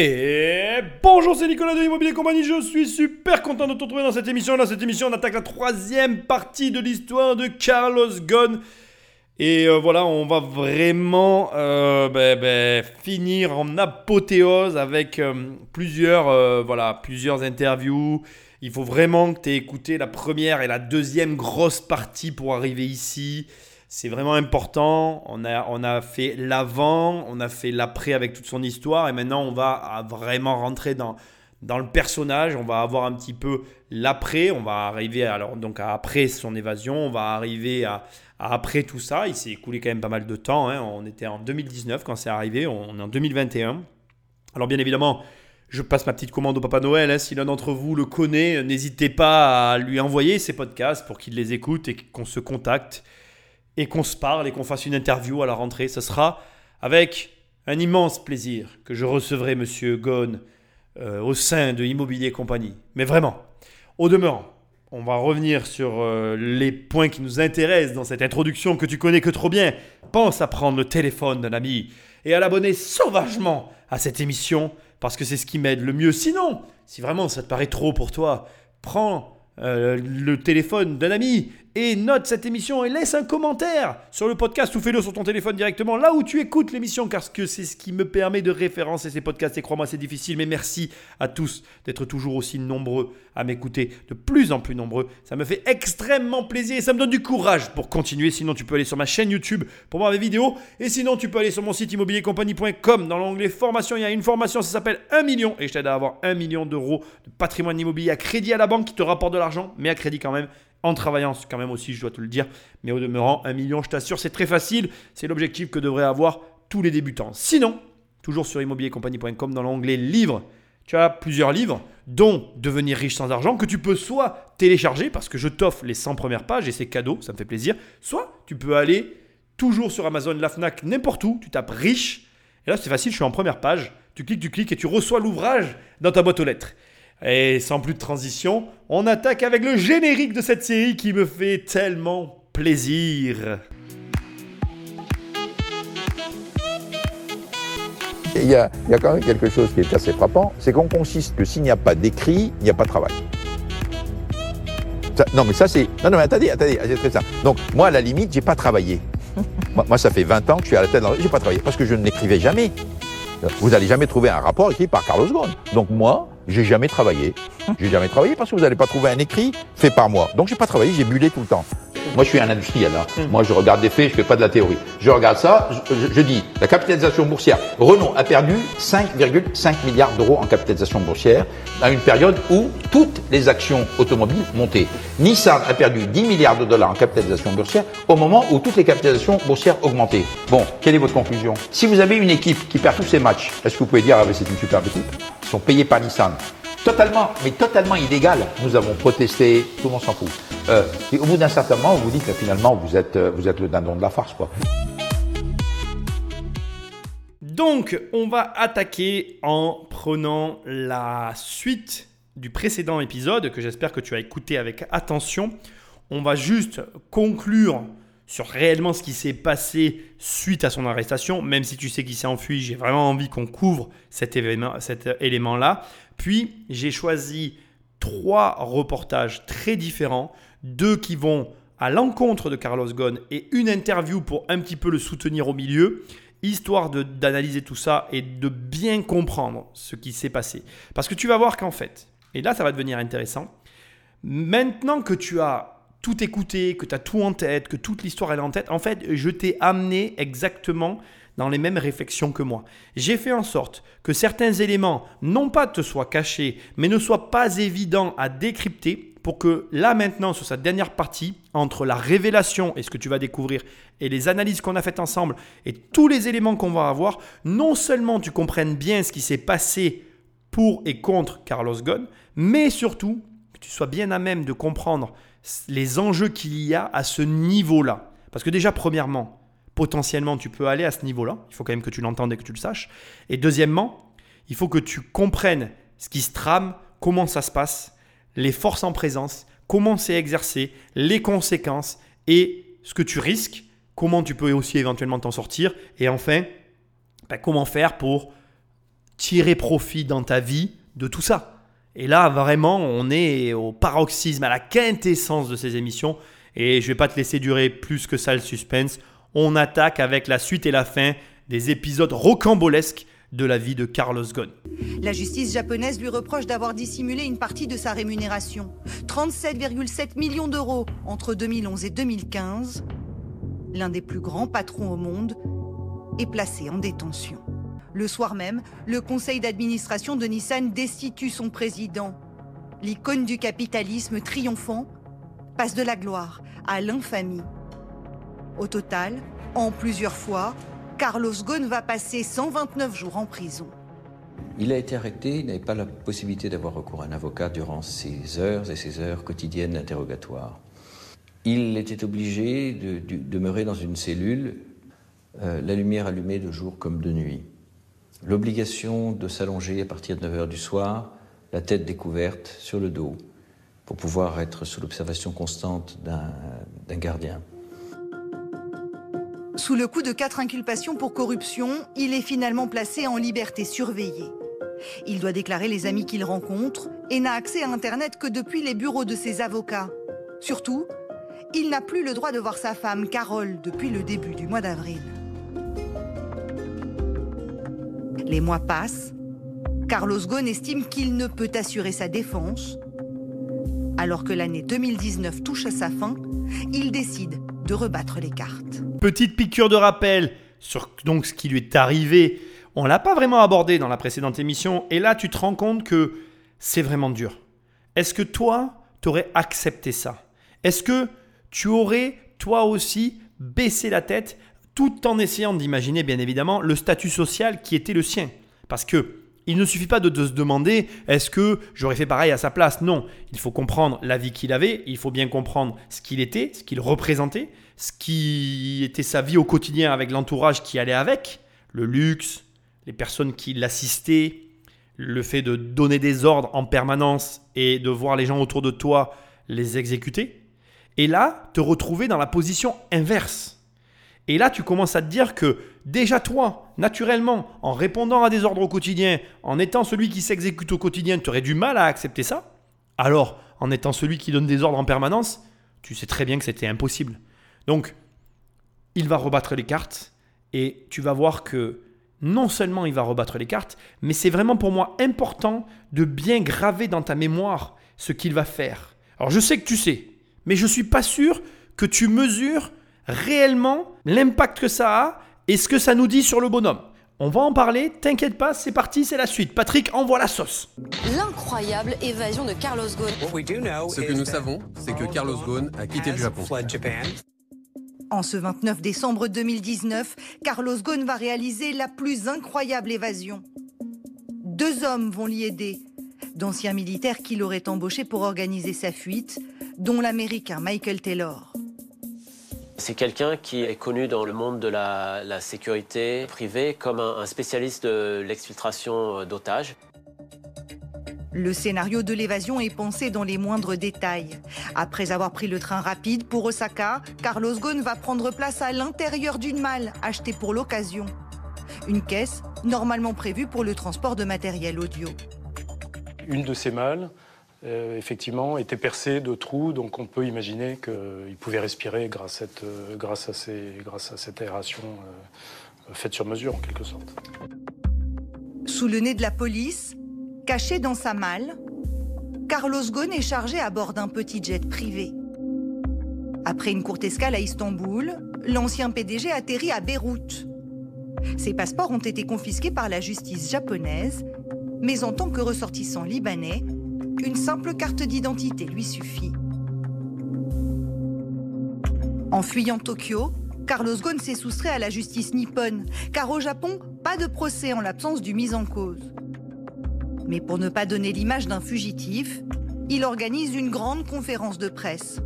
Et bonjour, c'est Nicolas de Immobilier Compagnie. Je suis super content de te retrouver dans cette émission. Dans cette émission, on attaque la troisième partie de l'histoire de Carlos Ghosn. Et euh, voilà, on va vraiment euh, ben, ben, finir en apothéose avec euh, plusieurs, voilà, plusieurs interviews. Il faut vraiment que tu aies écouté la première et la deuxième grosse partie pour arriver ici. C'est vraiment important. On a, on a fait l'avant, on a fait l'après avec toute son histoire. Et maintenant, on va vraiment rentrer dans, dans le personnage. On va avoir un petit peu l'après. On va arriver alors, donc à après son évasion. On va arriver à, après tout ça. Il s'est écoulé quand même pas mal de temps. Hein. On était en 2019 quand c'est arrivé. On est en 2021. Alors, bien évidemment. Je passe ma petite commande au Papa Noël. Hein. Si l'un d'entre vous le connaît, n'hésitez pas à lui envoyer ses podcasts pour qu'il les écoute et qu'on se contacte et qu'on se parle et qu'on fasse une interview à la rentrée. Ce sera avec un immense plaisir que je recevrai Monsieur Ghosn euh, au sein de Immobilier Compagnie. Mais vraiment, au demeurant, on va revenir sur euh, les points qui nous intéressent dans cette introduction que tu connais que trop bien. Pense à prendre le téléphone d'un ami et à l'abonner sauvagement à cette émission parce que c'est ce qui m'aide le mieux. Sinon, si vraiment ça te paraît trop pour toi, prends euh, le téléphone d'un ami et note cette émission et laisse un commentaire sur le podcast ou fais-le sur ton téléphone directement là où tu écoutes l'émission car que c'est ce qui me permet de référencer ces podcasts et crois-moi c'est difficile mais merci à tous d'être toujours aussi nombreux à m'écouter de plus en plus nombreux. Ça me fait extrêmement plaisir et ça me donne du courage pour continuer. Sinon tu peux aller sur ma chaîne YouTube pour voir mes vidéos. Et sinon tu peux aller sur mon site immobiliercompagnie.com dans l'onglet formation. Il y a une formation ça s'appelle 1 million. Et je t'aide à avoir 1 million d'euros de patrimoine immobilier à crédit à la banque qui te rapporte de l'argent mais à crédit quand même en travaillant quand même aussi, je dois te le dire. Mais au demeurant, un million, je t'assure, c'est très facile. C'est l'objectif que devraient avoir tous les débutants. Sinon, toujours sur immobiliercompagnie.com, dans l'onglet livres, tu as plusieurs livres, dont Devenir riche sans argent, que tu peux soit télécharger, parce que je t'offre les 100 premières pages et c'est cadeau, ça me fait plaisir, soit tu peux aller toujours sur Amazon, la Fnac, n'importe où, tu tapes riche, et là c'est facile, je suis en première page, tu cliques, tu cliques et tu reçois l'ouvrage dans ta boîte aux lettres. Et sans plus de transition, on attaque avec le générique de cette série qui me fait tellement plaisir. Il y, a, quand même quelque chose qui est assez frappant, c'est qu'on consiste que s'il n'y a pas d'écrit, il n'y a pas de travail. non mais ça c'est... Non, non mais attendez, attendez, c'est très ça. Donc moi à la limite, j'ai pas travaillé. moi, ça fait 20 ans que je suis à la tête J'ai pas travaillé parce que je ne l'écrivais jamais. Vous n'allez jamais trouver un rapport écrit par Carlos Ghosn. Donc moi, j'ai jamais travaillé. J'ai jamais travaillé parce que vous n'allez pas trouver un écrit fait par moi. Donc j'ai pas travaillé, j'ai bullé tout le temps. Moi, je suis un industriel. Hein. Hmm. Moi, je regarde des faits, je fais pas de la théorie. Je regarde ça, je, dis, la capitalisation boursière. Renault a perdu 5,5 milliards d'euros en capitalisation boursière à une période où toutes les actions automobiles montaient. Nissan a perdu 10 milliards de dollars en capitalisation boursière au moment où toutes les capitalisations boursières augmentaient. Bon, quelle est votre conclusion? Si vous avez une équipe qui perd tous ses matchs, est-ce que vous pouvez dire, ah, c'est une superbe équipe? Ils sont payés par Nissan totalement, mais totalement illégal. Nous avons protesté, tout le monde s'en fout. Euh, et au bout d'un certain moment, vous dites que finalement, vous êtes, euh, vous êtes le dindon de la farce, quoi. Donc, on va attaquer en prenant la suite du précédent épisode que j'espère que tu as écouté avec attention. On va juste conclure sur réellement ce qui s'est passé suite à son arrestation, même si tu sais qu'il s'est enfui, j'ai vraiment envie qu'on couvre cet, événement, cet élément-là. Puis j'ai choisi trois reportages très différents, deux qui vont à l'encontre de Carlos Ghosn et une interview pour un petit peu le soutenir au milieu, histoire d'analyser tout ça et de bien comprendre ce qui s'est passé. Parce que tu vas voir qu'en fait, et là ça va devenir intéressant, maintenant que tu as tout écouté, que tu as tout en tête, que toute l'histoire est en tête, en fait, je t'ai amené exactement dans les mêmes réflexions que moi. J'ai fait en sorte que certains éléments, non pas te soient cachés, mais ne soient pas évidents à décrypter pour que là maintenant, sur cette dernière partie, entre la révélation et ce que tu vas découvrir et les analyses qu'on a faites ensemble et tous les éléments qu'on va avoir, non seulement tu comprennes bien ce qui s'est passé pour et contre Carlos Ghosn, mais surtout que tu sois bien à même de comprendre les enjeux qu'il y a à ce niveau-là. Parce que déjà, premièrement, potentiellement, tu peux aller à ce niveau-là. Il faut quand même que tu l'entendes et que tu le saches. Et deuxièmement, il faut que tu comprennes ce qui se trame, comment ça se passe, les forces en présence, comment c'est exercé, les conséquences et ce que tu risques, comment tu peux aussi éventuellement t'en sortir. Et enfin, ben, comment faire pour tirer profit dans ta vie de tout ça. Et là, vraiment, on est au paroxysme, à la quintessence de ces émissions. Et je ne vais pas te laisser durer plus que ça le suspense. On attaque avec la suite et la fin des épisodes rocambolesques de la vie de Carlos Ghosn. La justice japonaise lui reproche d'avoir dissimulé une partie de sa rémunération, 37,7 millions d'euros entre 2011 et 2015. L'un des plus grands patrons au monde est placé en détention. Le soir même, le conseil d'administration de Nissan destitue son président. L'icône du capitalisme triomphant passe de la gloire à l'infamie. Au total, en plusieurs fois, Carlos Ghosn va passer 129 jours en prison. Il a été arrêté, il n'avait pas la possibilité d'avoir recours à un avocat durant ces heures et ces heures quotidiennes d'interrogatoire. Il était obligé de, demeurer dans une cellule, euh, la lumière allumée de jour comme de nuit. L'obligation de s'allonger à partir de 9 heures du soir, la tête découverte sur le dos, pour pouvoir être sous l'observation constante d'un gardien. Sous le coup de quatre inculpations pour corruption, il est finalement placé en liberté surveillée. Il doit déclarer les amis qu'il rencontre et n'a accès à Internet que depuis les bureaux de ses avocats. Surtout, il n'a plus le droit de voir sa femme, Carole, depuis le début du mois d'avril. Les mois passent. Carlos Ghosn estime qu'il ne peut assurer sa défense. Alors que l'année 2019 touche à sa fin, il décide de rebattre les cartes. Petite piqûre de rappel sur ce qui lui est arrivé. On l'a pas vraiment abordé dans la précédente émission et là tu te rends compte que c'est vraiment dur. Est-ce que toi, tu aurais accepté ça? Est-ce que tu aurais toi aussi baissé la tête tout en essayant d'imaginer bien évidemment le statut social qui était le sien Parce que il ne suffit pas de, se demander est-ce que j'aurais fait pareil à sa place? Non, il faut comprendre la vie qu'il avait, il faut bien comprendre ce qu'il était, ce qu'il représentait, ce qui était sa vie au quotidien avec l'entourage qui allait avec, le luxe, les personnes qui l'assistaient, le fait de donner des ordres en permanence et de voir les gens autour de toi les exécuter. Et là, te retrouver dans la position inverse. Et là, tu commences à te dire que déjà toi, naturellement, en répondant à des ordres au quotidien, en étant celui qui s'exécute au quotidien, tu aurais du mal à accepter ça. Alors, en étant celui qui donne des ordres en permanence, tu sais très bien que c'était impossible. Donc, il va rebattre les cartes et tu vas voir que non seulement il va rebattre les cartes, mais c'est vraiment pour moi important de bien graver dans ta mémoire ce qu'il va faire. Alors, je sais que tu sais, mais je ne suis pas sûr que tu mesures réellement l'impact que ça a et ce que ça nous dit sur le bonhomme. On va en parler, t'inquiète pas, c'est parti, c'est la suite. Patrick, envoie la sauce. L'incroyable évasion de Carlos Ghosn. Ce que nous savons, c'est que Carlos Ghosn a quitté le Japon. En ce 29 décembre 2019, Carlos Ghosn va réaliser la plus incroyable évasion. Deux hommes vont l'y aider, d'anciens militaires qu'il aurait embauchés pour organiser sa fuite, dont l'Américain Michael Taylor. C'est quelqu'un qui est connu dans le monde de la, sécurité privée comme un, spécialiste de l'exfiltration euh, d'otages. Le scénario de l'évasion est pensé dans les moindres détails. Après avoir pris le train rapide pour Osaka, Carlos Ghosn va prendre place à l'intérieur d'une malle achetée pour l'occasion. Une caisse normalement prévue pour le transport de matériel audio. Une de ces malles euh, effectivement, était percé de trous, donc on peut imaginer qu'il pouvait respirer grâce à cette, euh, aération euh, faite sur mesure, en quelque sorte. Sous le nez de la police, caché dans sa malle, Carlos Ghosn est chargé à bord d'un petit jet privé. Après une courte escale à Istanbul, l'ancien PDG atterrit à Beyrouth. Ses passeports ont été confisqués par la justice japonaise, mais en tant que ressortissant libanais, une simple carte d'identité lui suffit. En fuyant Tokyo, Carlos Ghosn s'est soustrait à la justice nippone, car au Japon, pas de procès en l'absence du mis en cause. Mais pour ne pas donner l'image d'un fugitif, il organise une grande conférence de presse.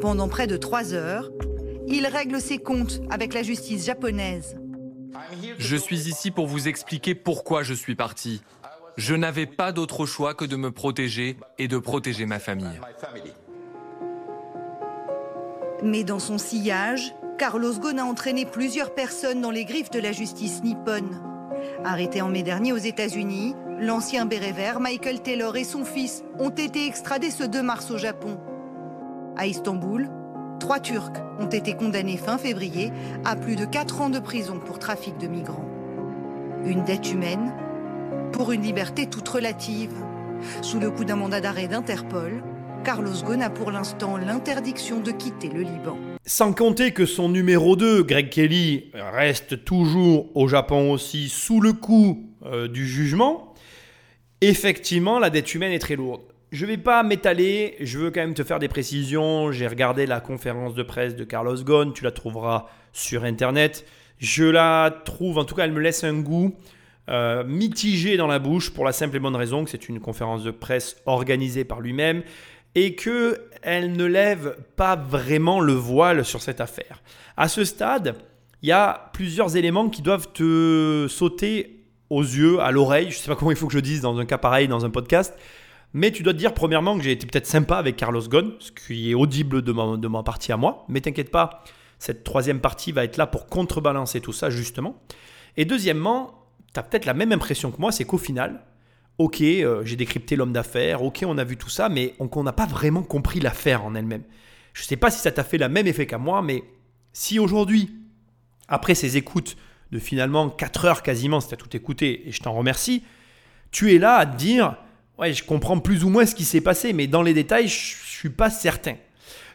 Pendant près de trois heures, il règle ses comptes avec la justice japonaise. Je suis ici pour vous expliquer pourquoi je suis parti. Je n'avais pas d'autre choix que de me protéger et de protéger ma famille. Mais dans son sillage, Carlos Ghosn a entraîné plusieurs personnes dans les griffes de la justice nippone. Arrêté en mai dernier aux États-Unis, l'ancien béret vert Michael Taylor et son fils ont été extradés ce 2 mars au Japon. À Istanbul, trois Turcs ont été condamnés fin février à plus de 4 ans de prison pour trafic de migrants. Une dette humaine pour une liberté toute relative. Sous le coup d'un mandat d'arrêt d'Interpol, Carlos Ghosn a pour l'instant l'interdiction de quitter le Liban. Sans compter que son numéro 2, Greg Kelly, reste toujours au Japon aussi sous le coup euh, du jugement. Effectivement, la dette humaine est très lourde. Je ne vais pas m'étaler, je veux quand même te faire des précisions. J'ai regardé la conférence de presse de Carlos Ghosn, tu la trouveras sur Internet. Je la trouve, en tout cas, elle me laisse un goût euh, mitigé dans la bouche pour la simple et bonne raison que c'est une conférence de presse organisée par lui-même et qu'elle ne lève pas vraiment le voile sur cette affaire. À ce stade, il y a plusieurs éléments qui doivent te sauter aux yeux, à l'oreille. Je ne sais pas comment il faut que je dise dans un cas pareil, dans un podcast. Mais tu dois te dire premièrement que j'ai été peut-être sympa avec Carlos Ghosn, ce qui est audible de ma, de ma partie à moi. Mais t'inquiète pas, cette troisième partie va être là pour contrebalancer tout ça justement. Et deuxièmement, tu as peut-être la même impression que moi, c'est qu'au final, ok, euh, j'ai décrypté l'homme d'affaires, ok, on a vu tout ça, mais on n'a pas vraiment compris l'affaire en elle-même. Je ne sais pas si ça t'a fait le même effet qu'à moi, mais si aujourd'hui, après ces écoutes de finalement 4 heures quasiment, si tu as tout écouté, et je t'en remercie, tu es là à te dire, ouais, je comprends plus ou moins ce qui s'est passé, mais dans les détails, je ne suis pas certain.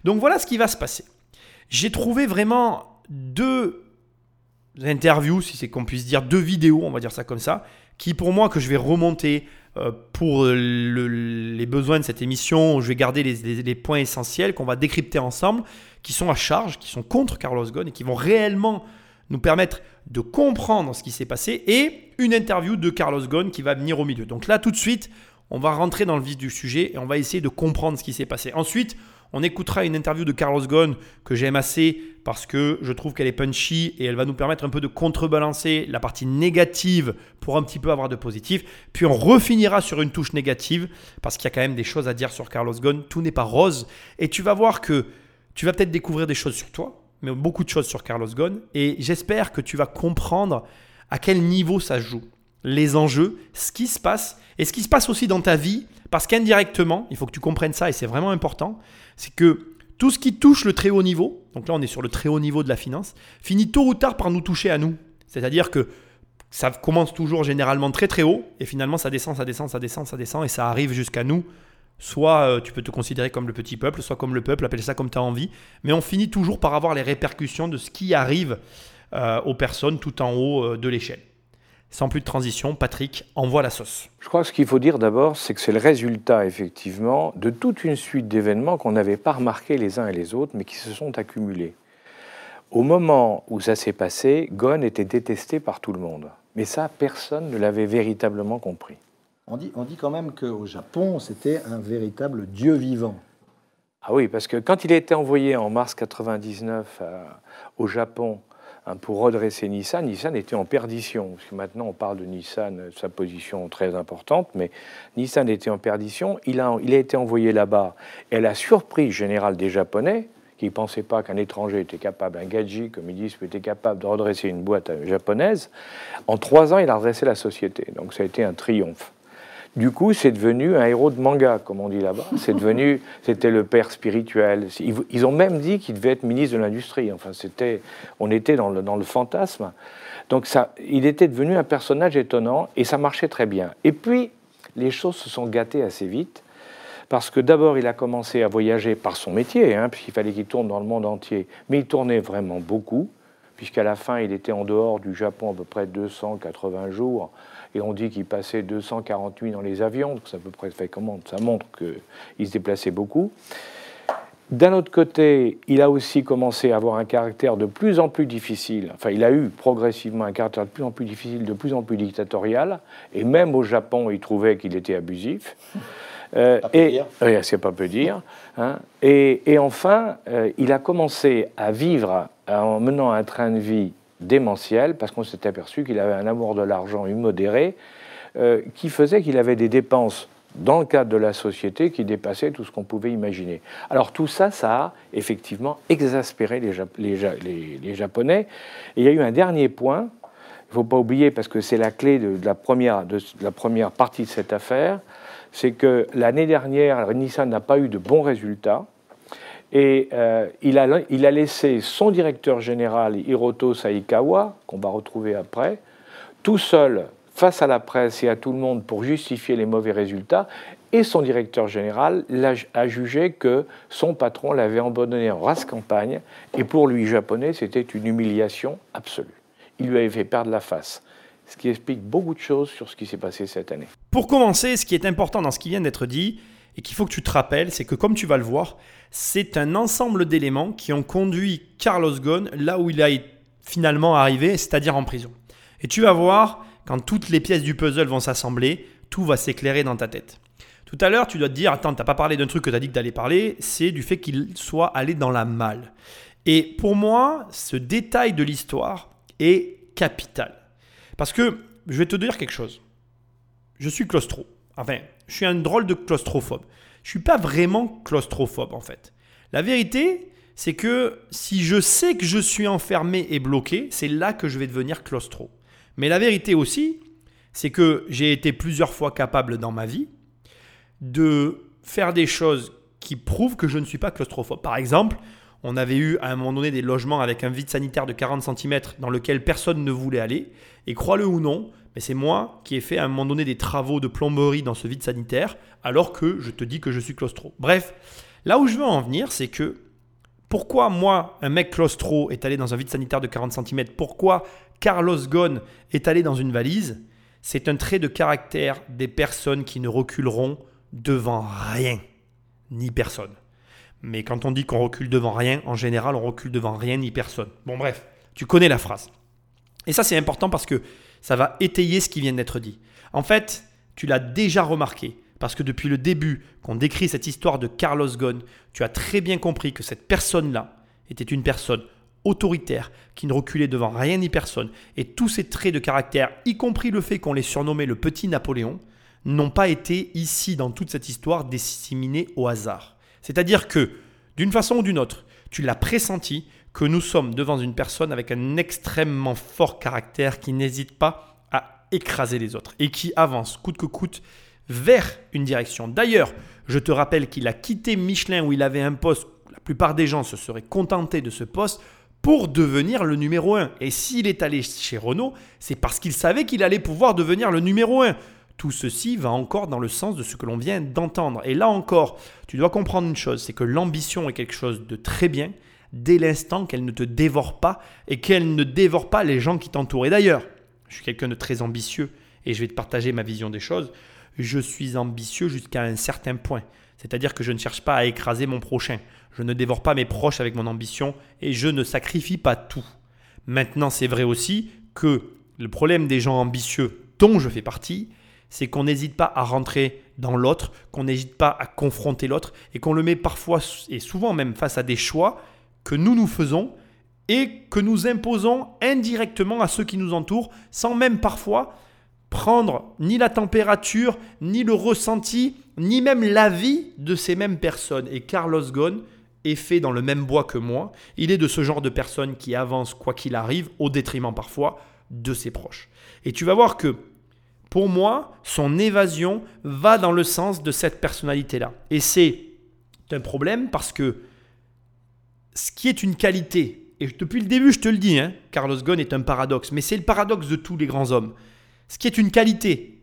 Donc voilà ce qui va se passer. J'ai trouvé vraiment deux interviews, si c'est qu'on puisse dire, deux vidéos, on va dire ça comme ça, qui pour moi que je vais remonter euh, pour les besoins de cette émission, je vais garder les, points essentiels qu'on va décrypter ensemble, qui sont à charge, qui sont contre Carlos Ghosn et qui vont réellement nous permettre de comprendre ce qui s'est passé et une interview de Carlos Ghosn qui va venir au milieu. Donc là tout de suite, on va rentrer dans le vif du sujet et on va essayer de comprendre ce qui s'est passé. Ensuite, on écoutera une interview de Carlos Ghosn que j'aime assez parce que je trouve qu'elle est punchy et elle va nous permettre un peu de contrebalancer la partie négative pour un petit peu avoir de positif. Puis on refinira sur une touche négative parce qu'il y a quand même des choses à dire sur Carlos Ghosn. Tout n'est pas rose et tu vas voir que tu vas peut-être découvrir des choses sur toi, mais beaucoup de choses sur Carlos Ghosn et j'espère que tu vas comprendre à quel niveau ça joue, les enjeux, ce qui se passe et ce qui se passe aussi dans ta vie parce qu'indirectement, il faut que tu comprennes ça et c'est vraiment important, c'est que tout ce qui touche le très haut niveau, donc là on est sur le très haut niveau de la finance, finit tôt ou tard par nous toucher à nous. C'est-à-dire que ça commence toujours généralement très très haut et finalement ça descend, ça descend, ça descend, ça descend et ça arrive jusqu'à nous. Soit euh, tu peux te considérer comme le petit peuple, soit comme le peuple, appelle ça comme tu as envie, mais on finit toujours par avoir les répercussions de ce qui arrive euh, aux personnes tout en haut euh, de l'échelle. Sans plus de transition, Patrick envoie la sauce. Je crois que ce qu'il faut dire d'abord, c'est que c'est le résultat, effectivement, de toute une suite d'événements qu'on n'avait pas remarqués les uns et les autres, mais qui se sont accumulés. Au moment où ça s'est passé, Gon était détesté par tout le monde. Mais ça, personne ne l'avait véritablement compris. On dit, on dit quand même qu'au Japon, c'était un véritable dieu vivant. Ah oui, parce que quand il a été envoyé en mars 99 euh, au Japon pour redresser Nissan. Nissan était en perdition, maintenant on parle de Nissan, sa position très importante, mais Nissan était en perdition. Il a, il a été envoyé là-bas, et la surprise générale des Japonais, qui ne pensaient pas qu'un étranger était capable, un gadji, comme ils disent, était capable de redresser une boîte japonaise, en trois ans, il a redressé la société. Donc ça a été un triomphe. Du coup, c'est devenu un héros de manga, comme on dit là-bas. C'est devenu, c'était le père spirituel. Ils, ont même dit qu'il devait être ministre de l'industrie. Enfin, c'était, on était dans le, dans le fantasme. Donc, ça, il était devenu un personnage étonnant et ça marchait très bien. Et puis, les choses se sont gâtées assez vite parce que d'abord, il a commencé à voyager par son métier, hein, puisqu'il fallait qu'il tourne dans le monde entier. Mais il tournait vraiment beaucoup, puisqu'à la fin, il était en dehors du Japon à peu près 280 jours et on dit qu'il passait 240 nuits dans les avions, donc ça, à peu près, ça montre qu'il se déplaçait beaucoup. D'un autre côté, il a aussi commencé à avoir un caractère de plus en plus difficile, enfin il a eu progressivement un caractère de plus en plus difficile, de plus en plus dictatorial, et même au Japon, il trouvait qu'il était abusif. Euh, et, oui, c'est pas peu dire. Hein. Et, et, enfin, euh, il a commencé à vivre en menant un train de vie démentiel, parce qu'on s'est aperçu qu'il avait un amour de l'argent immodéré, euh, qui faisait qu'il avait des dépenses dans le cadre de la société qui dépassaient tout ce qu'on pouvait imaginer. Alors tout ça, ça a effectivement exaspéré les, les, les, Japonais. Et il y a eu un dernier point, il ne faut pas oublier, parce que c'est la clé de, la première, de, la première partie de cette affaire, c'est que l'année dernière, Nissan n'a pas eu de bons résultats. Et euh, il, a, il, a, laissé son directeur général, Hiroto Saikawa, qu'on va retrouver après, tout seul face à la presse et à tout le monde pour justifier les mauvais résultats. Et son directeur général a jugé que son patron l'avait abandonné en race campagne. Et pour lui, japonais, c'était une humiliation absolue il lui avait fait perdre la face. Ce qui explique beaucoup de choses sur ce qui s'est passé cette année. Pour commencer, ce qui est important dans ce qui vient d'être dit, et qu'il faut que tu te rappelles, c'est que comme tu vas le voir, c'est un ensemble d'éléments qui ont conduit Carlos Ghosn là où il a finalement arrivé, c'est-à-dire en prison. Et tu vas voir, quand toutes les pièces du puzzle vont s'assembler, tout va s'éclairer dans ta tête. Tout à l'heure, tu dois te dire, attends, t'as pas parlé d'un truc que tu as dit que tu allais parler, c'est du fait qu'il soit allé dans la malle. Et pour moi, ce détail de l'histoire, est capital. Parce que je vais te dire quelque chose. Je suis claustro. Enfin, je suis un drôle de claustrophobe. Je suis pas vraiment claustrophobe en fait. La vérité, c'est que si je sais que je suis enfermé et bloqué, c'est là que je vais devenir claustro. Mais la vérité aussi, c'est que j'ai été plusieurs fois capable dans ma vie de faire des choses qui prouvent que je ne suis pas claustrophobe. Par exemple, on avait eu à un moment donné des logements avec un vide sanitaire de 40 cm dans lequel personne ne voulait aller. Et crois-le ou non, mais c'est moi qui ai fait à un moment donné des travaux de plomberie dans ce vide sanitaire, alors que je te dis que je suis claustro. Bref, là où je veux en venir, c'est que pourquoi moi, un mec claustro, est allé dans un vide sanitaire de 40 cm Pourquoi Carlos Ghosn est allé dans une valise C'est un trait de caractère des personnes qui ne reculeront devant rien, ni personne. Mais quand on dit qu'on recule devant rien, en général, on recule devant rien ni personne. Bon, bref, tu connais la phrase. Et ça, c'est important parce que ça va étayer ce qui vient d'être dit. En fait, tu l'as déjà remarqué, parce que depuis le début qu'on décrit cette histoire de Carlos Ghosn, tu as très bien compris que cette personne-là était une personne autoritaire qui ne reculait devant rien ni personne, et tous ces traits de caractère, y compris le fait qu'on les surnommait le petit Napoléon, n'ont pas été ici dans toute cette histoire disséminés au hasard. C'est-à-dire que, d'une façon ou d'une autre, tu l'as pressenti que nous sommes devant une personne avec un extrêmement fort caractère qui n'hésite pas à écraser les autres et qui avance coûte que coûte vers une direction. D'ailleurs, je te rappelle qu'il a quitté Michelin où il avait un poste, la plupart des gens se seraient contentés de ce poste pour devenir le numéro 1. Et s'il est allé chez Renault, c'est parce qu'il savait qu'il allait pouvoir devenir le numéro 1. Tout ceci va encore dans le sens de ce que l'on vient d'entendre. Et là encore, tu dois comprendre une chose, c'est que l'ambition est quelque chose de très bien dès l'instant qu'elle ne te dévore pas et qu'elle ne dévore pas les gens qui t'entourent. Et d'ailleurs, je suis quelqu'un de très ambitieux et je vais te partager ma vision des choses. Je suis ambitieux jusqu'à un certain point. C'est-à-dire que je ne cherche pas à écraser mon prochain. Je ne dévore pas mes proches avec mon ambition et je ne sacrifie pas tout. Maintenant, c'est vrai aussi que le problème des gens ambitieux dont je fais partie, c'est qu'on n'hésite pas à rentrer dans l'autre, qu'on n'hésite pas à confronter l'autre et qu'on le met parfois et souvent même face à des choix que nous nous faisons et que nous imposons indirectement à ceux qui nous entourent sans même parfois prendre ni la température, ni le ressenti, ni même l'avis de ces mêmes personnes. Et Carlos Ghosn est fait dans le même bois que moi. Il est de ce genre de personne qui avance quoi qu'il arrive, au détriment parfois de ses proches. Et tu vas voir que pour moi, son évasion va dans le sens de cette personnalité-là. Et c'est un problème parce que ce qui est une qualité, et depuis le début je te le dis, hein, Carlos Ghosn est un paradoxe, mais c'est le paradoxe de tous les grands hommes. Ce qui est une qualité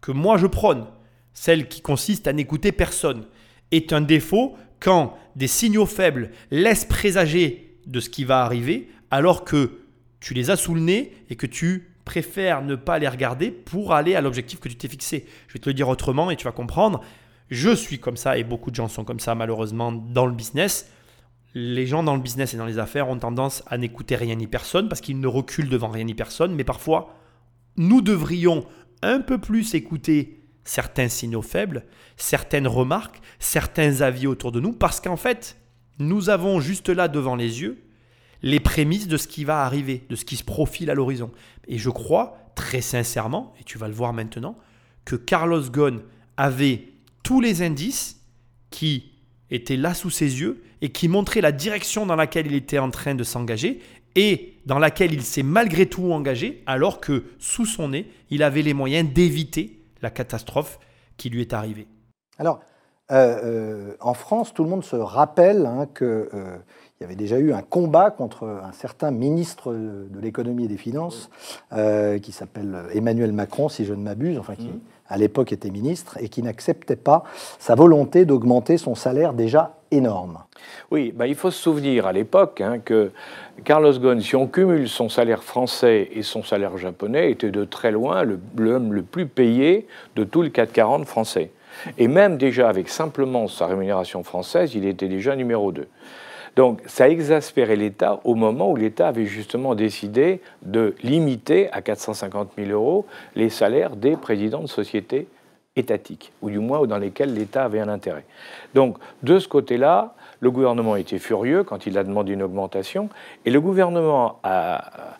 que moi je prône, celle qui consiste à n'écouter personne, est un défaut quand des signaux faibles laissent présager de ce qui va arriver, alors que tu les as sous le nez et que tu préfère ne pas les regarder pour aller à l'objectif que tu t'es fixé. Je vais te le dire autrement et tu vas comprendre. Je suis comme ça et beaucoup de gens sont comme ça malheureusement dans le business. Les gens dans le business et dans les affaires ont tendance à n'écouter rien ni personne parce qu'ils ne reculent devant rien ni personne. Mais parfois, nous devrions un peu plus écouter certains signaux faibles, certaines remarques, certains avis autour de nous parce qu'en fait, nous avons juste là devant les yeux les prémices de ce qui va arriver, de ce qui se profile à l'horizon. Et je crois, très sincèrement, et tu vas le voir maintenant, que Carlos Ghosn avait tous les indices qui étaient là sous ses yeux et qui montraient la direction dans laquelle il était en train de s'engager et dans laquelle il s'est malgré tout engagé, alors que sous son nez, il avait les moyens d'éviter la catastrophe qui lui est arrivée. Alors, euh, euh, en France, tout le monde se rappelle hein, qu'il euh, y avait déjà eu un combat contre un certain ministre de l'économie et des finances qui s'appelle Emmanuel Macron, si je ne m'abuse, enfin qui à l'époque était ministre et qui n'acceptait pas sa volonté d'augmenter son salaire déjà énorme. Oui, bah, il faut se souvenir à l'époque hein, que Carlos Ghosn, si on cumule son salaire français et son salaire japonais, était de très loin l'homme le, plus payé de tout le 440 français. Et même déjà avec simplement sa rémunération française, il était déjà numéro 2. Donc ça a exaspéré l'État au moment où l'État avait justement décidé de limiter à 450 000 euros les salaires des présidents de sociétés étatiques, ou du moins dans lesquelles l'État avait un intérêt. Donc de ce côté-là, le gouvernement était furieux quand il a demandé une augmentation, et le gouvernement a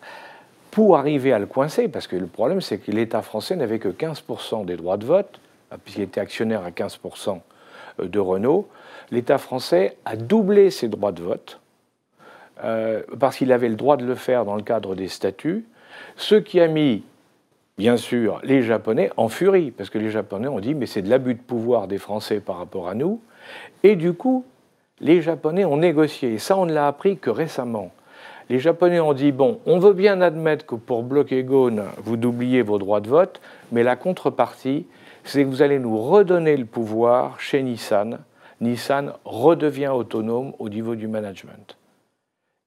pour arriver à le coincer, parce que le problème c'est que l'État français n'avait que 15% des droits de vote, puisqu'il était actionnaire à 15% de Renault, l'État français a doublé ses droits de vote, euh, parce qu'il avait le droit de le faire dans le cadre des statuts, ce qui a mis, bien sûr, les Japonais en furie, parce que les Japonais ont dit, mais c'est de l'abus de pouvoir des Français par rapport à nous, et du coup, les Japonais ont négocié, et ça on ne l'a appris que récemment. Les Japonais ont dit, bon, on veut bien admettre que pour bloquer Ghosn, vous doubliez vos droits de vote, mais la contrepartie, c'est que vous allez nous redonner le pouvoir chez Nissan, Nissan redevient autonome au niveau du management.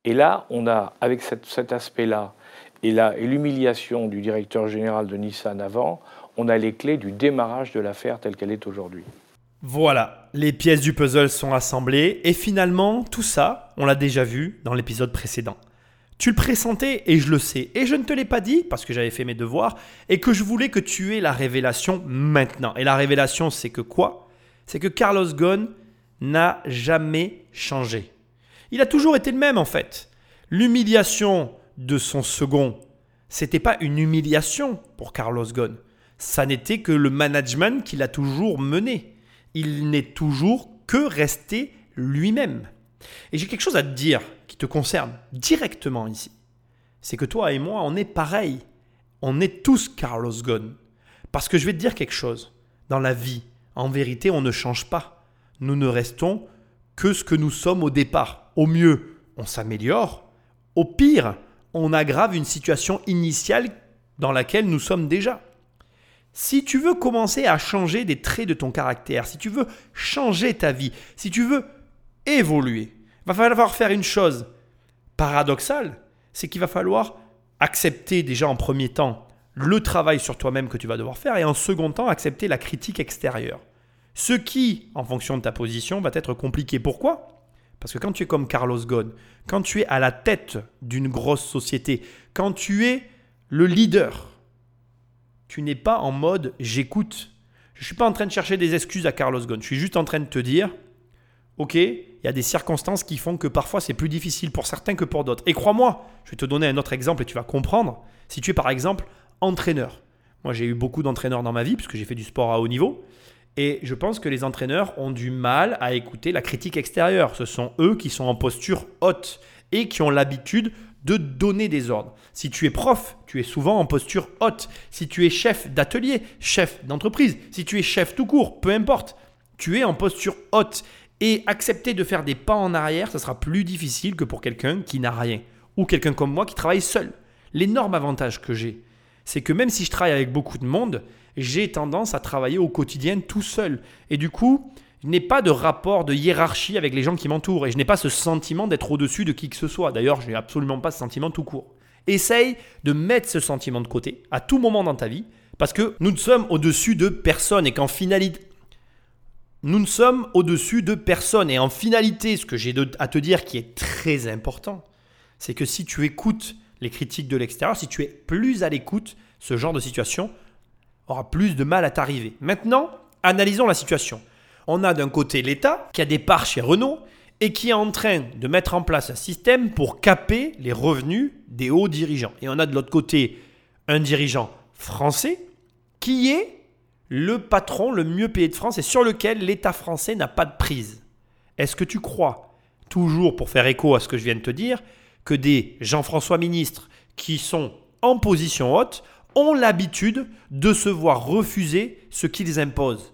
Et là, on a, avec cet aspect-là, et l'humiliation du directeur général de Nissan avant, on a les clés du démarrage de l'affaire telle qu'elle est aujourd'hui. Voilà, les pièces du puzzle sont assemblées et finalement, tout ça, on l'a déjà vu dans l'épisode précédent. Tu le pressentais et je le sais. Et je ne te l'ai pas dit parce que j'avais fait mes devoirs et que je voulais que tu aies la révélation maintenant. Et la révélation, c'est que quoi? C'est que Carlos Ghosn n'a jamais changé. Il a toujours été le même en fait. L'humiliation de son second, c'était pas une humiliation pour Carlos Ghosn. Ça n'était que le management qu'il a toujours mené. Il n'est toujours que resté lui-même. Et j'ai quelque chose à te dire qui te concerne directement ici. C'est que toi et moi, on est pareil. On est tous Carlos Ghosn. Parce que je vais te dire quelque chose. Dans la vie, en vérité, on ne change pas nous ne restons que ce que nous sommes au départ. Au mieux, on s'améliore. Au pire, on aggrave une situation initiale dans laquelle nous sommes déjà. Si tu veux commencer à changer des traits de ton caractère, si tu veux changer ta vie, si tu veux évoluer, va falloir faire une chose paradoxale, c'est qu'il va falloir accepter déjà en premier temps le travail sur toi-même que tu vas devoir faire et en second temps accepter la critique extérieure. Ce qui, en fonction de ta position, va être compliqué. Pourquoi? Parce que quand tu es comme Carlos Ghosn, quand tu es à la tête d'une grosse société, quand tu es le leader, tu n'es pas en mode j'écoute. Je ne suis pas en train de chercher des excuses à Carlos Ghosn. Je suis juste en train de te dire, ok, il y a des circonstances qui font que parfois c'est plus difficile pour certains que pour d'autres. Et crois-moi, je vais te donner un autre exemple et tu vas comprendre. Si tu es par exemple entraîneur. Moi j'ai eu beaucoup d'entraîneurs dans ma vie puisque j'ai fait du sport à haut niveau. Et je pense que les entraîneurs ont du mal à écouter la critique extérieure. Ce sont eux qui sont en posture haute et qui ont l'habitude de donner des ordres. Si tu es prof, tu es souvent en posture haute. Si tu es chef d'atelier, chef d'entreprise, si tu es chef tout court, peu importe, tu es en posture haute. Et accepter de faire des pas en arrière, ça sera plus difficile que pour quelqu'un qui n'a rien. Ou quelqu'un comme moi qui travaille seul. L'énorme avantage que j'ai, c'est que même si je travaille avec beaucoup de monde, j'ai tendance à travailler au quotidien tout seul. Et du coup, je n'ai pas de rapport de hiérarchie avec les gens qui m'entourent et je n'ai pas ce sentiment d'être au-dessus de qui que ce soit. D'ailleurs, je n'ai absolument pas ce sentiment tout court. Essaye de mettre ce sentiment de côté à tout moment dans ta vie parce que nous ne sommes au-dessus de personne et qu'en finalité, nous ne sommes au-dessus de personne. Et en finalité, ce que j'ai à te dire qui est très important, c'est que si tu écoutes les critiques de l'extérieur, si tu es plus à l'écoute, ce genre de situation aura plus de mal à t'arriver. Maintenant, analysons la situation. On a d'un côté l'État qui a des parts chez Renault et qui est en train de mettre en place un système pour caper les revenus des hauts dirigeants. Et on a de l'autre côté un dirigeant français qui est le patron le mieux payé de France et sur lequel l'État français n'a pas de prise. Est-ce que tu crois, toujours pour faire écho à ce que je viens de te dire, que des Jean-François ministres qui sont en position haute ont l'habitude de se voir refuser ce qu'ils imposent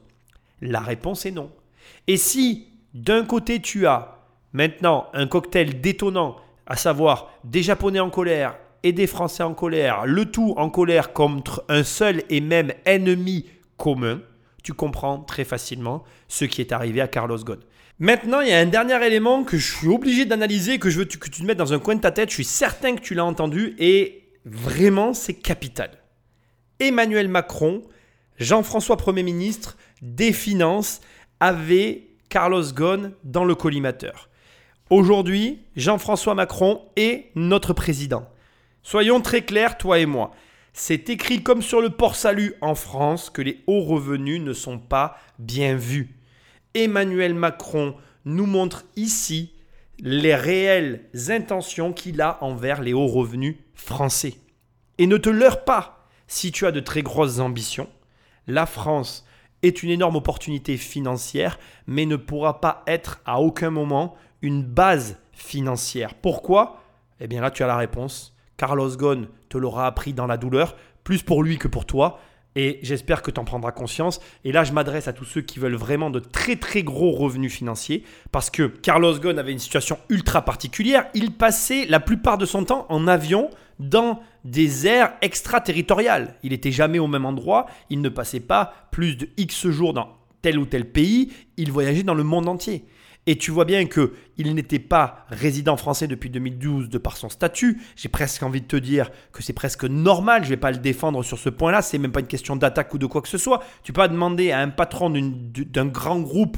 La réponse est non. Et si d'un côté tu as maintenant un cocktail détonnant, à savoir des Japonais en colère et des Français en colère, le tout en colère contre un seul et même ennemi commun, tu comprends très facilement ce qui est arrivé à Carlos Ghosn. Maintenant, il y a un dernier élément que je suis obligé d'analyser, que je veux que tu te mettes dans un coin de ta tête. Je suis certain que tu l'as entendu et vraiment, c'est capital. Emmanuel Macron, Jean-François Premier ministre, des Finances, avait Carlos Ghosn dans le collimateur. Aujourd'hui, Jean-François Macron est notre président. Soyons très clairs, toi et moi. C'est écrit comme sur le port-salut en France que les hauts revenus ne sont pas bien vus. Emmanuel Macron nous montre ici les réelles intentions qu'il a envers les hauts revenus français. Et ne te leurre pas, si tu as de très grosses ambitions, la France est une énorme opportunité financière, mais ne pourra pas être à aucun moment une base financière. Pourquoi? Eh bien là, tu as la réponse. Carlos Ghosn te l'aura appris dans la douleur, plus pour lui que pour toi. Et j'espère que tu en prendras conscience. Et là, je m'adresse à tous ceux qui veulent vraiment de très très gros revenus financiers. Parce que Carlos Ghosn avait une situation ultra particulière. Il passait la plupart de son temps en avion dans des aires extraterritoriales. Il n'était jamais au même endroit. Il ne passait pas plus de X jours dans tel ou tel pays. Il voyageait dans le monde entier. Et tu vois bien qu'il n'était pas résident français depuis 2012 de par son statut. J'ai presque envie de te dire que c'est presque normal. Je ne vais pas le défendre sur ce point-là. C'est même pas une question d'attaque ou de quoi que ce soit. Tu peux pas demander à un patron d'un grand groupe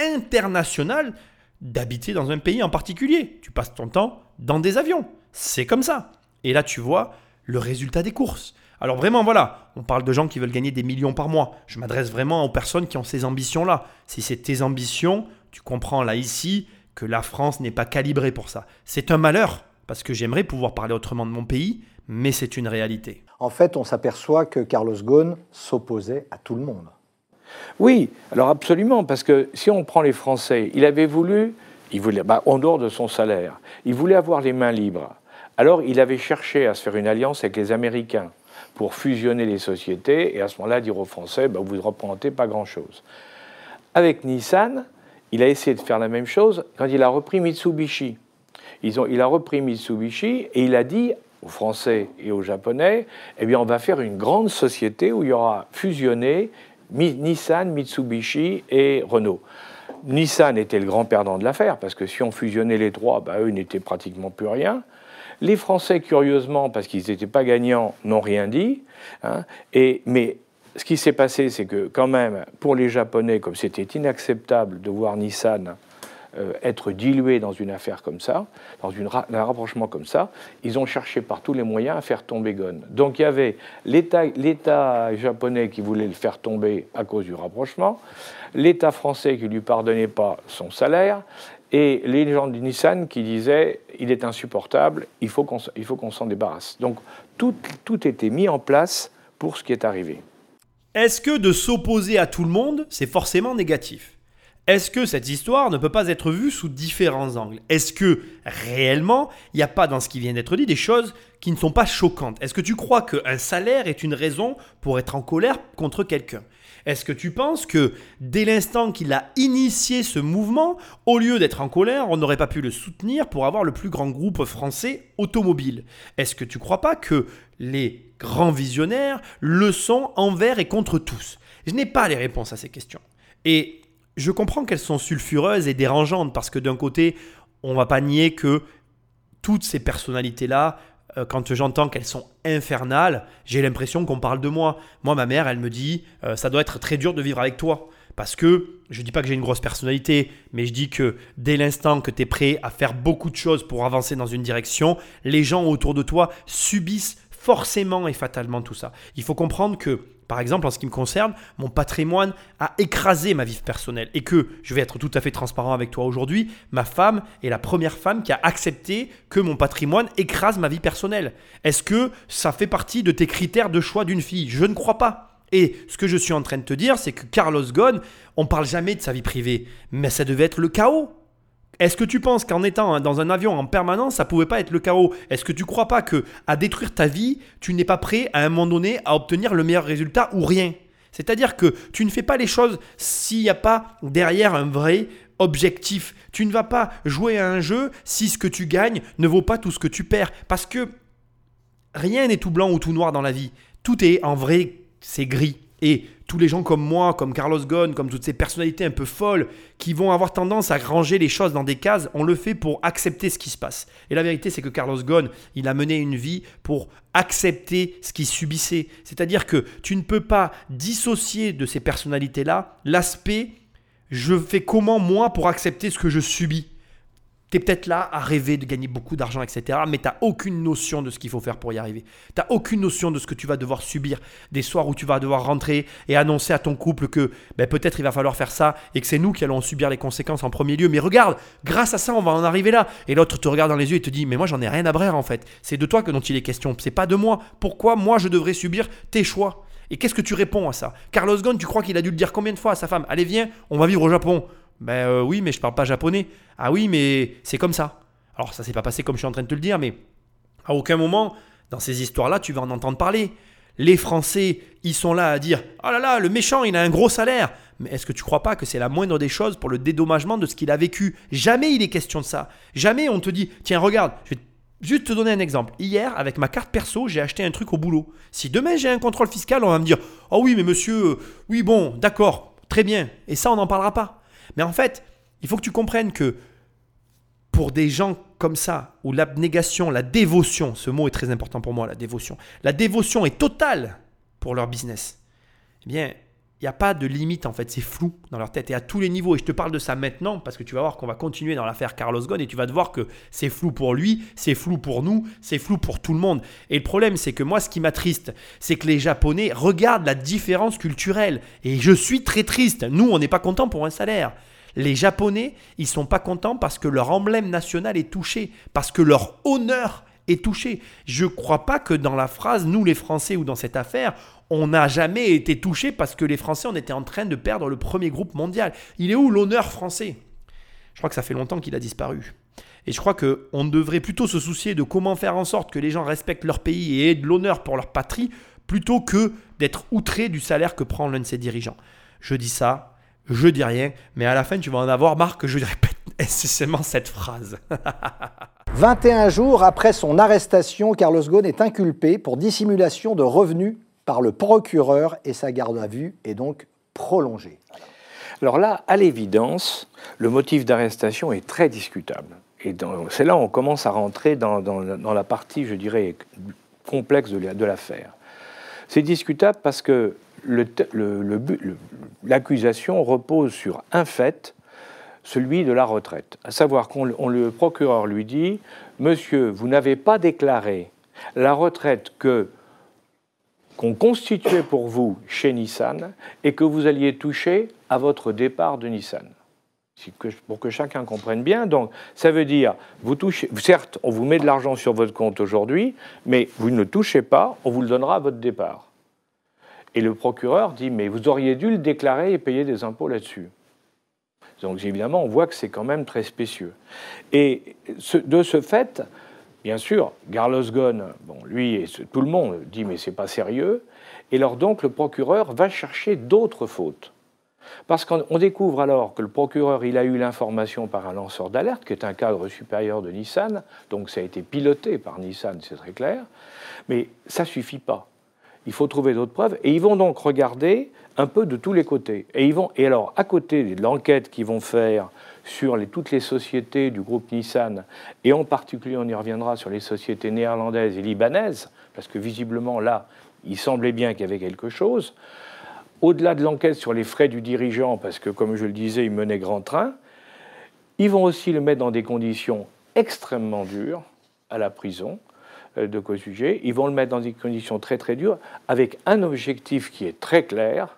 international d'habiter dans un pays en particulier. Tu passes ton temps dans des avions. C'est comme ça. Et là, tu vois le résultat des courses. Alors vraiment, voilà, on parle de gens qui veulent gagner des millions par mois. Je m'adresse vraiment aux personnes qui ont ces ambitions-là. Si c'est tes ambitions, tu comprends là ici que la France n'est pas calibrée pour ça. C'est un malheur, parce que j'aimerais pouvoir parler autrement de mon pays, mais c'est une réalité. En fait, on s'aperçoit que Carlos Ghosn s'opposait à tout le monde. Oui, alors absolument, parce que si on prend les Français, il avait voulu, il voulait, bah, en dehors de son salaire, il voulait avoir les mains libres. Alors il avait cherché à se faire une alliance avec les Américains pour fusionner les sociétés et à ce moment-là dire aux Français, bah, vous ne représentez pas grand-chose. Avec Nissan, il a essayé de faire la même chose quand il a repris Mitsubishi. Ils ont, il a repris Mitsubishi et il a dit aux Français et aux Japonais, eh bien, on va faire une grande société où il y aura fusionné Nissan, Mitsubishi et Renault. Nissan était le grand perdant de l'affaire, parce que si on fusionnait les trois, bah, eux n'étaient pratiquement plus rien. Les Français, curieusement, parce qu'ils n'étaient pas gagnants, n'ont rien dit. Hein, mais ce qui s'est passé, c'est que quand même, pour les Japonais, comme c'était inacceptable de voir Nissan euh, être dilué dans une affaire comme ça, dans un rapprochement comme ça, ils ont cherché par tous les moyens à faire tomber Gon. Donc il y avait l'État japonais qui voulait le faire tomber à cause du rapprochement, l'État français qui ne lui pardonnait pas son salaire, et les gens de Nissan qui disaient il est insupportable, il faut qu'on s'en débarrasse. Donc tout, tout était mis en place pour ce qui est arrivé. Est-ce que de s'opposer à tout le monde, c'est forcément négatif? Est-ce que cette histoire ne peut pas être vue sous différents angles? Est-ce que réellement, il n'y a pas dans ce qui vient d'être dit des choses qui ne sont pas choquantes? Est-ce que tu crois qu'un salaire est une raison pour être en colère contre quelqu'un? Est-ce que tu penses que dès l'instant qu'il a initié ce mouvement, au lieu d'être en colère, on n'aurait pas pu le soutenir pour avoir le plus grand groupe français automobile? Est-ce que tu crois pas que les grands visionnaires le sont envers et contre tous? Je n'ai pas les réponses à ces questions. Et je comprends qu'elles sont sulfureuses et dérangeantes parce que d'un côté, on va pas nier que toutes ces personnalités-là euh, quand j'entends qu'elles sont infernales, j'ai l'impression qu'on parle de moi. Moi, ma mère, elle me dit, euh, ça doit être très dur de vivre avec toi. Parce que je ne dis pas que j'ai une grosse personnalité, mais je dis que dès l'instant que tu es prêt à faire beaucoup de choses pour avancer dans une direction, les gens autour de toi subissent forcément et fatalement tout ça. Il faut comprendre que par exemple, en ce qui me concerne, mon patrimoine a écrasé ma vie personnelle. Et que, je vais être tout à fait transparent avec toi aujourd'hui, ma femme est la première femme qui a accepté que mon patrimoine écrase ma vie personnelle. Est-ce que ça fait partie de tes critères de choix d'une fille? Je ne crois pas. Et ce que je suis en train de te dire, c'est que Carlos Ghosn, on parle jamais de sa vie privée, mais ça devait être le chaos. Est-ce que tu penses qu'en étant dans un avion en permanence, ça pouvait pas être le chaos? Est-ce que tu crois pas que à détruire ta vie, tu n'es pas prêt à un moment donné à obtenir le meilleur résultat ou rien? C'est-à-dire que tu ne fais pas les choses s'il n'y a pas derrière un vrai objectif. Tu ne vas pas jouer à un jeu si ce que tu gagnes ne vaut pas tout ce que tu perds. Parce que rien n'est tout blanc ou tout noir dans la vie. Tout est en vrai, c'est gris. Et tous les gens comme moi, comme Carlos Ghosn, comme toutes ces personnalités un peu folles, qui vont avoir tendance à ranger les choses dans des cases, on le fait pour accepter ce qui se passe. Et la vérité, c'est que Carlos Ghosn, il a mené une vie pour accepter ce qu'il subissait. C'est-à-dire que tu ne peux pas dissocier de ces personnalités-là l'aspect je fais comment moi pour accepter ce que je subis tu es peut-être là à rêver de gagner beaucoup d'argent, etc. Mais tu n'as aucune notion de ce qu'il faut faire pour y arriver. Tu n'as aucune notion de ce que tu vas devoir subir. Des soirs où tu vas devoir rentrer et annoncer à ton couple que ben, peut-être il va falloir faire ça et que c'est nous qui allons subir les conséquences en premier lieu. Mais regarde, grâce à ça, on va en arriver là. Et l'autre te regarde dans les yeux et te dit Mais moi, j'en ai rien à brère en fait. C'est de toi que dont il est question. C'est pas de moi. Pourquoi moi, je devrais subir tes choix? Et qu'est-ce que tu réponds à ça? Carlos Ghosn, tu crois qu'il a dû le dire combien de fois à sa femme? Allez, viens, on va vivre au Japon. Ben euh, oui, mais je parle pas japonais. Ah oui, mais c'est comme ça. Alors ça s'est pas passé comme je suis en train de te le dire, mais à aucun moment dans ces histoires-là tu vas en entendre parler. Les Français, ils sont là à dire Oh là là, le méchant, il a un gros salaire. Mais est-ce que tu crois pas que c'est la moindre des choses pour le dédommagement de ce qu'il a vécu? Jamais il est question de ça. Jamais on te dit Tiens, regarde, je vais juste te donner un exemple. Hier, avec ma carte perso, j'ai acheté un truc au boulot. Si demain j'ai un contrôle fiscal, on va me dire Oh oui, mais monsieur, euh, oui, bon, d'accord, très bien. Et ça, on n'en parlera pas. Mais en fait, il faut que tu comprennes que pour des gens comme ça, où l'abnégation, la dévotion, ce mot est très important pour moi, la dévotion, la dévotion est totale pour leur business, eh bien, il n'y a pas de limite en fait, c'est flou dans leur tête et à tous les niveaux. Et je te parle de ça maintenant parce que tu vas voir qu'on va continuer dans l'affaire Carlos Ghosn et tu vas te voir que c'est flou pour lui, c'est flou pour nous, c'est flou pour tout le monde. Et le problème, c'est que moi, ce qui m'attriste, c'est que les Japonais regardent la différence culturelle. Et je suis très triste. Nous, on n'est pas content pour un salaire. Les Japonais, ils sont pas contents parce que leur emblème national est touché, parce que leur honneur touché. Je ne crois pas que dans la phrase, nous les Français ou dans cette affaire, on n'a jamais été touché parce que les Français, on était en train de perdre le premier groupe mondial. Il est où l'honneur français? Je crois que ça fait longtemps qu'il a disparu. Et je crois qu'on devrait plutôt se soucier de comment faire en sorte que les gens respectent leur pays et aient de l'honneur pour leur patrie, plutôt que d'être outrés du salaire que prend l'un de ses dirigeants. Je dis ça, je dis rien, mais à la fin, tu vas en avoir marre que je répète nécessairement cette phrase. 21 jours après son arrestation, Carlos Ghosn est inculpé pour dissimulation de revenus par le procureur et sa garde à vue est donc prolongée. Alors là, à l'évidence, le motif d'arrestation est très discutable. Et c'est là où on commence à rentrer dans, la partie, je dirais, complexe de l'affaire. C'est discutable parce que l'accusation repose sur un fait, celui de la retraite. À savoir qu'on le procureur lui dit Monsieur, vous n'avez pas déclaré la retraite que qu'on constituait pour vous chez Nissan et que vous alliez toucher à votre départ de Nissan. Pour que chacun comprenne bien, donc ça veut dire, vous touchez, certes, on vous met de l'argent sur votre compte aujourd'hui, mais vous ne touchez pas, on vous le donnera à votre départ. Et le procureur dit, mais vous auriez dû le déclarer et payer des impôts là-dessus. Donc évidemment, on voit que c'est quand même très spécieux. Et de ce fait, bien sûr, Carlos Ghosn, bon, lui et tout le monde dit mais c'est pas sérieux. Et alors donc le procureur va chercher d'autres fautes. Parce qu'on découvre alors que le procureur, il a eu l'information par un lanceur d'alerte, qui est un cadre supérieur de Nissan, donc ça a été piloté par Nissan, c'est très clair, mais ça suffit pas il faut trouver d'autres preuves. Et ils vont donc regarder un peu de tous les côtés. Et, ils vont, et alors, à côté de l'enquête qu'ils vont faire sur toutes les sociétés du groupe Nissan, et en particulier, on y reviendra sur les sociétés néerlandaises et libanaises, parce que visiblement, là, il semblait bien qu'il y avait quelque chose. Au-delà de l'enquête sur les frais du dirigeant, parce que, comme je le disais, il menait grand train, ils vont aussi le mettre dans des conditions extrêmement dures à la prison. Euh, de co-sujet. Ils vont le mettre dans des conditions très très dures, avec un objectif qui est très clair,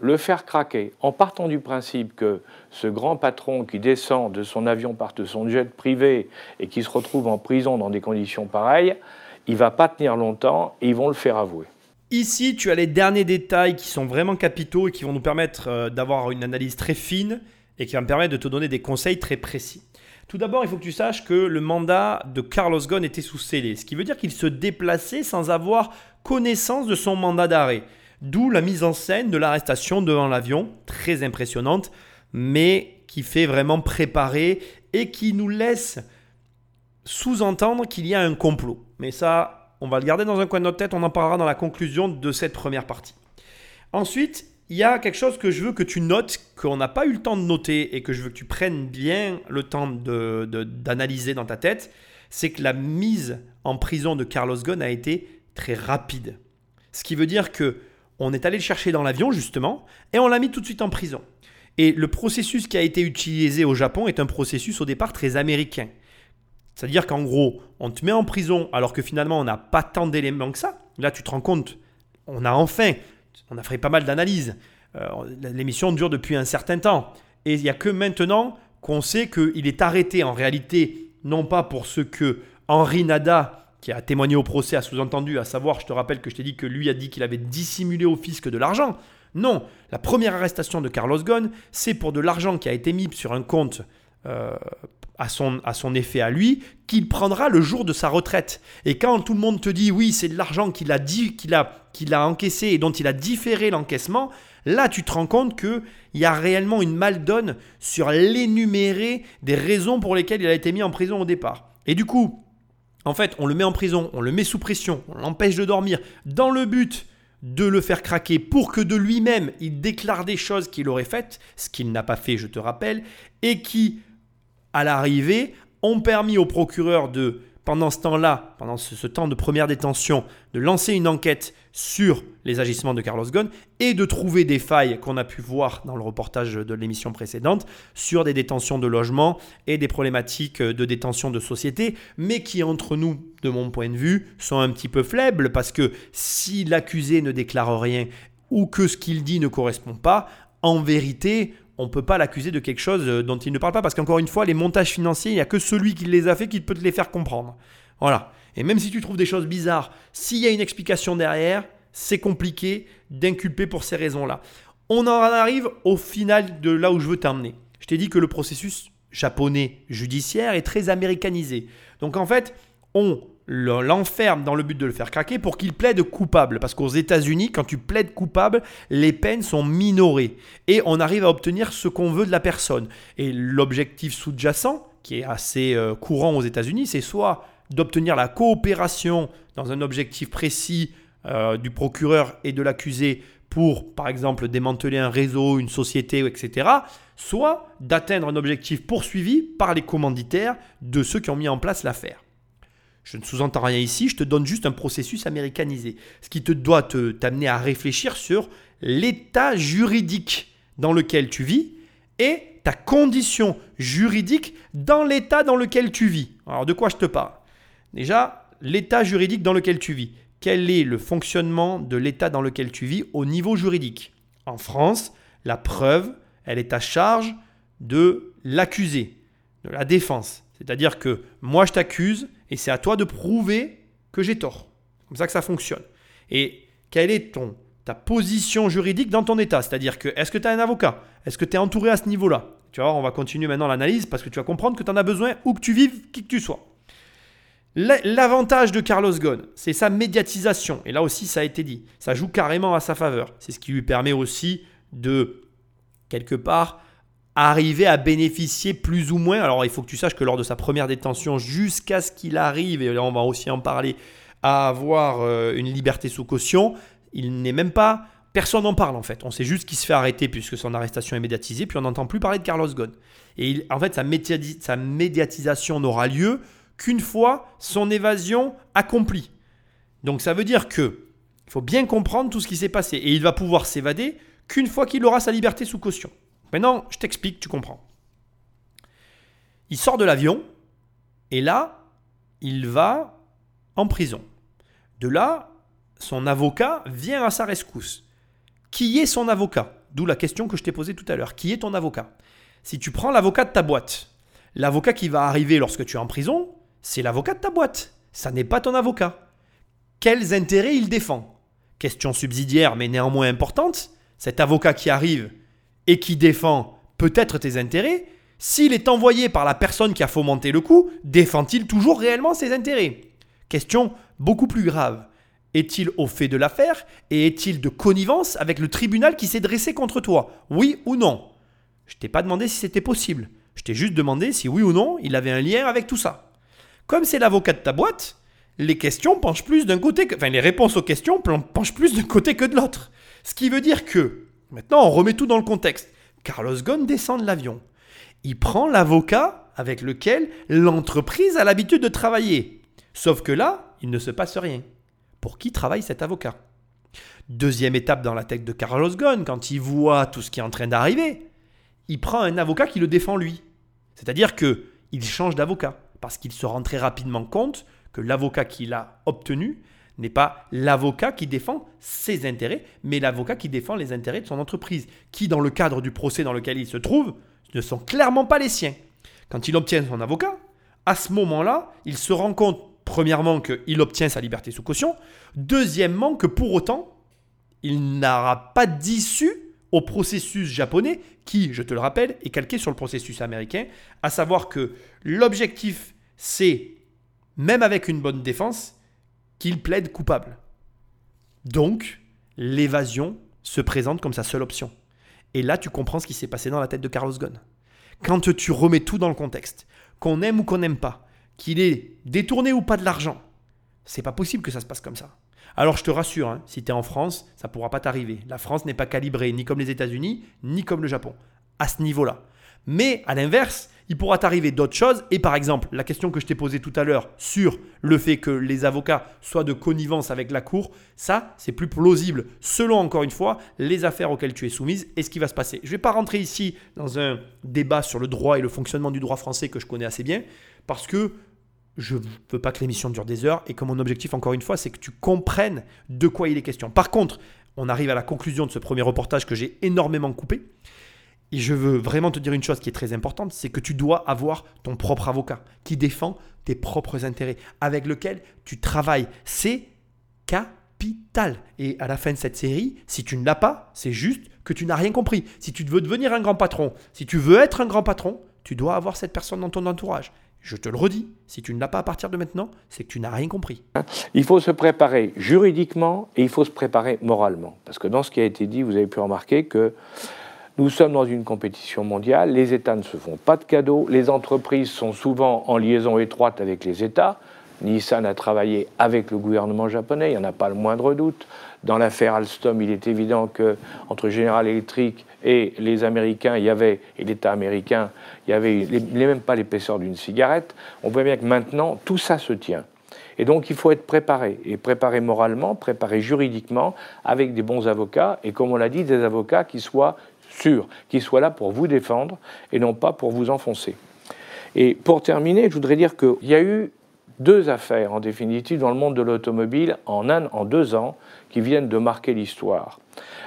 le faire craquer, en partant du principe que ce grand patron qui descend de son avion, part de son jet privé, et qui se retrouve en prison dans des conditions pareilles, il va pas tenir longtemps et ils vont le faire avouer. Ici, tu as les derniers détails qui sont vraiment capitaux et qui vont nous permettre euh, d'avoir une analyse très fine et qui va me permettre de te donner des conseils très précis. Tout d'abord, il faut que tu saches que le mandat de Carlos Ghosn était sous scellé, ce qui veut dire qu'il se déplaçait sans avoir connaissance de son mandat d'arrêt. D'où la mise en scène de l'arrestation devant l'avion, très impressionnante, mais qui fait vraiment préparer et qui nous laisse sous-entendre qu'il y a un complot. Mais ça, on va le garder dans un coin de notre tête, on en parlera dans la conclusion de cette première partie. Ensuite, il y a quelque chose que je veux que tu notes, qu'on n'a pas eu le temps de noter et que je veux que tu prennes bien le temps d'analyser dans ta tête, c'est que la mise en prison de Carlos Ghosn a été très rapide. Ce qui veut dire que on est allé le chercher dans l'avion justement et on l'a mis tout de suite en prison. Et le processus qui a été utilisé au Japon est un processus au départ très américain. C'est-à-dire qu'en gros, on te met en prison alors que finalement on n'a pas tant d'éléments que ça. Là, tu te rends compte, on a enfin, on a fait pas mal d'analyses. Euh, l'émission dure depuis un certain temps. Et il n'y a que maintenant qu'on sait qu'il est arrêté en réalité, non pas pour ce que Henri Nada, qui a témoigné au procès, a sous-entendu, à savoir, je te rappelle que je t'ai dit que lui a dit qu'il avait dissimulé au fisc de l'argent. Non, la première arrestation de Carlos Ghosn, c'est pour de l'argent qui a été mis sur un compte euh, à, son, à son effet à lui, qu'il prendra le jour de sa retraite. Et quand tout le monde te dit oui, c'est de l'argent qu'il a, dit, qu'il a, qu'il a encaissé et dont il a différé l'encaissement, là tu te rends compte qu'il y a réellement une maldonne sur l'énuméré des raisons pour lesquelles il a été mis en prison au départ. Et du coup, en fait, on le met en prison, on le met sous pression, on l'empêche de dormir, dans le but de le faire craquer pour que de lui-même il déclare des choses qu'il aurait faites, ce qu'il n'a pas fait, je te rappelle, et qui, à l'arrivée, ont permis au procureur de pendant ce temps-là, pendant ce, temps de première détention, de lancer une enquête sur les agissements de Carlos Ghosn et de trouver des failles qu'on a pu voir dans le reportage de l'émission précédente sur des détentions de logement et des problématiques de détention de société, mais qui entre nous, de mon point de vue, sont un petit peu faibles parce que si l'accusé ne déclare rien ou que ce qu'il dit ne correspond pas, en vérité, on ne peut pas l'accuser de quelque chose euh, dont il ne parle pas, parce qu'encore une fois, les montages financiers, il n'y a que celui qui les a fait qui peut te les faire comprendre. Voilà. Et même si tu trouves des choses bizarres, s'il y a une explication derrière, c'est compliqué d'inculper pour ces raisons-là. On en arrive au final de là où je veux t'emmener. Je t'ai dit que le processus japonais judiciaire est très américanisé. Donc en fait, on l'enferme dans le but de le faire craquer pour qu'il plaide coupable. Parce qu'aux États-Unis, quand tu plaides coupable, les peines sont minorées. Et on arrive à obtenir ce qu'on veut de la personne. Et l'objectif sous-jacent, qui est assez euh, courant aux États-Unis, c'est soit d'obtenir la coopération dans un objectif précis euh, du procureur et de l'accusé pour, par exemple, démanteler un réseau, une société, etc., soit d'atteindre un objectif poursuivi par les commanditaires de ceux qui ont mis en place l'affaire. Je ne sous-entends rien ici, je te donne juste un processus américanisé. Ce qui te doit t'amener à réfléchir sur l'état juridique dans lequel tu vis et ta condition juridique dans l'état dans lequel tu vis. Alors de quoi je te parle? Déjà, l'état juridique dans lequel tu vis. Quel est le fonctionnement de l'état dans lequel tu vis au niveau juridique? En France, la preuve, elle est à charge de l'accusé, de la défense. C'est-à-dire que moi je t'accuse, et c'est à toi de prouver que j'ai tort. C'est comme ça que ça fonctionne. Et quelle est ton, ta position juridique dans ton état? C'est-à-dire que est-ce que tu as un avocat? Est-ce que tu es entouré à ce niveau-là? Tu vois, on va continuer maintenant l'analyse parce que tu vas comprendre que tu en as besoin où que tu vives, qui que tu sois. L'avantage de Carlos Ghosn, c'est sa médiatisation. Et là aussi, ça a été dit. Ça joue carrément à sa faveur. C'est ce qui lui permet aussi de, quelque part, arriver à bénéficier plus ou moins. Alors il faut que tu saches que lors de sa première détention, jusqu'à ce qu'il arrive, et là on va aussi en parler, à avoir euh, une liberté sous caution, il n'est même pas... Personne n'en parle en fait. On sait juste qu'il se fait arrêter puisque son arrestation est médiatisée, puis on n'entend plus parler de Carlos Ghosn. Et en fait, sa, sa médiatisation n'aura lieu qu'une fois son évasion accomplie. Donc ça veut dire que il faut bien comprendre tout ce qui s'est passé. Et il va pouvoir s'évader qu'une fois qu'il aura sa liberté sous caution. Maintenant, je t'explique, tu comprends. Il sort de l'avion et là, il va en prison. De là, son avocat vient à sa rescousse. Qui est son avocat? D'où la question que je t'ai posée tout à l'heure. Qui est ton avocat? Si tu prends l'avocat de ta boîte, l'avocat qui va arriver lorsque tu es en prison, c'est l'avocat de ta boîte. Ça n'est pas ton avocat. Quels intérêts il défend? Question subsidiaire mais néanmoins importante. Cet avocat qui arrive, et qui défend peut-être tes intérêts, S'il est envoyé par la personne qui a fomenté le coup, défend-il toujours réellement ses intérêts? Question beaucoup plus grave. Est-il au fait de l'affaire et est-il de connivence avec le tribunal qui s'est dressé contre toi? Oui ou non? Je t'ai pas demandé si c'était possible. Je t'ai juste demandé si oui ou non il avait un lien avec tout ça. Comme c'est l'avocat de ta boîte, les questions penchent plus d'un côté que. Enfin, les réponses aux questions penchent plus d'un côté que de l'autre. Ce qui veut dire que. Maintenant, on remet tout dans le contexte. Carlos Ghosn descend de l'avion. Il prend l'avocat avec lequel l'entreprise a l'habitude de travailler. Sauf que là, il ne se passe rien. Pour qui travaille cet avocat? Deuxième étape dans la tête de Carlos Ghosn, quand il voit tout ce qui est en train d'arriver, il prend un avocat qui le défend lui. C'est-à-dire que il change d'avocat parce qu'il se rend très rapidement compte que l'avocat qu'il a obtenu n'est pas l'avocat qui défend ses intérêts, mais l'avocat qui défend les intérêts de son entreprise, qui dans le cadre du procès dans lequel il se trouve, ne sont clairement pas les siens. Quand il obtient son avocat, à ce moment-là, il se rend compte, premièrement, qu'il obtient sa liberté sous caution, deuxièmement, que pour autant, il n'aura pas d'issue au processus japonais qui, je te le rappelle, est calqué sur le processus américain, à savoir que l'objectif, c'est même avec une bonne défense, qu'il plaide coupable. Donc, l'évasion se présente comme sa seule option. Et là, tu comprends ce qui s'est passé dans la tête de Carlos Ghosn. Quand tu remets tout dans le contexte, qu'on aime ou qu'on n'aime pas, qu'il ait détourné ou pas de l'argent, c'est pas possible que ça se passe comme ça. Alors je te rassure, hein, si tu es en France, ça pourra pas t'arriver. La France n'est pas calibrée ni comme les États-Unis, ni comme le Japon, à ce niveau-là. Mais à l'inverse, il pourra t'arriver d'autres choses. Et par exemple, la question que je t'ai posée tout à l'heure sur le fait que les avocats soient de connivence avec la Cour, ça, c'est plus plausible selon, encore une fois, les affaires auxquelles tu es soumise et ce qui va se passer. Je ne vais pas rentrer ici dans un débat sur le droit et le fonctionnement du droit français que je connais assez bien, parce que je ne veux pas que l'émission dure des heures et que mon objectif, encore une fois, c'est que tu comprennes de quoi il est question. Par contre, on arrive à la conclusion de ce premier reportage que j'ai énormément coupé. Et je veux vraiment te dire une chose qui est très importante, c'est que tu dois avoir ton propre avocat qui défend tes propres intérêts, avec lequel tu travailles. C'est capital. Et à la fin de cette série, si tu ne l'as pas, c'est juste que tu n'as rien compris. Si tu veux devenir un grand patron, si tu veux être un grand patron, tu dois avoir cette personne dans ton entourage. Je te le redis, si tu ne l'as pas à partir de maintenant, c'est que tu n'as rien compris. Il faut se préparer juridiquement et il faut se préparer moralement. Parce que dans ce qui a été dit, vous avez pu remarquer que nous sommes dans une compétition mondiale, les États ne se font pas de cadeaux, les entreprises sont souvent en liaison étroite avec les États. Nissan a travaillé avec le gouvernement japonais, il n'y en a pas le moindre doute. Dans l'affaire Alstom, il est évident que entre General Electric et les Américains, il y avait, et l'État américain, il y avait même pas l'épaisseur d'une cigarette. On voit bien que maintenant, tout ça se tient. Et donc, il faut être préparé, et préparé moralement, préparé juridiquement, avec des bons avocats, et comme on l'a dit, des avocats qui soient sûr, qui soit là pour vous défendre et non pas pour vous enfoncer. Et pour terminer, je voudrais dire qu'il y a eu deux affaires, en définitive, dans le monde de l'automobile en, un, en deux ans qui viennent de marquer l'histoire.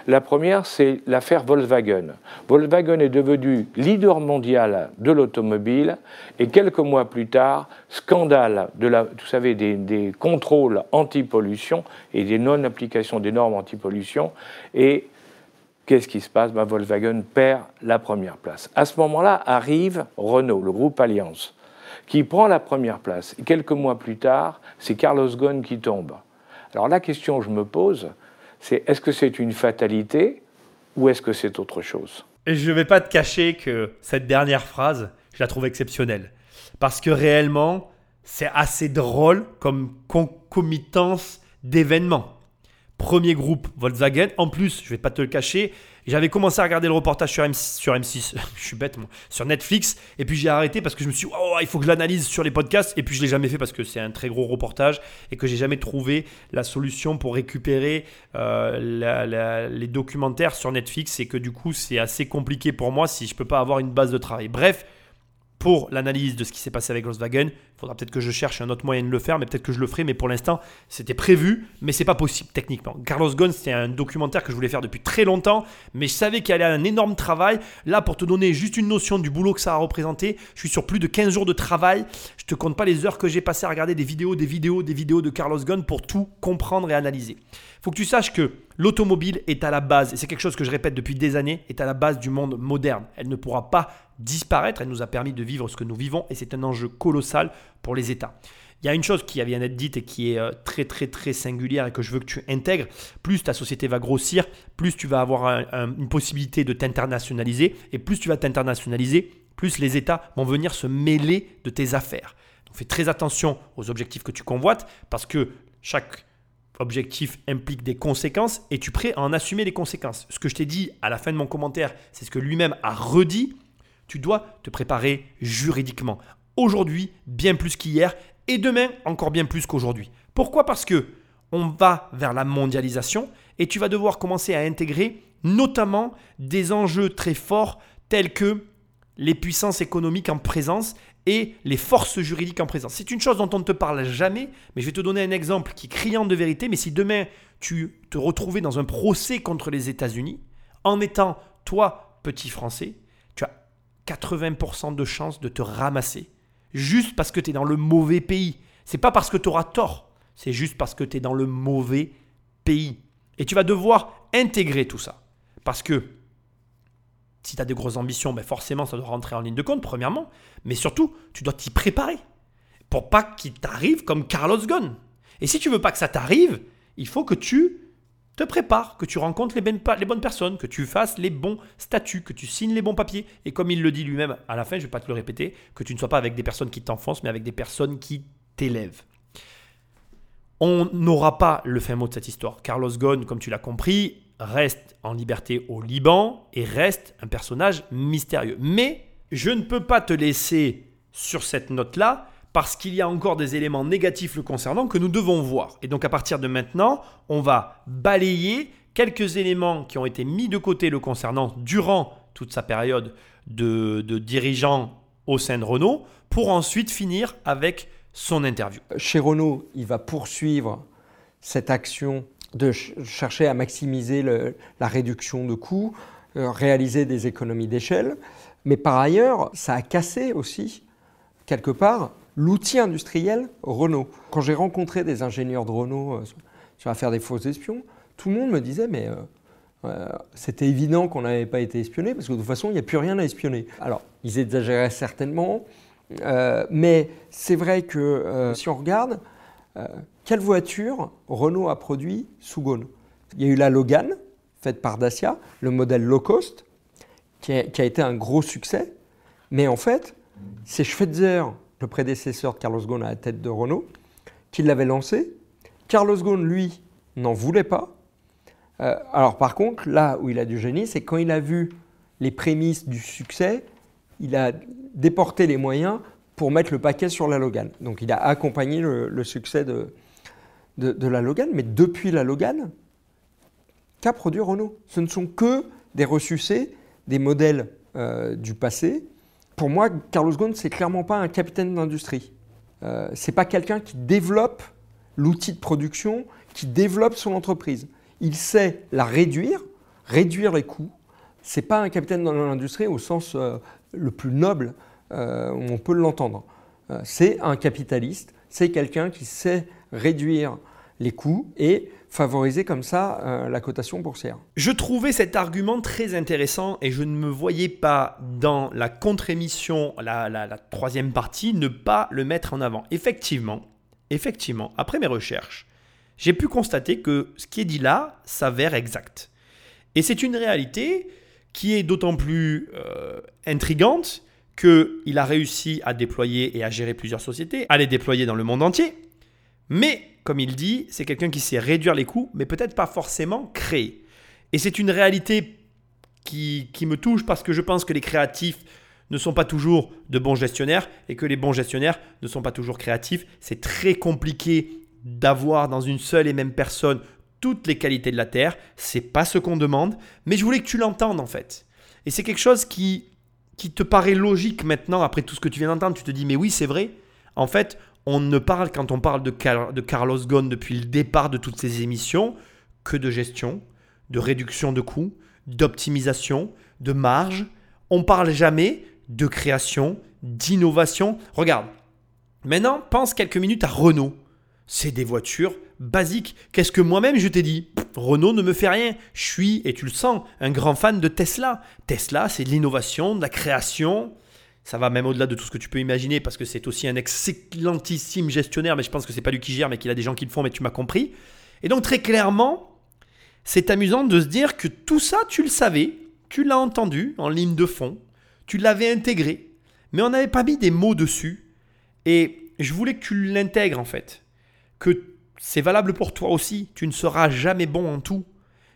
La première, c'est l'affaire Volkswagen. Volkswagen est devenu leader mondial de l'automobile et quelques mois plus tard, scandale de la, vous savez, des, contrôles anti-pollution et des non-applications des normes anti-pollution et Qu'est-ce qui se passe? Ben, Volkswagen perd la première place. À ce moment-là arrive Renault, le groupe Alliance, qui prend la première place. Quelques mois plus tard, c'est Carlos Ghosn qui tombe. Alors la question que je me pose, c'est est-ce que c'est une fatalité ou est-ce que c'est autre chose? Et je ne vais pas te cacher que cette dernière phrase, je la trouve exceptionnelle. Parce que réellement, c'est assez drôle comme concomitance d'événements. Premier groupe Volkswagen. En plus, je vais pas te le cacher, j'avais commencé à regarder le reportage sur, M6, sur M6, je suis bête moi, sur Netflix, et puis j'ai arrêté parce que je me suis dit, oh, il faut que je l'analyse sur les podcasts, et puis je l'ai jamais fait parce que c'est un très gros reportage et que j'ai jamais trouvé la solution pour récupérer euh, les documentaires sur Netflix, et que du coup c'est assez compliqué pour moi si je peux pas avoir une base de travail. Bref, pour l'analyse de ce qui s'est passé avec Volkswagen, faudra peut-être que je cherche un autre moyen de le faire, mais peut-être que je le ferai. Mais pour l'instant, c'était prévu, mais c'est pas possible techniquement. Carlos Ghosn, c'était un documentaire que je voulais faire depuis très longtemps, mais je savais qu'il y allait un énorme travail. Là, pour te donner juste une notion du boulot que ça a représenté, je suis sur plus de 15 jours de travail. Je te compte pas les heures que j'ai passées à regarder des vidéos, des vidéos, des vidéos de Carlos Ghosn pour tout comprendre et analyser. Faut que tu saches que l'automobile est à la base, et c'est quelque chose que je répète depuis des années, est à la base du monde moderne. Elle ne pourra pas disparaître, elle nous a permis de vivre ce que nous vivons, et c'est un enjeu colossal pour les États. Il y a une chose qui vient d'être dite et qui est euh, très très très singulière et que je veux que tu intègres. Plus ta société va grossir, plus tu vas avoir une possibilité de t'internationaliser. Et plus tu vas t'internationaliser, plus les États vont venir se mêler de tes affaires. Donc fais très attention aux objectifs que tu convoites parce que chaque objectif implique des conséquences et tu es prêt à en assumer les conséquences. Ce que je t'ai dit à la fin de mon commentaire, c'est ce que lui-même a redit. Tu dois te préparer juridiquement. Aujourd'hui, bien plus qu'hier et demain, encore bien plus qu'aujourd'hui. Pourquoi? Parce que on va vers la mondialisation et tu vas devoir commencer à intégrer notamment des enjeux très forts tels que les puissances économiques en présence et les forces juridiques en présence. C'est une chose dont on ne te parle jamais, mais je vais te donner un exemple qui est criant de vérité, mais si demain tu te retrouvais dans un procès contre les États-Unis, en étant toi petit français, tu as 80% de chances de te ramasser, juste parce que tu es dans le mauvais pays. C'est pas parce que tu auras tort, c'est juste parce que tu es dans le mauvais pays. Et tu vas devoir intégrer tout ça. Parce que si tu as de grosses ambitions, ben forcément, ça doit rentrer en ligne de compte, premièrement. Mais surtout, tu dois t'y préparer. Pour pas qu'il t'arrive comme Carlos Ghosn. Et si tu veux pas que ça t'arrive, il faut que tu te prépares, que tu rencontres les, les bonnes personnes, que tu fasses les bons statuts, que tu signes les bons papiers. Et comme il le dit lui-même à la fin, je ne vais pas te le répéter, que tu ne sois pas avec des personnes qui t'enfoncent, mais avec des personnes qui t'élèvent. On n'aura pas le fin mot de cette histoire. Carlos Ghosn, comme tu l'as compris, reste en liberté au Liban et reste un personnage mystérieux. Mais je ne peux pas te laisser sur cette note-là parce qu'il y a encore des éléments négatifs le concernant que nous devons voir. Et donc à partir de maintenant, on va balayer quelques éléments qui ont été mis de côté le concernant durant toute sa période de, dirigeant au sein de Renault pour ensuite finir avec son interview. Chez Renault, il va poursuivre cette action de chercher à maximiser la réduction de coûts, euh, réaliser des économies d'échelle. Mais par ailleurs, ça a cassé aussi, quelque part, l'outil industriel Renault. Quand j'ai rencontré des ingénieurs de Renault euh, sur l'affaire des faux espions, tout le monde me disait, mais euh, c'était évident qu'on n'avait pas été espionné, parce que de toute façon, il n'y a plus rien à espionner. Alors, ils exagéraient certainement, mais c'est vrai que si on regarde, quelle voiture Renault a produit sous Ghosn Il y a eu la Logan, faite par Dacia, le modèle low cost, qui a, été un gros succès. Mais en fait, c'est Schweitzer, le prédécesseur de Carlos Ghosn à la tête de Renault, qui l'avait lancé. Carlos Ghosn, lui, n'en voulait pas. Euh, alors par contre, là où il a du génie, c'est quand il a vu les prémices du succès, il a déporté les moyens pour mettre le paquet sur la Logan. Donc il a accompagné le succès de, la Logan, mais depuis la Logan, qu'a produit Renault? Ce ne sont que des ressucés, des modèles euh, du passé. Pour moi, Carlos Ghosn, c'est clairement pas un capitaine d'industrie. Euh, c'est pas quelqu'un qui développe l'outil de production, qui développe son entreprise. Il sait la réduire, réduire les coûts. C'est pas un capitaine dans l'industrie au sens euh, le plus noble euh, on peut l'entendre. c'est un capitaliste, c'est quelqu'un qui sait réduire les coûts et favoriser comme ça euh, la cotation boursière. Je trouvais cet argument très intéressant et je ne me voyais pas dans la contre-émission, la, la, troisième partie, ne pas le mettre en avant. Effectivement, effectivement, après mes recherches, j'ai pu constater que ce qui est dit là s'avère exact. Et c'est une réalité qui est d'autant plus euh, intrigante qu'il a réussi à déployer et à gérer plusieurs sociétés, à les déployer dans le monde entier, mais, comme il dit, c'est quelqu'un qui sait réduire les coûts, mais peut-être pas forcément créer. Et c'est une réalité qui, qui, me touche parce que je pense que les créatifs ne sont pas toujours de bons gestionnaires et que les bons gestionnaires ne sont pas toujours créatifs. C'est très compliqué d'avoir dans une seule et même personne toutes les qualités de la terre. C'est pas ce qu'on demande, mais je voulais que tu l'entendes en fait. Et c'est quelque chose qui qui te paraît logique maintenant après tout ce que tu viens d'entendre. Tu te dis mais oui c'est vrai. En fait, on ne parle, quand on parle de, Carlos Ghosn depuis le départ de toutes ces émissions, que de gestion, de réduction de coûts, d'optimisation, de marge. On parle jamais de création, d'innovation. Regarde, maintenant, pense quelques minutes à Renault. C'est des voitures basiques. Qu'est-ce que moi-même je t'ai dit? Renault ne me fait rien. Je suis, et tu le sens, un grand fan de Tesla. Tesla, c'est de l'innovation, de la création. Ça va même au-delà de tout ce que tu peux imaginer parce que c'est aussi un excellentissime gestionnaire, mais je pense que c'est pas lui qui gère, mais qu'il a des gens qui le font, mais tu m'as compris. Et donc très clairement, c'est amusant de se dire que tout ça, tu le savais, tu l'as entendu en ligne de fond, tu l'avais intégré, mais on n'avait pas mis des mots dessus. Et je voulais que tu l'intègres en fait, que c'est valable pour toi aussi, tu ne seras jamais bon en tout.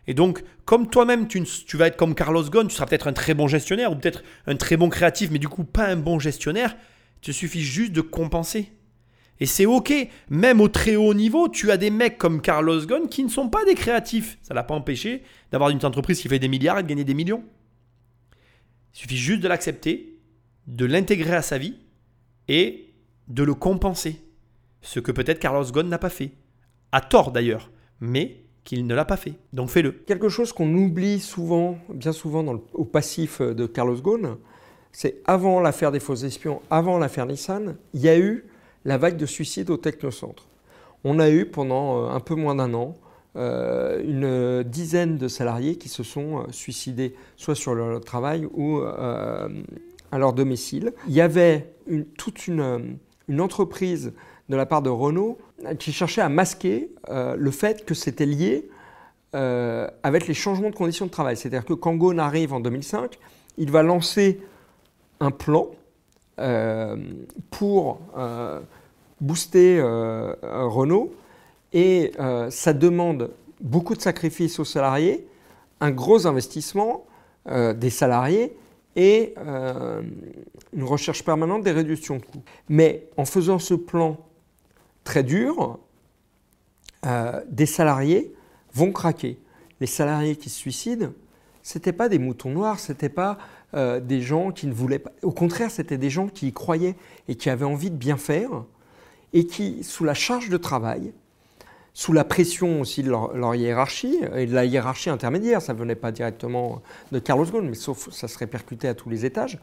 Et donc, comme toi-même, tu, vas être comme Carlos Ghosn, tu seras peut-être un très bon gestionnaire ou peut-être un très bon créatif, mais du coup pas un bon gestionnaire, il te suffit juste de compenser. Et c'est ok, même au très haut niveau, tu as des mecs comme Carlos Ghosn qui ne sont pas des créatifs. Ça ne l'a pas empêché d'avoir une entreprise qui fait des milliards et de gagner des millions. Il suffit juste de l'accepter, de l'intégrer à sa vie et de le compenser. Ce que peut-être Carlos Ghosn n'a pas fait. À tort d'ailleurs, mais qu'il ne l'a pas fait. Donc fais-le. Quelque chose qu'on oublie souvent, bien souvent au passif de Carlos Ghosn, c'est avant l'affaire des faux espions, avant l'affaire Nissan, il y a eu la vague de suicides au technocentre. On a eu pendant euh, un peu moins d'un an euh, une dizaine de salariés qui se sont euh, suicidés, soit sur leur travail ou à leur domicile. Il y avait toute une entreprise de la part de Renault qui cherchait à masquer euh, le fait que c'était lié euh, avec les changements de conditions de travail. C'est-à-dire que quand Ghosn arrive en 2005, il va lancer un plan euh, pour booster Renault et ça demande beaucoup de sacrifices aux salariés, un gros investissement des salariés et une recherche permanente des réductions de coûts. Mais en faisant ce plan très dur, euh, des salariés vont craquer. Les salariés qui se suicident, ce n'étaient pas des moutons noirs, ce n'étaient pas euh, des gens qui ne voulaient pas. Au contraire, c'était des gens qui y croyaient et qui avaient envie de bien faire et qui, sous la charge de travail, sous la pression aussi de leur, hiérarchie et de la hiérarchie intermédiaire, ça ne venait pas directement de Carlos Ghosn, mais sauf ça se répercutait à tous les étages,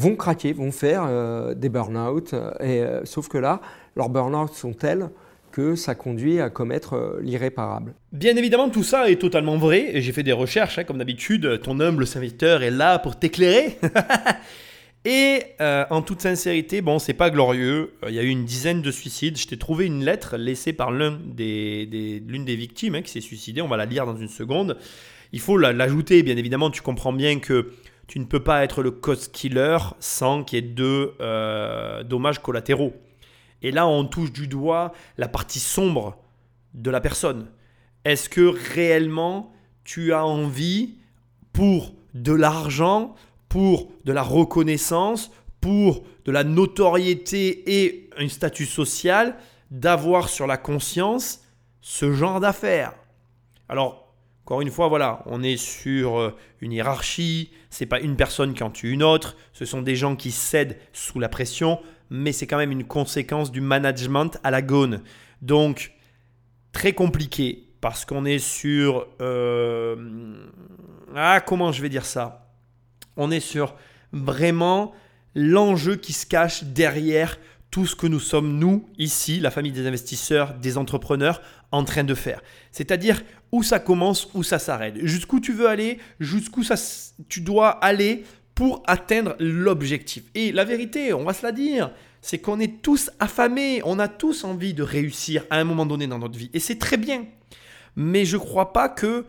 vont craquer, vont faire euh, des burn-out. Et, sauf que là, leurs burn-out sont tels que ça conduit à commettre euh, l'irréparable. Bien évidemment, tout ça est totalement vrai, j'ai fait des recherches, hein, comme d'habitude, ton humble serviteur est là pour t'éclairer. et euh, en toute sincérité, bon, c'est pas glorieux, il y a eu une dizaine de suicides, je t'ai trouvé une lettre laissée par l'une des, des victimes hein, qui s'est suicidée, on va la lire dans une seconde. Il faut l'ajouter, bien évidemment, tu comprends bien que tu ne peux pas être le cause killer sans qu'il y ait deux euh, dommages collatéraux. Et là, on touche du doigt la partie sombre de la personne. Est-ce que réellement tu as envie pour de l'argent, pour de la reconnaissance, pour de la notoriété et un statut social, d'avoir sur la conscience ce genre d'affaires? Alors, encore une fois, voilà, on est sur euh, une hiérarchie, c'est pas une personne qui en tue une autre, ce sont des gens qui cèdent sous la pression, mais c'est quand même une conséquence du management à la gone. Donc, très compliqué parce qu'on est sur... Euh, ah, comment je vais dire ça? On est sur vraiment l'enjeu qui se cache derrière tout ce que nous sommes, nous, ici, la famille des investisseurs, des entrepreneurs, en train de faire. C'est-à-dire où ça commence, où ça s'arrête. Jusqu'où tu veux aller, jusqu'où tu dois aller pour atteindre l'objectif. Et la vérité, on va se la dire, c'est qu'on est tous affamés, on a tous envie de réussir à un moment donné dans notre vie. Et c'est très bien. Mais je ne crois pas que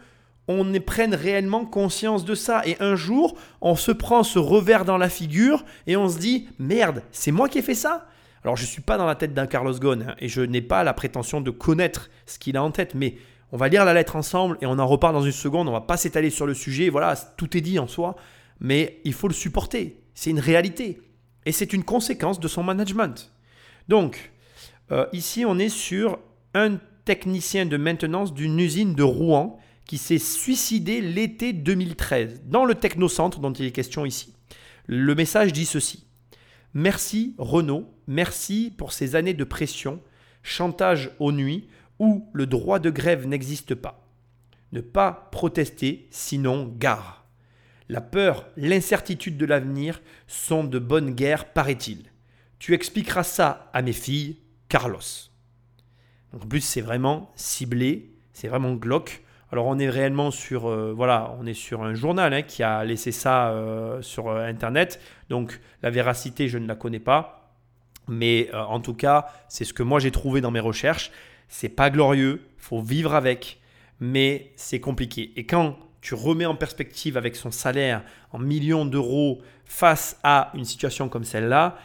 on prenne réellement conscience de ça. Et un jour, on se prend ce revers dans la figure et on se dit, merde, c'est moi qui ai fait ça alors je ne suis pas dans la tête d'un Carlos Ghosn hein, et je n'ai pas la prétention de connaître ce qu'il a en tête, mais on va lire la lettre ensemble et on en repart dans une seconde, on va pas s'étaler sur le sujet, voilà, tout est dit en soi, mais il faut le supporter, c'est une réalité et c'est une conséquence de son management. Donc, euh, ici on est sur un technicien de maintenance d'une usine de Rouen qui s'est suicidé l'été 2013 dans le technocentre dont il est question ici. Le message dit ceci. Merci Renault, merci pour ces années de pression, chantage aux nuits, où le droit de grève n'existe pas. Ne pas protester, sinon gare. La peur, l'incertitude de l'avenir sont de bonne guerre, paraît-il. Tu expliqueras ça à mes filles, Carlos. en plus, c'est vraiment ciblé, c'est vraiment glauque. Alors on est réellement sur, euh, voilà, on est sur un journal hein, qui a laissé ça euh, sur euh, Internet. Donc la véracité, je ne la connais pas. Mais en tout cas, c'est ce que moi j'ai trouvé dans mes recherches. C'est pas glorieux, faut vivre avec, mais c'est compliqué. Et quand tu remets en perspective avec son salaire en millions d'euros face à une situation comme celle-là,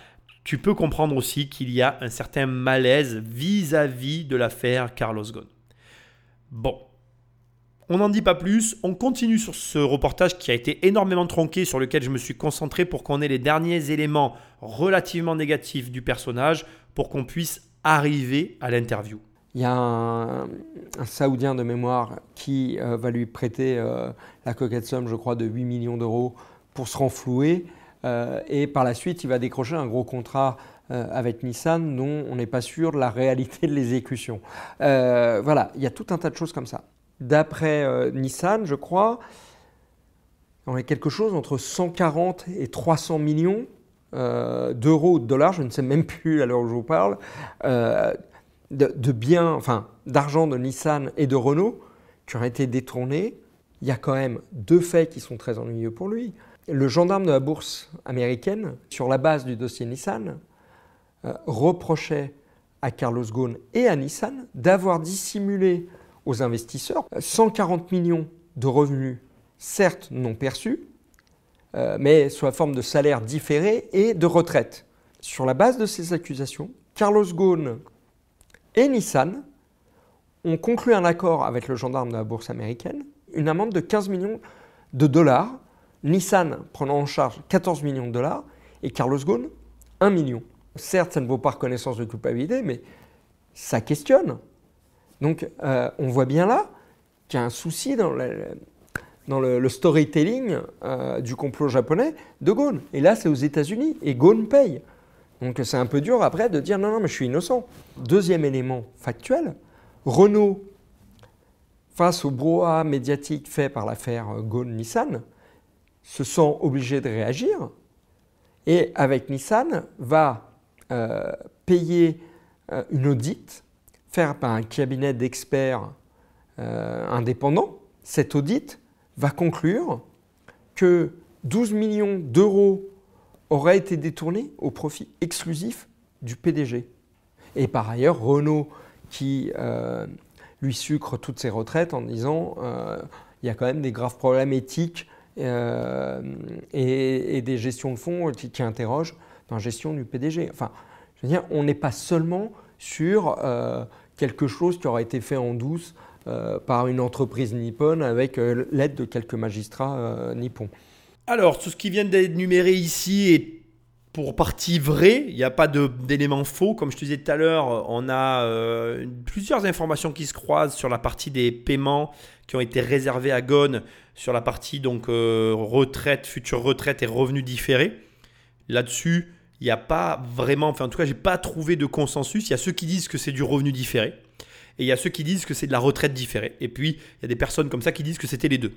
tu peux comprendre aussi qu'il y a un certain malaise vis-à-vis de l'affaire Carlos Ghosn. Bon, on n'en dit pas plus, on continue sur ce reportage qui a été énormément tronqué, sur lequel je me suis concentré pour qu'on ait les derniers éléments relativement négatifs du personnage, pour qu'on puisse arriver à l'interview. Il y a un, Saoudien de mémoire qui euh, va lui prêter euh, la coquette somme, je crois, de 8 millions d'euros pour se renflouer. Euh, et par la suite, il va décrocher un gros contrat avec Nissan dont on n'est pas sûr de la réalité de l'exécution. voilà, il y a tout un tas de choses comme ça. D'après Nissan, je crois, on est quelque chose entre 140 et 300 millions d'euros ou de dollars, je ne sais même plus à l'heure où je vous parle, de, biens, enfin d'argent de Nissan et de Renault qui auraient été détournés. Il y a quand même deux faits qui sont très ennuyeux pour lui. Le gendarme de la bourse américaine, sur la base du dossier Nissan, euh, reprochait à Carlos Ghosn et à Nissan d'avoir dissimulé aux investisseurs 140 millions de revenus, certes non perçus, euh, mais sous la forme de salaires différés et de retraite. Sur la base de ces accusations, Carlos Ghosn et Nissan ont conclu un accord avec le gendarme de la bourse américaine, une amende de 15 millions de dollars, Nissan prenant en charge 14 millions de dollars et Carlos Ghosn 1 million. Certes, ça ne vaut pas reconnaissance de culpabilité, mais ça questionne. Donc euh, on voit bien là qu'il y a un souci dans le, storytelling euh, du complot japonais de Ghosn. Et là, c'est aux États-Unis et Ghosn paye. Donc c'est un peu dur après de dire non, non, mais je suis innocent. Deuxième élément factuel, Renault, face au brouhaha médiatique fait par l'affaire Ghosn-Nissan, se sent obligé de réagir et avec Nissan va euh, payer une audite faire par un cabinet d'experts euh, indépendants. Cet audit va conclure que 12 millions d'euros aurait été détourné au profit exclusif du PDG. Et par ailleurs, Renault, qui euh, lui sucre toutes ses retraites en disant euh, il y a quand même des graves problèmes éthiques euh, et, des gestions de fonds qui, qui, interrogent dans la gestion du PDG. Enfin, je veux dire, on n'est pas seulement sur quelque chose qui aura été fait en douce par une entreprise nippone avec l'aide de quelques magistrats nippons. Alors, tout ce qui vient d'être numéré ici est pour partie vrai. Il n'y a pas d'éléments faux. Comme je te disais tout à l'heure, on a euh, plusieurs informations qui se croisent sur la partie des paiements qui ont été réservés à Gone, sur la partie donc euh, retraite, future retraite et revenus différés. Là-dessus, il n'y a pas vraiment, enfin en tout cas, j'ai pas trouvé de consensus. Il y a ceux qui disent que c'est du revenu différé et il y a ceux qui disent que c'est de la retraite différée. Et puis, il y a des personnes comme ça qui disent que c'était les deux.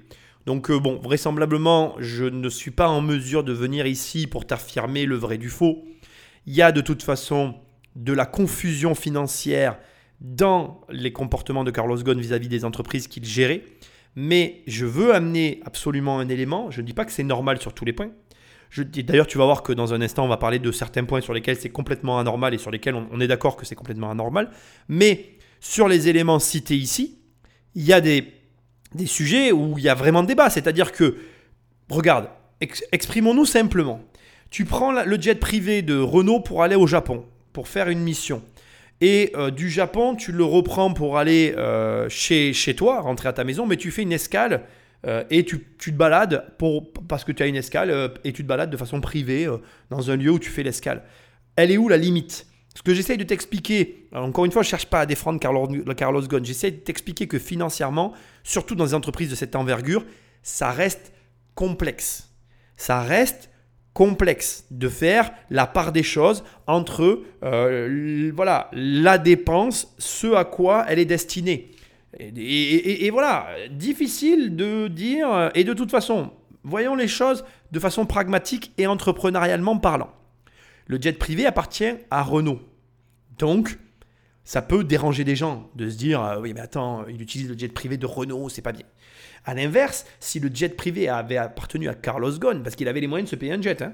Donc euh, bon, vraisemblablement, je ne suis pas en mesure de venir ici pour t'affirmer le vrai du faux. Il y a de toute façon de la confusion financière dans les comportements de Carlos Ghosn vis-à-vis des entreprises qu'il gérait. Mais je veux amener absolument un élément. Je ne dis pas que c'est normal sur tous les points. D'ailleurs, tu vas voir que dans un instant, on va parler de certains points sur lesquels c'est complètement anormal et sur lesquels on est d'accord que c'est complètement anormal. Mais sur les éléments cités ici, il y a des des sujets où il y a vraiment débat. C'est-à-dire que, regarde, exprimons-nous simplement. Tu prends le jet privé de Renault pour aller au Japon, pour faire une mission. Et euh, du Japon, tu le reprends pour aller euh, chez, chez toi, rentrer à ta maison, mais tu fais une escale euh, et tu, tu, te balades pour, parce que tu as une escale et tu te balades de façon privée dans un lieu où tu fais l'escale. Elle est où la limite? Ce que j'essaye de t'expliquer, encore une fois, je ne cherche pas à défendre Carlos, Carlos Ghosn, j'essaie de t'expliquer que financièrement, surtout dans des entreprises de cette envergure, ça reste complexe. Ça reste complexe de faire la part des choses entre euh, voilà, la dépense, ce à quoi elle est destinée. Et, voilà, difficile de dire, et de toute façon, voyons les choses de façon pragmatique et entrepreneurialement parlant. Le jet privé appartient à Renault. Donc, ça peut déranger des gens de se dire euh, oui mais attends il utilise le jet privé de Renault c'est pas bien. À l'inverse si le jet privé avait appartenu à Carlos Ghosn parce qu'il avait les moyens de se payer un jet, hein,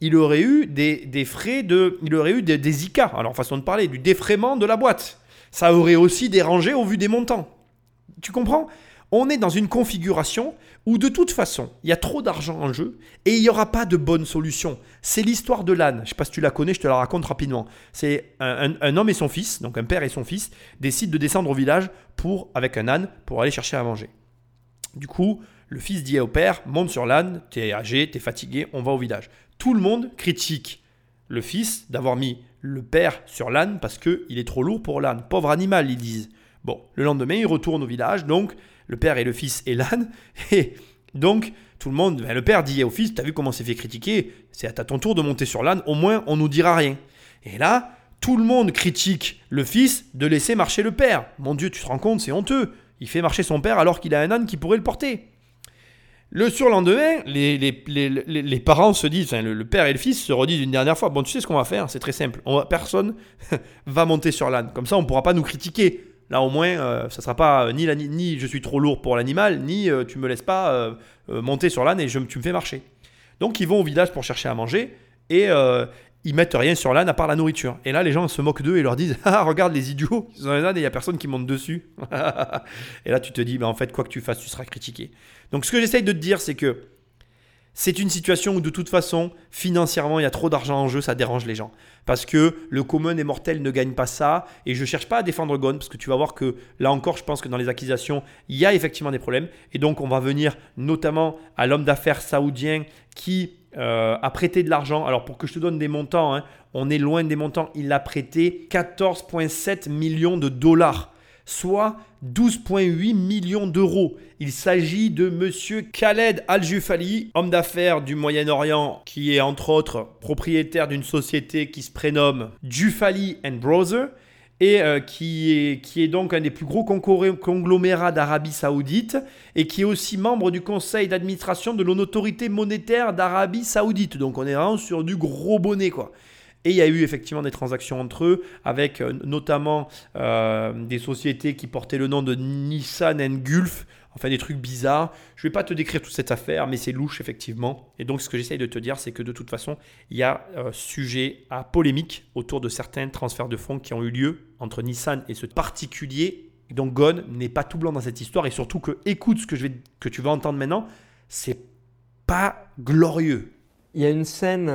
il aurait eu des, frais de il aurait eu des, des ICA alors façon de parler du défraiement de la boîte. Ça aurait aussi dérangé au vu des montants. Tu comprends? On est dans une configuration où de toute façon, il y a trop d'argent en jeu et il n'y aura pas de bonne solution. C'est l'histoire de l'âne. Je ne sais pas si tu la connais, je te la raconte rapidement. C'est un, homme et son fils, donc un père et son fils, décident de descendre au village pour, avec un âne pour aller chercher à manger. Du coup, le fils dit au père, monte sur l'âne, t'es âgé, t'es fatigué, on va au village. Tout le monde critique le fils d'avoir mis le père sur l'âne parce qu'il est trop lourd pour l'âne. Pauvre animal, ils disent. Bon, le lendemain, il retourne au village, donc le père et le fils et l'âne. Et donc, tout le monde, ben, le père dit au fils, t'as vu comment c'est fait critiquer? C'est à ton tour de monter sur l'âne, au moins on nous dira rien. Et là, tout le monde critique le fils de laisser marcher le père. Mon Dieu, tu te rends compte, c'est honteux. Il fait marcher son père alors qu'il a un âne qui pourrait le porter. Le surlendemain, les, parents se disent, le, père et le fils se redisent une dernière fois, bon, tu sais ce qu'on va faire, c'est très simple. On personne va monter sur l'âne. Comme ça, on ne pourra pas nous critiquer. Là, au moins, euh, ça sera pas euh, ni, ni je suis trop lourd pour l'animal, ni euh, tu me laisses pas monter sur l'âne et je, tu me fais marcher. Donc, ils vont au village pour chercher à manger et ils mettent rien sur l'âne à part la nourriture. Et là, les gens se moquent d'eux et leur disent Ah, regarde les idiots, ils ont un âne et il n'y a personne qui monte dessus. et là, tu te dis bah, En fait, quoi que tu fasses, tu seras critiqué. Donc, ce que j'essaye de te dire, c'est que c'est une situation où de toute façon, financièrement, il y a trop d'argent en jeu, ça dérange les gens. Parce que le commun des mortels ne gagne pas ça. Et je ne cherche pas à défendre Gon, parce que tu vas voir que là encore, je pense que dans les accusations, il y a effectivement des problèmes. Et donc, on va venir notamment à l'homme d'affaires saoudien qui euh, a prêté de l'argent. Alors, pour que je te donne des montants, hein, on est loin des montants. Il a prêté 14,7 millions de dollars soit 12,8 millions d'euros. Il s'agit de monsieur Khaled Al-Jufali, homme d'affaires du Moyen-Orient, qui est entre autres propriétaire d'une société qui se prénomme Jufali Brother et euh, qui, est, donc un des plus gros conglomérats d'Arabie Saoudite et qui est aussi membre du conseil d'administration de l'autorité monétaire d'Arabie Saoudite. Donc on est vraiment sur du gros bonnet quoi. Et il y a eu effectivement des transactions entre eux, avec euh, notamment euh, des sociétés qui portaient le nom de Nissan Gulf, enfin des trucs bizarres. Je ne vais pas te décrire toute cette affaire, mais c'est louche effectivement. Et donc ce que j'essaye de te dire, c'est que de toute façon, il y a euh, sujet à polémique autour de certains transferts de fonds qui ont eu lieu entre Nissan et ce particulier. Donc Gon n'est pas tout blanc dans cette histoire, et surtout que écoute ce que, je vais, que tu vas entendre maintenant, c'est pas glorieux. Il y a une scène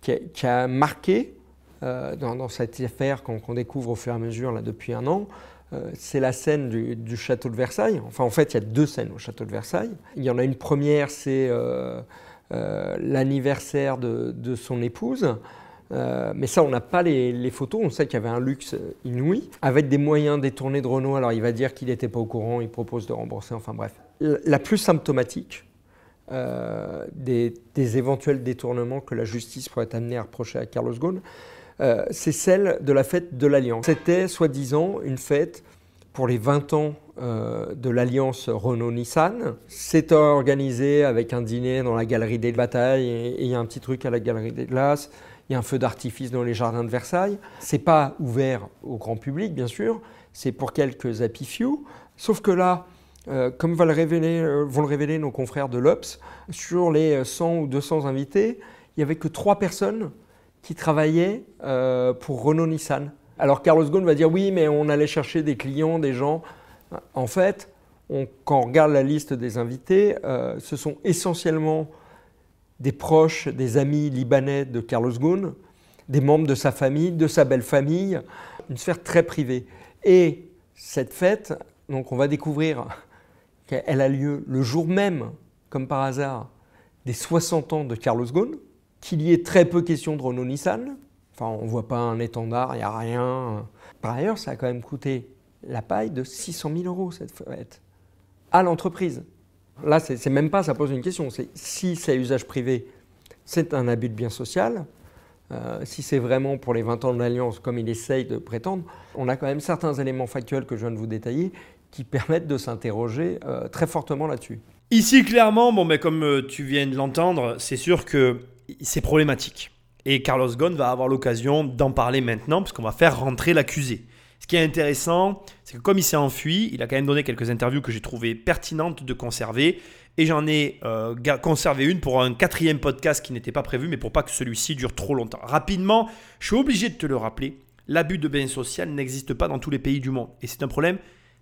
qui a, marqué euh, dans, cette affaire qu'on découvre au fur et à mesure là, depuis un an, euh, c'est la scène du, château de Versailles. Enfin, en fait, il y a deux scènes au château de Versailles. Il y en a une première, c'est euh, l'anniversaire de, son épouse. mais ça, on n'a pas les, photos. On sait qu'il y avait un luxe inouï, avec des moyens détournés de Renault. Alors, il va dire qu'il n'était pas au courant, il propose de rembourser. Enfin, bref. La plus symptomatique, euh, des, éventuels détournements que la justice pourrait amenée à reprocher à Carlos Ghosn, euh, c'est celle de la fête de l'Alliance. C'était soi-disant une fête pour les 20 ans euh, de l'alliance Renault-Nissan. C'est organisé avec un dîner dans la galerie des batailles et il y a un petit truc à la galerie des glaces. Il y a un feu d'artifice dans les jardins de Versailles. C'est pas ouvert au grand public, bien sûr. C'est pour quelques happy few. Sauf que là, euh, comme vont le révéler nos confrères de l'Obs, sur les 100 ou 200 invités, il n'y avait que trois personnes qui travaillaient euh, pour Renault-Nissan. Alors Carlos Ghosn va dire oui, mais on allait chercher des clients, des gens. En fait, quand on regarde la liste des invités, ce sont essentiellement des proches, des amis libanais de Carlos Ghosn, des membres de sa famille, de sa belle famille, une sphère très privée. Et cette fête, donc on va découvrir elle a lieu le jour même, comme par hasard, des 60 ans de Carlos Ghosn, qu'il y ait très peu question de Renault-Nissan. Enfin, on ne voit pas un étendard, il n'y a rien. Par ailleurs, ça a quand même coûté la paille de 600 000 euros cette fête à l'entreprise. Là, c'est même pas, ça pose une question. C'est si c'est usage privé, c'est un abus de bien social. Euh, si c'est vraiment pour les 20 ans de l'Alliance, comme il essaye de prétendre, on a quand même certains éléments factuels que je viens de vous détailler qui permettent de s'interroger euh, très fortement là-dessus. Ici, clairement, bon, mais comme euh, tu viens de l'entendre, c'est sûr que c'est problématique. Et Carlos Ghosn va avoir l'occasion d'en parler maintenant, puisqu'on va faire rentrer l'accusé. Ce qui est intéressant, c'est que comme il s'est enfui, il a quand même donné quelques interviews que j'ai trouvées pertinentes de conserver. Et j'en ai euh, conservé une pour un quatrième podcast qui n'était pas prévu, mais pour pas que celui-ci dure trop longtemps. Rapidement, je suis obligé de te le rappeler, l'abus de biens social n'existe pas dans tous les pays du monde. Et c'est un problème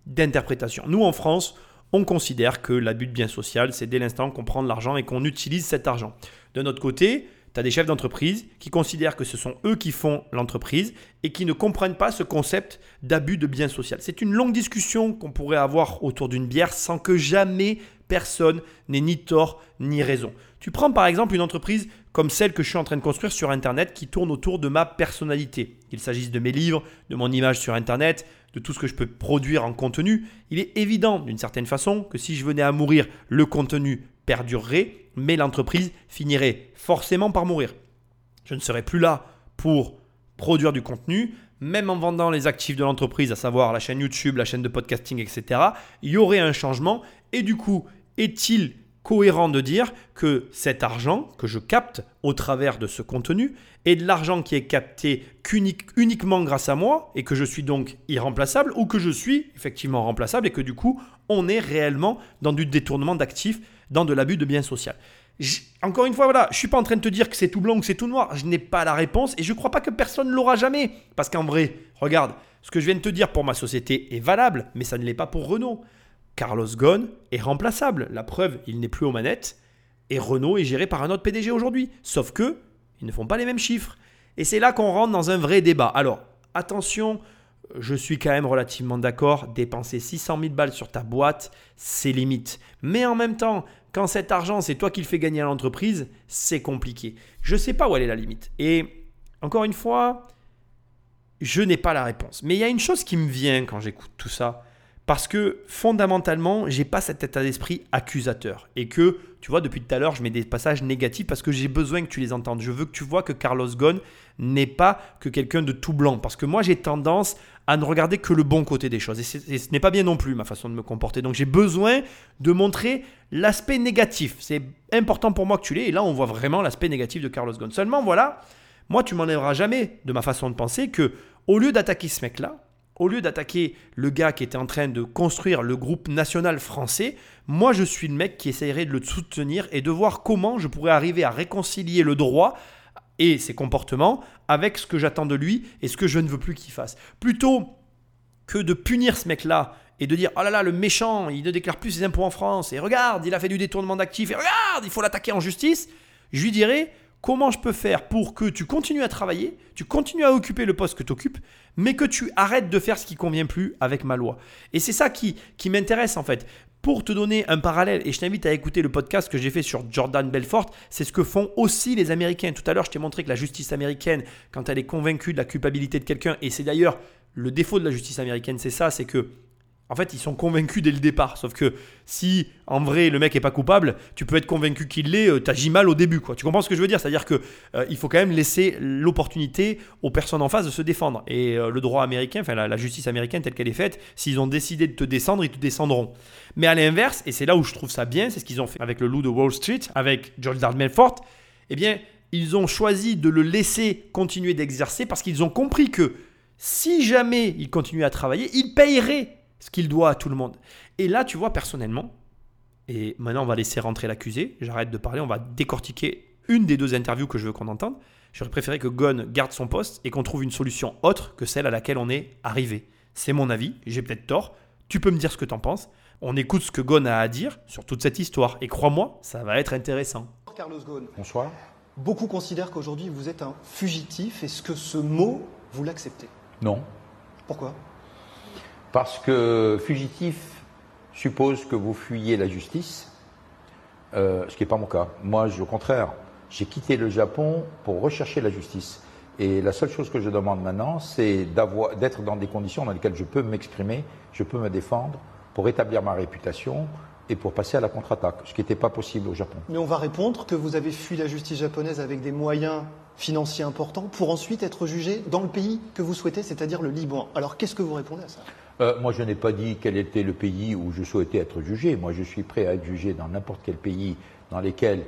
d'interprétation. Nous, en France, on considère que l'abus de biens social, c'est dès l'instant qu'on prend de l'argent et qu'on utilise cet argent. De notre côté, tu as des chefs d'entreprise qui considèrent que ce sont eux qui font l'entreprise et qui ne comprennent pas ce concept d'abus de biens social. C'est une longue discussion qu'on pourrait avoir autour d'une bière sans que jamais personne n'ait ni tort ni raison. Tu prends par exemple une entreprise comme celle que je suis en train de construire sur Internet qui tourne autour de ma personnalité. Qu'il s'agisse de mes livres, de mon image sur Internet, de tout ce que je peux produire en contenu, il est évident d'une certaine façon que si je venais à mourir, le contenu perdurerait, mais l'entreprise finirait forcément par mourir. Je ne serai plus là pour produire du contenu, même en vendant les actifs de l'entreprise, à savoir la chaîne YouTube, la chaîne de podcasting, etc., il y aurait un changement. Et du coup, est-il cohérent de dire que cet argent que je capte au travers de ce contenu est de l'argent qui est capté uniquement grâce à moi et que je suis donc irremplaçable ou que je suis effectivement remplaçable et que du coup on est réellement dans du détournement d'actifs, dans de l'abus de biens social. encore une fois, voilà, je suis pas en train de te dire que c'est tout blanc ou que c'est tout noir. Je n'ai pas la réponse et je crois pas que personne l'aura jamais. Parce qu'en vrai, regarde, ce que je viens de te dire pour ma société est valable, mais ça ne l'est pas pour Renault. Carlos Ghosn est remplaçable. La preuve, il n'est plus aux manettes. Et Renault est géré par un autre PDG aujourd'hui. Sauf que, ils ne font pas les mêmes chiffres. Et c'est là qu'on rentre dans un vrai débat. Alors, attention, je suis quand même relativement d'accord. Dépenser 600 000 balles sur ta boîte, c'est limite. Mais en même temps, quand cet argent, c'est toi qui le fais gagner à l'entreprise, c'est compliqué. Je ne sais pas où elle est la limite. Et encore une fois, je n'ai pas la réponse. Mais il y a une chose qui me vient quand j'écoute tout ça parce que fondamentalement, j'ai pas cet état d'esprit accusateur. Et que, tu vois, depuis tout à l'heure, je mets des passages négatifs parce que j'ai besoin que tu les entendes. Je veux que tu vois que Carlos Ghosn n'est pas que quelqu'un de tout blanc. Parce que moi, j'ai tendance à ne regarder que le bon côté des choses. Et, ce n'est pas bien non plus ma façon de me comporter. Donc j'ai besoin de montrer l'aspect négatif. C'est important pour moi que tu l'aies. Et là, on voit vraiment l'aspect négatif de Carlos Ghosn. Seulement, voilà, moi, tu m'enlèveras jamais de ma façon de penser que, au lieu d'attaquer ce mec-là, au lieu d'attaquer le gars qui était en train de construire le groupe national français, moi je suis le mec qui essayerait de le soutenir et de voir comment je pourrais arriver à réconcilier le droit et ses comportements avec ce que j'attends de lui et ce que je ne veux plus qu'il fasse. Plutôt que de punir ce mec-là et de dire oh là là le méchant il ne déclare plus ses impôts en France et regarde il a fait du détournement d'actifs et regarde il faut l'attaquer en justice, je lui dirais comment je peux faire pour que tu continues à travailler, tu continues à occuper le poste que tu occupes, mais que tu arrêtes de faire ce qui convient plus avec ma loi. Et c'est ça qui, qui m'intéresse en fait. Pour te donner un parallèle, et je t'invite à écouter le podcast que j'ai fait sur Jordan Belfort, c'est ce que font aussi les Américains. Tout à l'heure, je t'ai montré que la justice américaine, quand elle est convaincue de la culpabilité de quelqu'un, et c'est d'ailleurs le défaut de la justice américaine, c'est ça, c'est que en fait, ils sont convaincus dès le départ. Sauf que si en vrai le mec est pas coupable, tu peux être convaincu qu'il l'est, euh, t'agis mal au début. Quoi. Tu comprends ce que je veux dire? C'est-à-dire qu'il euh, il faut quand même laisser l'opportunité aux personnes en face de se défendre. Et euh, le droit américain, enfin la, justice américaine telle qu'elle est faite, s'ils ont décidé de te descendre, ils te descendront. Mais à l'inverse, et c'est là où je trouve ça bien, c'est ce qu'ils ont fait avec le loup de Wall Street, avec George Melfort, eh bien, ils ont choisi de le laisser continuer d'exercer parce qu'ils ont compris que si jamais il continuait à travailler, il payerait ce qu'il doit à tout le monde. Et là, tu vois, personnellement, et maintenant on va laisser rentrer l'accusé, j'arrête de parler, on va décortiquer une des deux interviews que je veux qu'on entende. J'aurais préféré que Gon garde son poste et qu'on trouve une solution autre que celle à laquelle on est arrivé. C'est mon avis, j'ai peut-être tort, tu peux me dire ce que tu en penses. On écoute ce que Gon a à dire sur toute cette histoire. Et crois-moi, ça va être intéressant. Carlos Ghosn. Bonsoir. Beaucoup considèrent qu'aujourd'hui vous êtes un fugitif. Est-ce que ce mot, vous l'acceptez? Non. Pourquoi? Parce que fugitif suppose que vous fuyez la justice, euh, ce qui n'est pas mon cas. Moi, au contraire, j'ai quitté le Japon pour rechercher la justice. Et la seule chose que je demande maintenant, c'est d'être dans des conditions dans lesquelles je peux m'exprimer, je peux me défendre pour établir ma réputation, et pour passer à la contre-attaque, ce qui n'était pas possible au Japon. Mais on va répondre que vous avez fui la justice japonaise avec des moyens financiers importants pour ensuite être jugé dans le pays que vous souhaitez, c'est-à-dire le Liban. Alors qu'est-ce que vous répondez à ça? Euh, moi, je n'ai pas dit quel était le pays où je souhaitais être jugé. Moi, je suis prêt à être jugé dans n'importe quel pays dans lesquels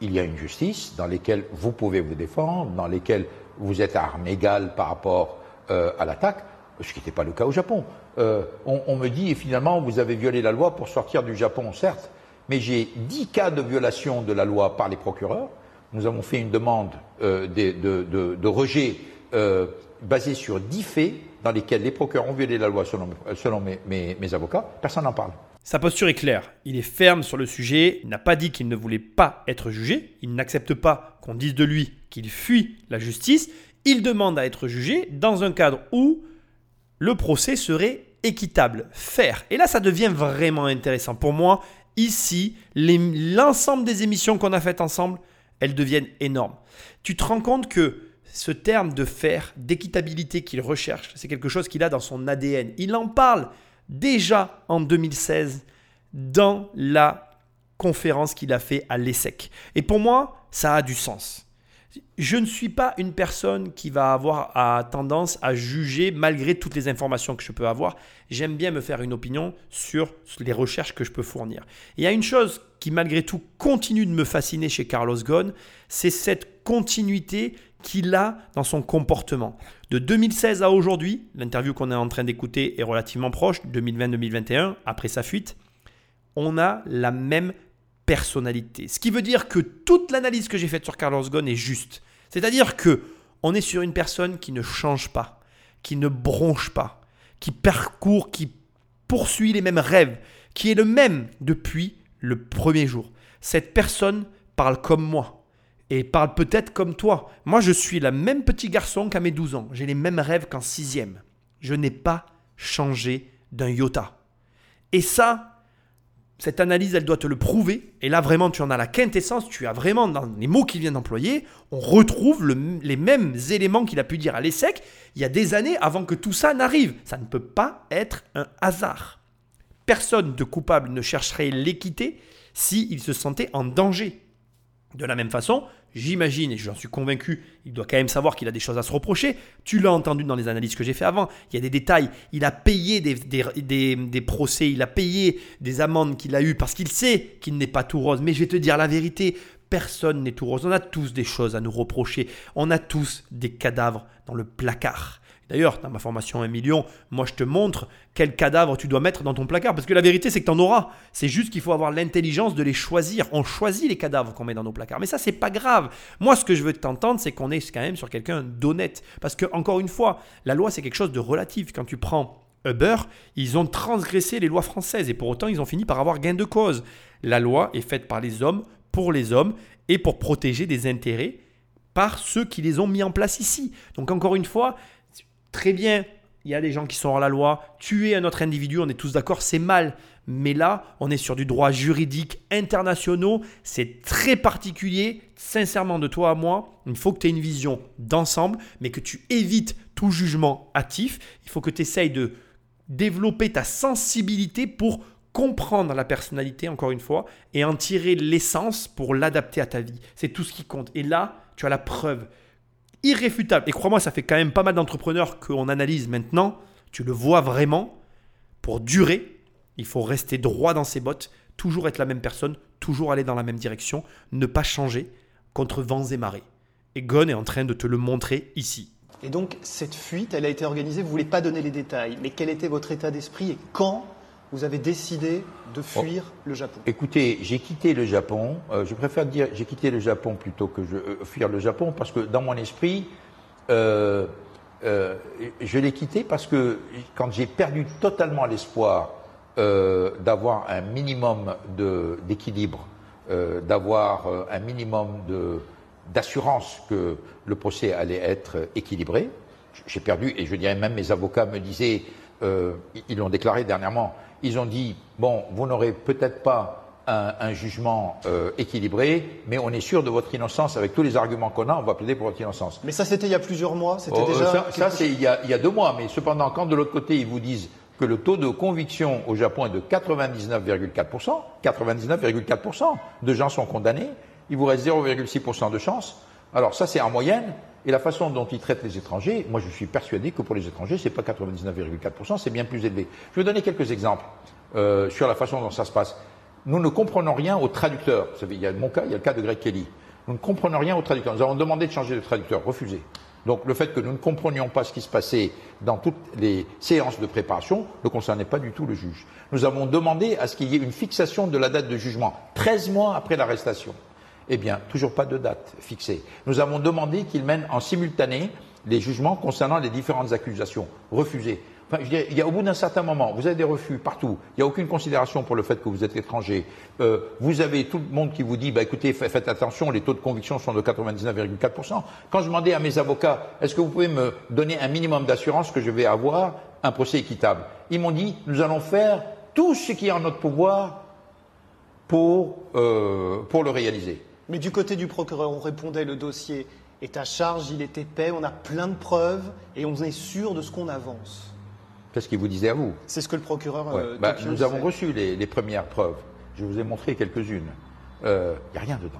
il y a une justice, dans lesquels vous pouvez vous défendre, dans lesquels vous êtes à armes égales par rapport euh, à l'attaque, ce qui n'était pas le cas au Japon. Euh, on, me dit, et finalement, vous avez violé la loi pour sortir du Japon, certes, mais j'ai 10 cas de violation de la loi par les procureurs. Nous avons fait une demande de, de- de- de rejet basée sur 10 faits dans lesquels les procureurs ont violé la loi selon, mes, mes- avocats. Personne n'en parle. Sa posture est claire. Il est ferme sur le sujet. Il n'a pas dit qu'il ne voulait pas être jugé. Il n'accepte pas qu'on dise de lui qu'il fuit la justice. Il demande à être jugé dans un cadre où le procès serait équitable, fair. Et là, ça devient vraiment intéressant. Pour moi, ici, l'ensemble des émissions qu'on a faites ensemble, elles deviennent énormes. Tu te rends compte que ce terme de fair, d'équitabilité qu'il recherche, c'est quelque chose qu'il a dans son ADN. Il en parle déjà en 2016 dans la conférence qu'il a fait à l'ESSEC. Et pour moi, ça a du sens. Je ne suis pas une personne qui va avoir tendance à juger malgré toutes les informations que je peux avoir. J'aime bien me faire une opinion sur les recherches que je peux fournir. Il y a une chose qui malgré tout continue de me fasciner chez Carlos Ghosn, c'est cette continuité qu'il a dans son comportement. De 2016 à aujourd'hui, l'interview qu'on est en train d'écouter est relativement proche, 2020-2021, après sa fuite, on a la même personnalité. Ce qui veut dire que toute l'analyse que j'ai faite sur Carlos Ghosn est juste. C'est-à-dire que on est sur une personne qui ne change pas, qui ne bronche pas, qui parcourt, qui poursuit les mêmes rêves, qui est le même depuis le premier jour. Cette personne parle comme moi et parle peut-être comme toi. Moi, je suis le même petit garçon qu'à mes 12 ans. J'ai les mêmes rêves qu'en sixième. Je n'ai pas changé d'un iota. Et ça, cette analyse, elle doit te le prouver. Et là, vraiment, tu en as la quintessence. Tu as vraiment, dans les mots qu'il vient d'employer, on retrouve le- les mêmes éléments qu'il a pu dire à l'ESSEC il y a des années avant que tout ça n'arrive. Ça ne peut pas être un hasard. Personne de coupable ne chercherait l'équité s'il se sentait en danger. De la même façon, j'imagine, et j'en suis convaincu, il doit quand même savoir qu'il a des choses à se reprocher. Tu l'as entendu dans les analyses que j'ai fait avant. Il y a des détails. Il a payé des, des- des- des procès, il a payé des amendes qu'il a eues parce qu'il sait qu'il n'est pas tout rose. Mais je vais te dire la vérité, personne n'est tout rose. On a tous des choses à nous reprocher. On a tous des cadavres dans le placard. D'ailleurs, dans ma formation 1 million, moi je te montre quel cadavre tu dois mettre dans ton placard. Parce que la vérité, c'est que tu en auras. C'est juste qu'il faut avoir l'intelligence de les choisir. On choisit les cadavres qu'on met dans nos placards. Mais ça, c'est pas grave. Moi, ce que je veux t'entendre, c'est qu'on est quand même sur quelqu'un d'honnête. Parce que, encore une fois, la loi, c'est quelque chose de relatif. Quand tu prends Uber, ils ont transgressé les lois françaises. Et pour autant, ils ont fini par avoir gain de cause. La loi est faite par les hommes, pour les hommes, et pour protéger des intérêts par ceux qui les ont mis en place ici. Donc, encore une fois, très bien, il y a des gens qui sont hors la loi, tuer un autre individu, on est tous d'accord, c'est mal. Mais là, on est sur du droit juridique internationaux, c'est très particulier, sincèrement de toi à moi, il faut que tu aies une vision d'ensemble, mais que tu évites tout jugement hâtif, il faut que tu essayes de développer ta sensibilité pour comprendre la personnalité, encore une fois, et en tirer l'essence pour l'adapter à ta vie. C'est tout ce qui compte. Et là, tu as la preuve irréfutable. Et crois-moi, ça fait quand même pas mal d'entrepreneurs qu'on analyse maintenant. Tu le vois vraiment. Pour durer, il faut rester droit dans ses bottes, toujours être la même personne, toujours aller dans la même direction, ne pas changer contre vents et marées. Et Gon est en train de te le montrer ici. Et donc, cette fuite, elle a été organisée, vous ne voulez pas donner les détails, mais quel était votre état d'esprit et quand vous avez décidé de fuir le Japon Écoutez, j'ai quitté le Japon. euh, je préfère dire j'ai quitté le Japon plutôt que je, euh, fuir le Japon parce que dans mon esprit, euh, euh, je l'ai quitté parce que quand j'ai perdu totalement l'espoir d'avoir un minimum d'équilibre, d'avoir un minimum d'assurance que le procès allait être équilibré, j'ai perdu, et je dirais même mes avocats me disaient, ils l'ont déclaré dernièrement, ils ont dit, bon, vous n'aurez peut-être pas un, un jugement euh, équilibré, mais on est sûr de votre innocence avec tous les arguments qu'on a, on va plaider pour votre innocence. Mais ça, c'était il y a plusieurs mois, c'était Oh, déjà... ça, quelque ça, c'est il y, a, il y a deux mois, mais cependant, quand de l'autre côté, ils vous disent que le taux de conviction au Japon est de 99,4%. 99,4% de gens sont condamnés. Il vous reste 0,6% de chance. Alors ça, c'est en moyenne. Et la façon dont ils traitent les étrangers, moi je suis persuadé que pour les étrangers, c'est pas 99,4%, c'est bien plus élevé. Je vais donner quelques exemples euh, sur la façon dont ça se passe. Nous ne comprenons rien au traducteur. Vous il y a mon cas, il y a le cas de Greg Kelly. Nous ne comprenons rien au traducteur. Nous avons demandé de changer de traducteur, refusé. Donc le fait que nous ne comprenions pas ce qui se passait dans toutes les séances de préparation ne concernait pas du tout le juge. Nous avons demandé à ce qu'il y ait une fixation de la date de jugement, 13 mois après l'arrestation. Eh bien, toujours pas de date fixée. Nous avons demandé qu'il mène en simultané les jugements concernant les différentes accusations. Refusé. Enfin, je il y a, au bout d'un certain moment, vous avez des refus partout. Il n'y a aucune considération pour le fait que vous êtes étranger. Euh, vous avez tout le monde qui vous dit, bah, écoutez, fa- faites attention, les taux de conviction sont de 99,4%. Quand je demandais à mes avocats, est-ce que vous pouvez me donner un minimum d'assurance que je vais avoir un procès équitable? Ils m'ont dit, nous allons faire tout ce qui est en notre pouvoir pour, euh, pour le réaliser. Mais du côté du procureur, on répondait le dossier est à charge, il est épais, on a plein de preuves et on est sûr de ce qu'on avance. Qu'est-ce qu'il vous disait à vous C'est ce que le procureur. Ouais. euh, Bah, nous avons reçu les, les premières preuves. Je vous ai montré quelques-unes. Il n'y a rien dedans.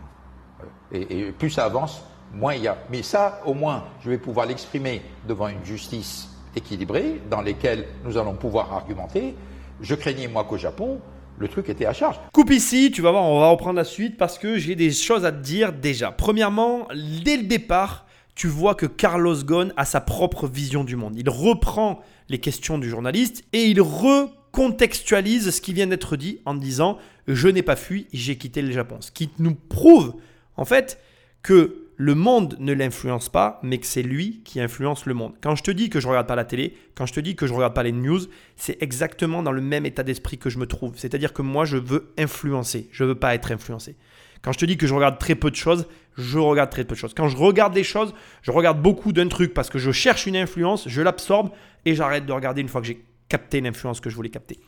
Euh, Et, et plus ça avance, moins il y a. Mais ça, au moins, je vais pouvoir l'exprimer devant une justice équilibrée, dans lesquelles nous allons pouvoir argumenter. Je craignais, moi, qu'au Japon, le truc était à charge. Coupe ici, tu vas voir, on va reprendre la suite parce que j'ai des choses à te dire déjà. Premièrement, dès le départ, tu vois que Carlos Ghosn a sa propre vision du monde. Il reprend les questions du journaliste et il recontextualise ce qui vient d'être dit en disant je n'ai pas fui, j'ai quitté le Japon. Ce qui nous prouve en fait que le monde ne l'influence pas, mais que c'est lui qui influence le monde. Quand je te dis que je regarde pas la télé, quand je te dis que je regarde pas les news, c'est exactement dans le même état d'esprit que je me trouve. C'est-à-dire que moi, je veux influencer, je veux pas être influencé. Quand je te dis que je regarde très peu de choses, je regarde très peu de choses. Quand je regarde des choses, je regarde beaucoup d'un truc parce que je cherche une influence, je l'absorbe et j'arrête de regarder une fois que j'ai capté l'influence que je voulais capter.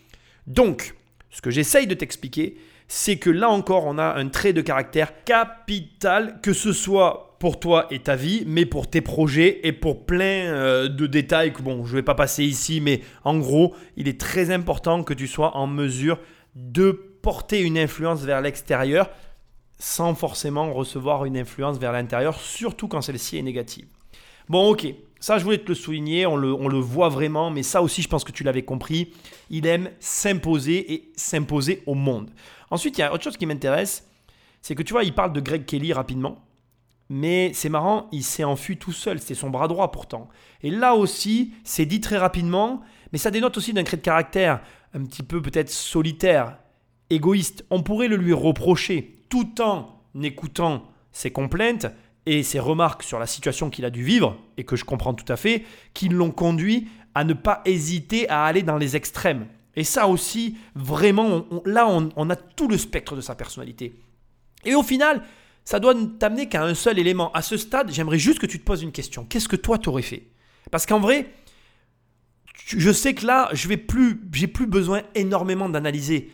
Donc, ce que j'essaye de t'expliquer, c'est que là encore, on a un trait de caractère capital, que ce soit pour toi et ta vie, mais pour tes projets et pour plein euh, de détails que bon, je ne vais pas passer ici, mais en gros, il est très important que tu sois en mesure de porter une influence vers l'extérieur sans forcément recevoir une influence vers l'intérieur, surtout quand celle-ci est négative. Bon, ok, ça je voulais te le souligner, on le, on le voit vraiment, mais ça aussi je pense que tu l'avais compris, il aime s'imposer et s'imposer au monde. Ensuite, il y a autre chose qui m'intéresse, c'est que tu vois, il parle de Greg Kelly rapidement, mais c'est marrant, il s'est enfui tout seul, c'était son bras droit pourtant. Et là aussi, c'est dit très rapidement, mais ça dénote aussi d'un trait de caractère un petit peu peut-être solitaire, égoïste. On pourrait le lui reprocher tout en écoutant ses complaintes et ses remarques sur la situation qu'il a dû vivre, et que je comprends tout à fait, qui l'ont conduit à ne pas hésiter à aller dans les extrêmes. Et ça aussi, vraiment, là, on, a tout le spectre de sa personnalité. Et au final, ça doit ne t'amener qu'à un seul élément. À ce stade, j'aimerais juste que tu te poses une question. Qu'est-ce que toi, t'aurais fait? Parce qu'en vrai, je sais que là, je vais plus, j'ai plus besoin énormément d'analyser.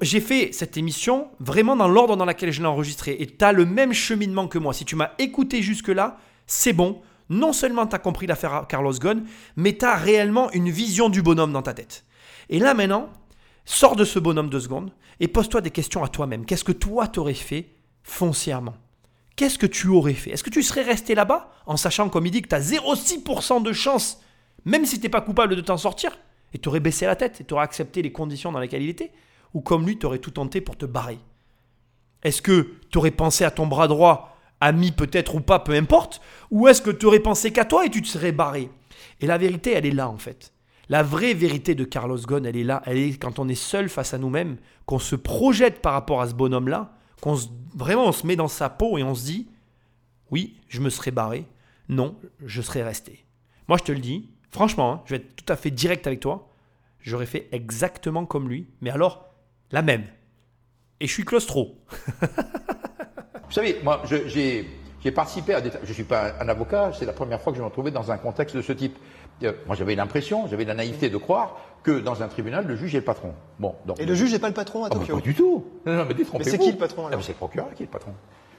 J'ai fait cette émission vraiment dans l'ordre dans lequel je l'ai enregistrée. Et tu as le même cheminement que moi. Si tu m'as écouté jusque-là, c'est bon. Non seulement tu as compris l'affaire Carlos Ghosn, mais tu as réellement une vision du bonhomme dans ta tête. Et là maintenant, sors de ce bonhomme deux secondes et pose-toi des questions à toi-même. Qu'est-ce que toi t'aurais fait foncièrement? Qu'est-ce que tu aurais fait? Est-ce que tu serais resté là-bas en sachant, comme il dit, que tu as 0,6% de chance, même si tu pas coupable de t'en sortir, et tu baissé la tête et tu accepté les conditions dans lesquelles il était? Ou comme lui, tu tout tenté pour te barrer? Est-ce que tu aurais pensé à ton bras droit, ami peut-être ou pas, peu importe? Ou est-ce que tu aurais pensé qu'à toi et tu te serais barré? Et la vérité, elle est là en fait. La vraie vérité de Carlos Ghosn, elle est là. Elle est quand on est seul face à nous-mêmes, qu'on se projette par rapport à ce bonhomme-là, qu'on se- vraiment on se met dans sa peau et on se dit oui, je me serais barré. Non, je serais resté. Moi, je te le dis, franchement, hein, je vais être tout à fait direct avec toi. J'aurais fait exactement comme lui, mais alors la même. Et je suis claustro. Vous savez, moi, j'ai participé à des... Je ne suis pas un avocat, c'est la première fois que je me retrouvais dans un contexte de ce type. Euh, moi, j'avais l'impression, j'avais la naïveté de croire que dans un tribunal, le juge est le patron. Bon, donc, Et le juge n'est pas le patron à Ah, mais Tokyo pas du tout. Non, non, mais détrompez-vous. c'est qui le patron, Ah, alors mais C'est le procureur qui est le patron.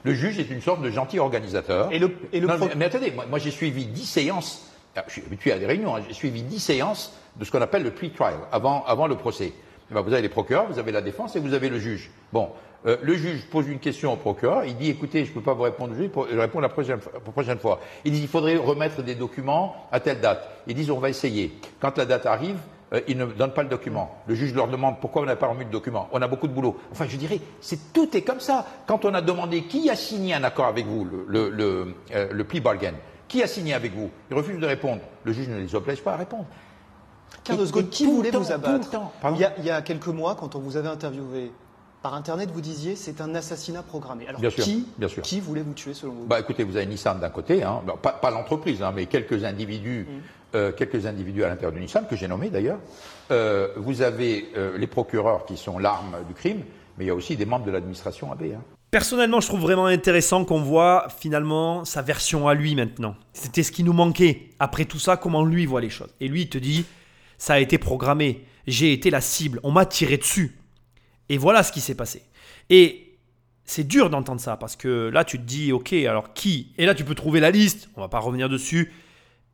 Le juge est une sorte de gentil organisateur. Et le- et le Non, mais, mais attendez, moi, moi, j'ai suivi 10 séances Alors, je suis habitué à des réunions, hein. j'ai suivi 10 séances de ce qu'on appelle le pre-trial, avant, avant le procès. Eh ben, vous avez les procureurs, vous avez la défense et vous avez le juge. Bon, euh, le juge pose une question au procureur, il dit écoutez, je ne peux pas vous répondre aujourd'hui, je réponds la prochaine, la prochaine fois. Il dit il faudrait remettre des documents à telle date. Ils disent on va essayer. Quand la date arrive, euh, ils ne donnent pas le document. Le juge leur demande pourquoi on n'a pas remis le document? On a beaucoup de boulot. Enfin, je dirais, c'est tout est comme ça. Quand on a demandé qui a signé un accord avec vous, le, le, le, euh, le plea bargain, qui a signé avec vous? Ils refusent de répondre. Le juge ne les oblige pas à répondre. Carlos Ghosn, qui voulait vous abattre? temps. il y, a, il y a quelques mois, quand on vous avait interviewé par Internet, vous disiez c'est un assassinat programmé. Alors Bien sûr, qui, bien sûr. qui voulait vous tuer selon vous? Bah, écoutez, vous avez Nissan d'un côté, hein, bah, pas, pas l'entreprise, hein, mais quelques individus, euh, quelques individus à l'intérieur de Nissan que j'ai nommés d'ailleurs. Euh, vous avez euh, les procureurs qui sont l'arme du crime, mais il y a aussi des membres de l'administration AB. hein. Personnellement, je trouve vraiment intéressant qu'on voit finalement sa version à lui maintenant. C'était ce qui nous manquait. Après tout ça, comment lui voit les choses. Et lui, il te dit, ça a été programmé. J'ai été la cible. On m'a tiré dessus. Et voilà ce qui s'est passé. Et c'est dur d'entendre ça parce que là, tu te dis, ok, alors qui? Et là, tu peux trouver la liste. On va pas revenir dessus.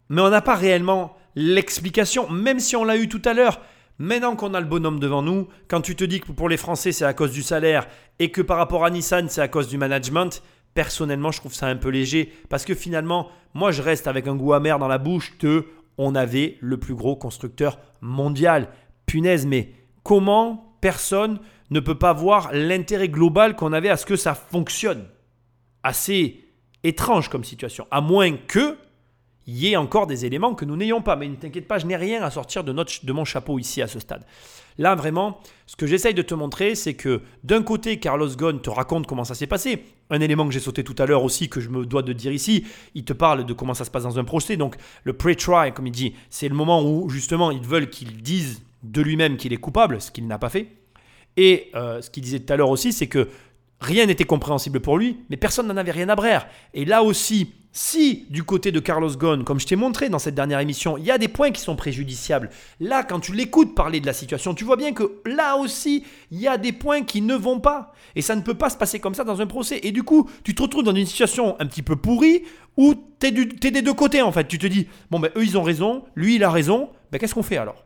Mais on n'a pas réellement l'explication, même si on l'a eu tout à l'heure. Maintenant qu'on a le bonhomme devant nous, quand tu te dis que pour les Français c'est à cause du salaire et que par rapport à Nissan c'est à cause du management, personnellement je trouve ça un peu léger parce que finalement moi je reste avec un goût amer dans la bouche que on avait le plus gros constructeur mondial. Punaise, mais comment personne ne peut pas voir l'intérêt global qu'on avait à ce que ça fonctionne Assez étrange comme situation, à moins que il y ait encore des éléments que nous n'ayons pas. Mais ne t'inquiète pas, je n'ai rien à sortir de, de mon chapeau ici à ce stade. Là, vraiment, ce que j'essaye de te montrer, c'est que d'un côté, Carlos Ghosn te raconte comment ça s'est passé. Un élément que j'ai sauté tout à l'heure aussi, que je me dois de dire ici, il te parle de comment ça se passe dans un procès. Donc, le pre-trial, comme il dit, c'est le moment où, justement, ils veulent qu'il dise de lui-même qu'il est coupable, ce qu'il n'a pas fait. Et euh, ce qu'il disait tout à l'heure aussi, c'est que rien n'était compréhensible pour lui, mais personne n'en avait rien à brère. Et là aussi, si du côté de Carlos Ghosn, comme je t'ai montré dans cette dernière émission, il y a des points qui sont préjudiciables, là, quand tu l'écoutes parler de la situation, tu vois bien que là aussi, il y a des points qui ne vont pas. Et ça ne peut pas se passer comme ça dans un procès. Et du coup, tu te retrouves dans une situation un petit peu pourrie où tu es, des deux côtés, en fait. Tu te dis, bon, ben, eux, ils ont raison, lui, il a raison, ben, qu'est-ce qu'on fait alors?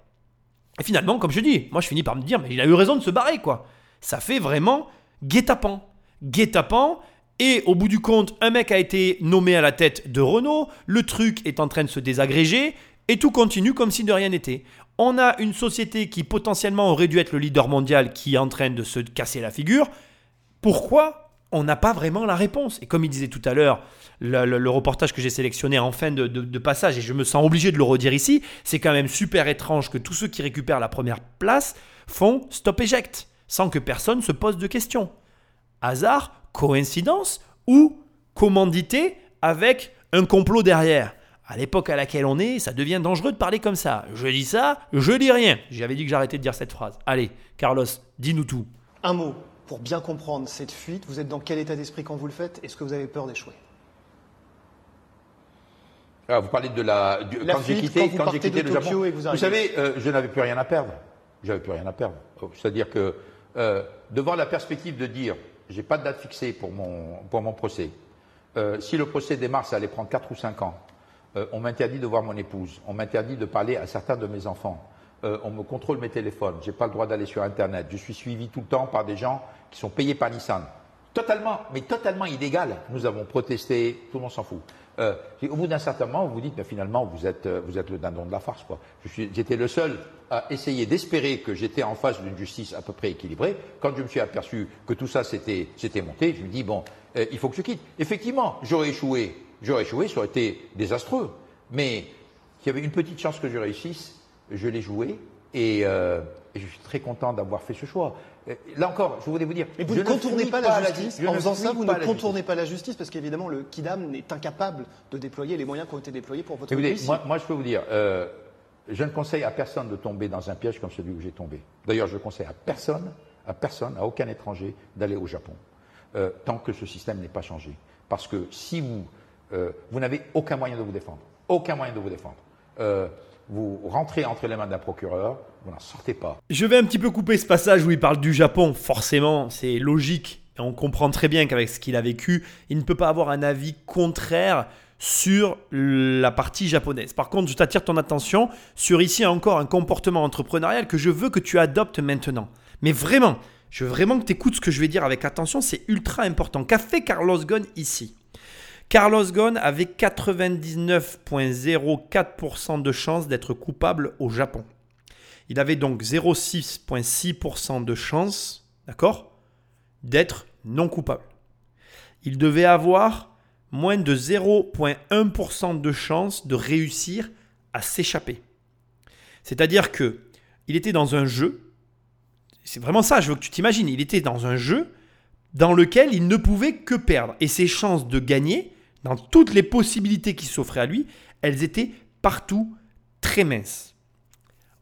Et finalement, comme je dis, moi je finis par me dire, mais il a eu raison de se barrer, quoi. Ça fait vraiment guet-apens. Guet-apens, et au bout du compte, un mec a été nommé à la tête de Renault, le truc est en train de se désagréger, et tout continue comme si de rien n'était. On a une société qui potentiellement aurait dû être le leader mondial qui est en train de se casser la figure. Pourquoi on n'a pas vraiment la réponse. Et comme il disait tout à l'heure, le, reportage que j'ai sélectionné en fin de, passage, et je me sens obligé de le redire ici, c'est quand même super étrange que tous ceux qui récupèrent la première place font stop éjecte, sans que personne se pose de questions. Hasard, coïncidence ou commandité avec un complot derrière à l'époque à laquelle on est, ça devient dangereux de parler comme ça. Je dis ça, je dis rien. J'avais dit que j'arrêtais de dire cette phrase. Allez, Carlos, dis-nous tout. Un mot, pour bien comprendre cette fuite, vous êtes dans quel état d'esprit quand vous le faites? Est-ce que vous avez peur d'échouer? Ah, vous parlez de la. du- La quand j'ai quitté, quand quand le Japon. et que vous savez, euh, je n'avais plus rien à perdre. J'avais plus rien à perdre. C'est-à-dire que euh, devant la perspective de dire, j'ai pas de date fixée pour mon pour mon procès. Euh, si le procès démarre, ça allait prendre 4 ou 5 ans. On m'interdit de voir mon épouse. On m'interdit de parler à certains de mes enfants. Euh, on me contrôle mes téléphones. J'ai pas le droit d'aller sur Internet. Je suis suivi tout le temps par des gens qui sont payés par Nissan. Totalement, mais totalement illégal. Nous avons protesté, tout le monde s'en fout. Euh, au bout d'un certain moment, vous vous dites, mais finalement, vous êtes, euh, vous êtes le dindon de la farce. J'étais le seul à essayer d'espérer que j'étais en face d'une justice à peu près équilibrée. Quand je me suis aperçu que tout ça s'était monté, je me dis, bon, euh, il faut que je quitte. Effectivement, j'aurais échoué. J'aurais échoué, ça aurait été désastreux. Mais il y avait une petite chance que je réussisse. Je l'ai joué et je suis très content d'avoir fait ce choix. Là encore, je voulais vous dire. Mais vous ne contournez pas la ju- justice. En faisant ça, vous ne contournez pas la justice parce qu'évidemment, le Kidam est incapable de déployer les moyens qui ont été déployés pour votre Écoutez, moi, moi, je peux vous dire, euh, je ne conseille à personne de tomber dans un piège comme celui où j'ai tombé. D'ailleurs, je conseille à personne, à personne, à aucun étranger, d'aller au Japon, euh, tant que ce système n'est pas changé. Parce que si vous, euh, vous n'avez aucun moyen de vous défendre, aucun moyen de vous défendre, vous rentrez entre les mains d'un procureur, n'en sortez pas. Je vais un petit peu couper ce passage où il parle du Japon. Forcément, c'est logique. Et on comprend très bien qu'avec ce qu'il a vécu, il ne peut pas avoir un avis contraire sur la partie japonaise. Par contre, je t'attire ton attention sur ici encore un comportement entrepreneurial que je veux que tu adoptes maintenant. Mais vraiment, je veux vraiment que tu écoutes ce que je vais dire avec attention, c'est ultra important. Qu'a fait Carlos Ghosn ici? Carlos Ghosn avait 99,04% de chances d'être coupable au Japon. Il avait donc 0,6,6% de chances, d'accord, d'être non coupable. Il devait avoir moins de 0,1% de chances de réussir à s'échapper. C'est-à-dire que il était dans un jeu, c'est vraiment ça, je veux que tu t'imagines, il était dans un jeu dans lequel il ne pouvait que perdre. Et ses chances de gagner, dans toutes les possibilités qui s'offraient à lui, elles étaient partout très minces.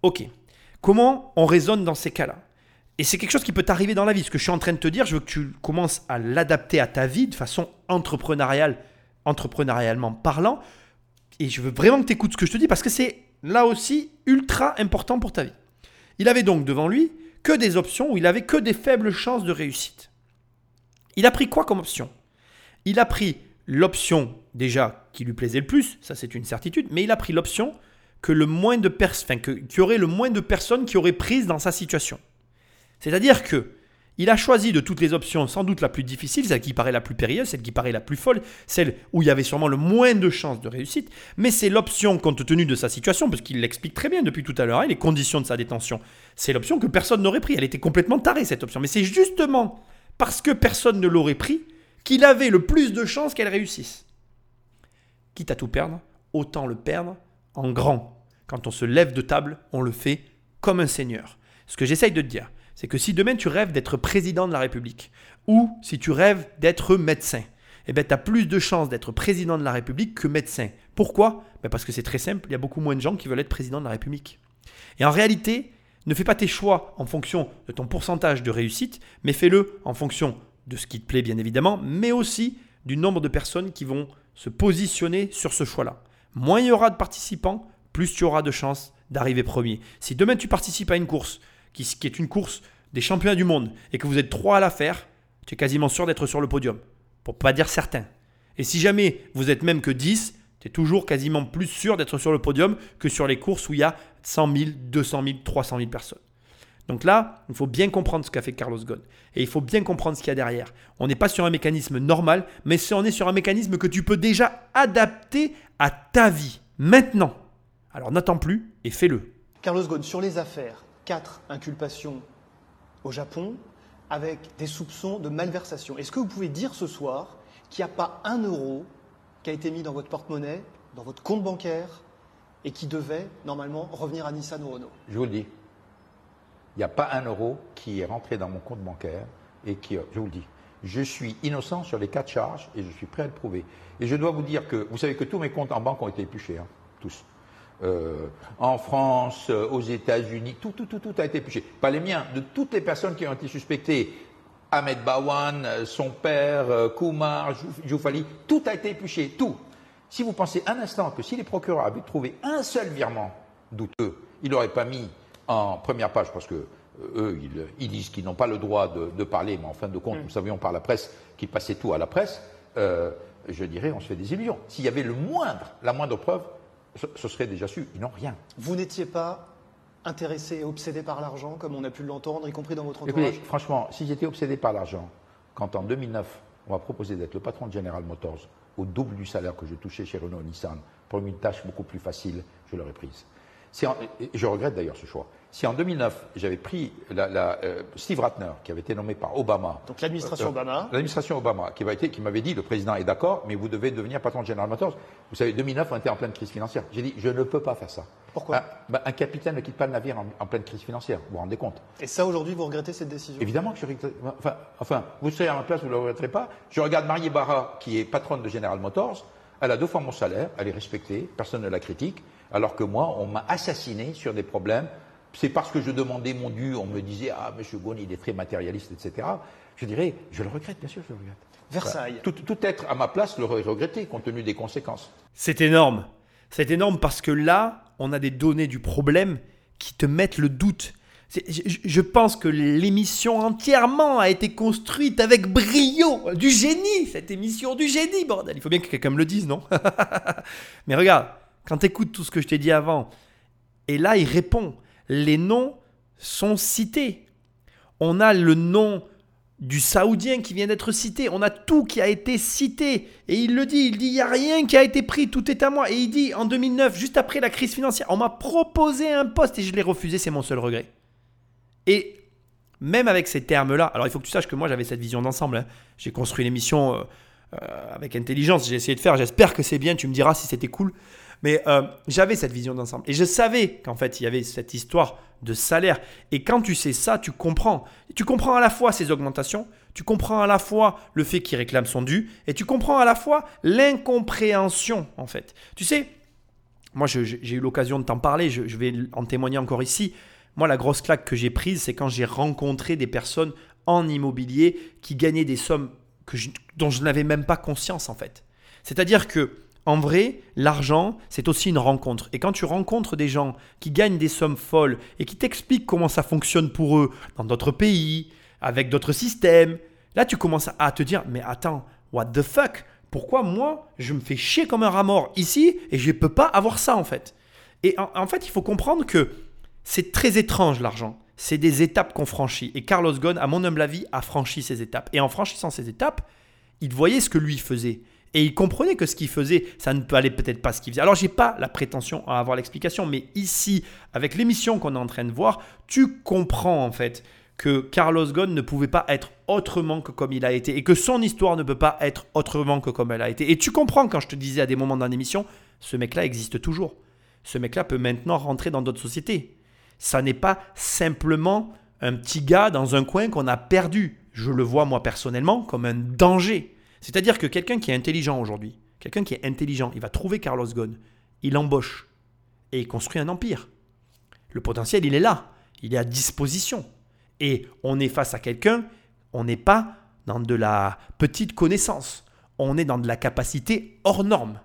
Ok, comment on raisonne dans ces cas-là Et c'est quelque chose qui peut t'arriver dans la vie. Ce que je suis en train de te dire, je veux que tu commences à l'adapter à ta vie de façon entrepreneuriale, entrepreneurialement parlant. Et je veux vraiment que tu écoutes ce que je te dis parce que c'est là aussi ultra important pour ta vie. Il avait donc devant lui que des options où il avait que des faibles chances de réussite. Il a pris quoi comme option? Il a pris l'option déjà qui lui plaisait le plus, ça c'est une certitude, mais il a pris l'option que le moins de enfin, que, qu'il y aurait le moins de personnes qui auraient prise dans sa situation. C'est-à-dire que il a choisi de toutes les options sans doute la plus difficile, celle qui paraît la plus périlleuse, celle qui paraît la plus folle, celle où il y avait sûrement le moins de chances de réussite, mais c'est l'option compte tenu de sa situation, parce qu'il l'explique très bien depuis tout à l'heure, hein, les conditions de sa détention. C'est l'option que personne n'aurait pris. Elle était complètement tarée cette option. Mais c'est justement parce que personne ne l'aurait pris qu'il avait le plus de chances qu'elle réussisse. Quitte à tout perdre, autant le perdre en grand. Quand on se lève de table, on le fait comme un seigneur. Ce que j'essaye de te dire, c'est que si demain tu rêves d'être président de la République, ou si tu rêves d'être médecin, eh ben, tu as plus de chances d'être président de la République que médecin. Pourquoi? Ben Parce que c'est très simple, il y a beaucoup moins de gens qui veulent être président de la République. Et en réalité, ne fais pas tes choix en fonction de ton pourcentage de réussite, mais fais-le en fonction de ce qui te plaît bien évidemment, mais aussi du nombre de personnes qui vont se positionner sur ce choix-là. Moins il y aura de participants, plus tu auras de chances d'arriver premier. Si demain tu participes à une course qui, est une course des championnats du monde et que vous êtes trois à la faire, tu es quasiment sûr d'être sur le podium. Pour pas dire certain. Et si jamais vous êtes même que 10, tu es toujours quasiment plus sûr d'être sur le podium que sur les courses où il y a 100 000, 200 000, 300 000 personnes. Donc là, il faut bien comprendre ce qu'a fait Carlos Ghosn. Et il faut bien comprendre ce qu'il y a derrière. On n'est pas sur un mécanisme normal, mais on est sur un mécanisme que tu peux déjà adapter à ta vie, maintenant. Alors n'attends plus et fais-le. Carlos Ghosn, sur les affaires, quatre inculpations au Japon avec des soupçons de malversation. Est-ce que vous pouvez dire ce soir qu'il n'y a pas un euro qui a été mis dans votre porte-monnaie, dans votre compte bancaire, et qui devait normalement revenir à Nissan ou Renault? Je vous le dis. Il n'y a pas un euro qui est rentré dans mon compte bancaire et qui, je vous le dis, je suis innocent sur les quatre charges et je suis prêt à le prouver. Et je dois vous dire que, vous savez que tous mes comptes en banque ont été épluchés, hein, tous. Euh, en France, euh, aux États-Unis, tout, tout, tout, tout a été épluché. Pas les miens, de toutes les personnes qui ont été suspectées. Ahmed Bawan, euh, son père, Koumar, Joufali, tout a été épluché, tout. Si vous pensez un instant que si les procureurs avaient trouvé un seul virement douteux, ils n'auraient pas mis en première page, parce que eux, ils, disent qu'ils n'ont pas le droit de, parler, mais en fin de compte, mm. nous savions par la presse qu'ils passaient tout à la presse, euh, je dirais, on se fait des illusions. S'il y avait le moindre, la moindre preuve, ce, serait déjà su. Ils n'ont rien. Vous n'étiez pas intéressé et obsédé par l'argent, comme on a pu l'entendre, y compris dans votre entourage Écoutez, franchement, si j'étais obsédé par l'argent, quand en 2009, on m'a proposé d'être le patron de General Motors, au double du salaire que je touchais chez Renault Nissan, pour une tâche beaucoup plus facile, je l'aurais prise. Je regrette d'ailleurs ce choix. Si en 2009, j'avais pris la, euh, Steve Ratner, qui avait été nommé par Obama. Donc l'administration euh, Obama. L'administration Obama, qui, qui m'avait dit, le président est d'accord, mais vous devez devenir patron de General Motors. Vous savez, 2009, on était en pleine crise financière. J'ai dit, je ne peux pas faire ça. Pourquoi bah, un, capitaine ne quitte pas le navire en, pleine crise financière, vous vous rendez compte. Et ça, aujourd'hui, vous regrettez cette décision? Évidemment que je regrette. Enfin, enfin, vous serez à ma place, vous ne le regretterez pas. Je regarde Marie Barra, qui est patronne de General Motors. Elle a deux fois mon salaire, elle est respectée, personne ne la critique, alors que moi, on m'a assassiné sur des problèmes c'est parce que je demandais mon dû, on me disait Ah, M. Ghosn, il est très matérialiste, etc. Je dirais Je le regrette, bien sûr, je le regrette. Versailles. tout, être à ma place l'aurait regretté, compte tenu des conséquences. C'est énorme. C'est énorme parce que là, on a des données du problème qui te mettent le doute. C'est- Je, je pense que l'émission entièrement a été construite avec brio, du génie, cette émission du génie, bordel. Il faut bien que quelqu'un me le dise, non? Mais regarde, quand tu écoutes tout ce que je t'ai dit avant, et là il répond, les noms sont cités. On a le nom du Saoudien qui vient d'être cité, on a tout qui a été cité. Et il le dit, il dit, il n'y a rien qui a été pris, tout est à moi. Et il dit, en 2009, juste après la crise financière, on m'a proposé un poste et je l'ai refusé, c'est mon seul regret. Et même avec ces termes-là, alors il faut que tu saches que moi j'avais cette vision d'ensemble. hein. J'ai construit l'émission euh, euh, avec intelligence, j'ai essayé de faire, j'espère que c'est bien, tu me diras si c'était cool. Mais euh, j'avais cette vision d'ensemble. Et je savais qu'en fait il y avait cette histoire de salaire. Et quand tu sais ça, tu comprends. Tu comprends à la fois ces augmentations, tu comprends à la fois le fait qu'il réclame son dû, et tu comprends à la fois l'incompréhension en fait. Tu sais, moi, j'ai eu l'occasion de t'en parler, je, vais en témoigner encore ici. Moi, la grosse claque que j'ai prise, c'est quand j'ai rencontré des personnes en immobilier qui gagnaient des sommes dont je n'avais même pas conscience, en fait. C'est-à-dire que, en vrai, l'argent, c'est aussi une rencontre. Et quand tu rencontres des gens qui gagnent des sommes folles et qui t'expliquent comment ça fonctionne pour eux dans d'autres pays, avec d'autres systèmes, là, tu commences à te dire, mais attends, what the fuck? Pourquoi moi, je me fais chier comme un rat mort ici et je ne peux pas avoir ça, en fait? Et en, fait, il faut comprendre que c'est très étrange, l'argent. C'est des étapes qu'on franchit. Et Carlos Ghosn, à mon humble avis, a franchi ces étapes. Et en franchissant ces étapes, il voyait ce que lui faisait. Et il comprenait que ce qu'il faisait, ça ne aller peut-être pas ce qu'il faisait. Alors, j'ai pas la prétention à avoir l'explication, mais ici, avec l'émission qu'on est en train de voir, tu comprends en fait que Carlos Ghosn ne pouvait pas être autrement que comme il a été et que son histoire ne peut pas être autrement que comme elle a été. Et tu comprends quand je te disais à des moments dans l'émission, ce mec-là existe toujours. Ce mec-là peut maintenant rentrer dans d'autres sociétés. Ça n'est pas simplement un petit gars dans un coin qu'on a perdu. Je le vois moi personnellement comme un danger. C'est-à-dire que quelqu'un qui est intelligent aujourd'hui, quelqu'un qui est intelligent, il va trouver Carlos Ghosn, il embauche et il construit un empire. Le potentiel, il est là, il est à disposition. Et on est face à quelqu'un, on n'est pas dans de la petite connaissance, on est dans de la capacité hors norme.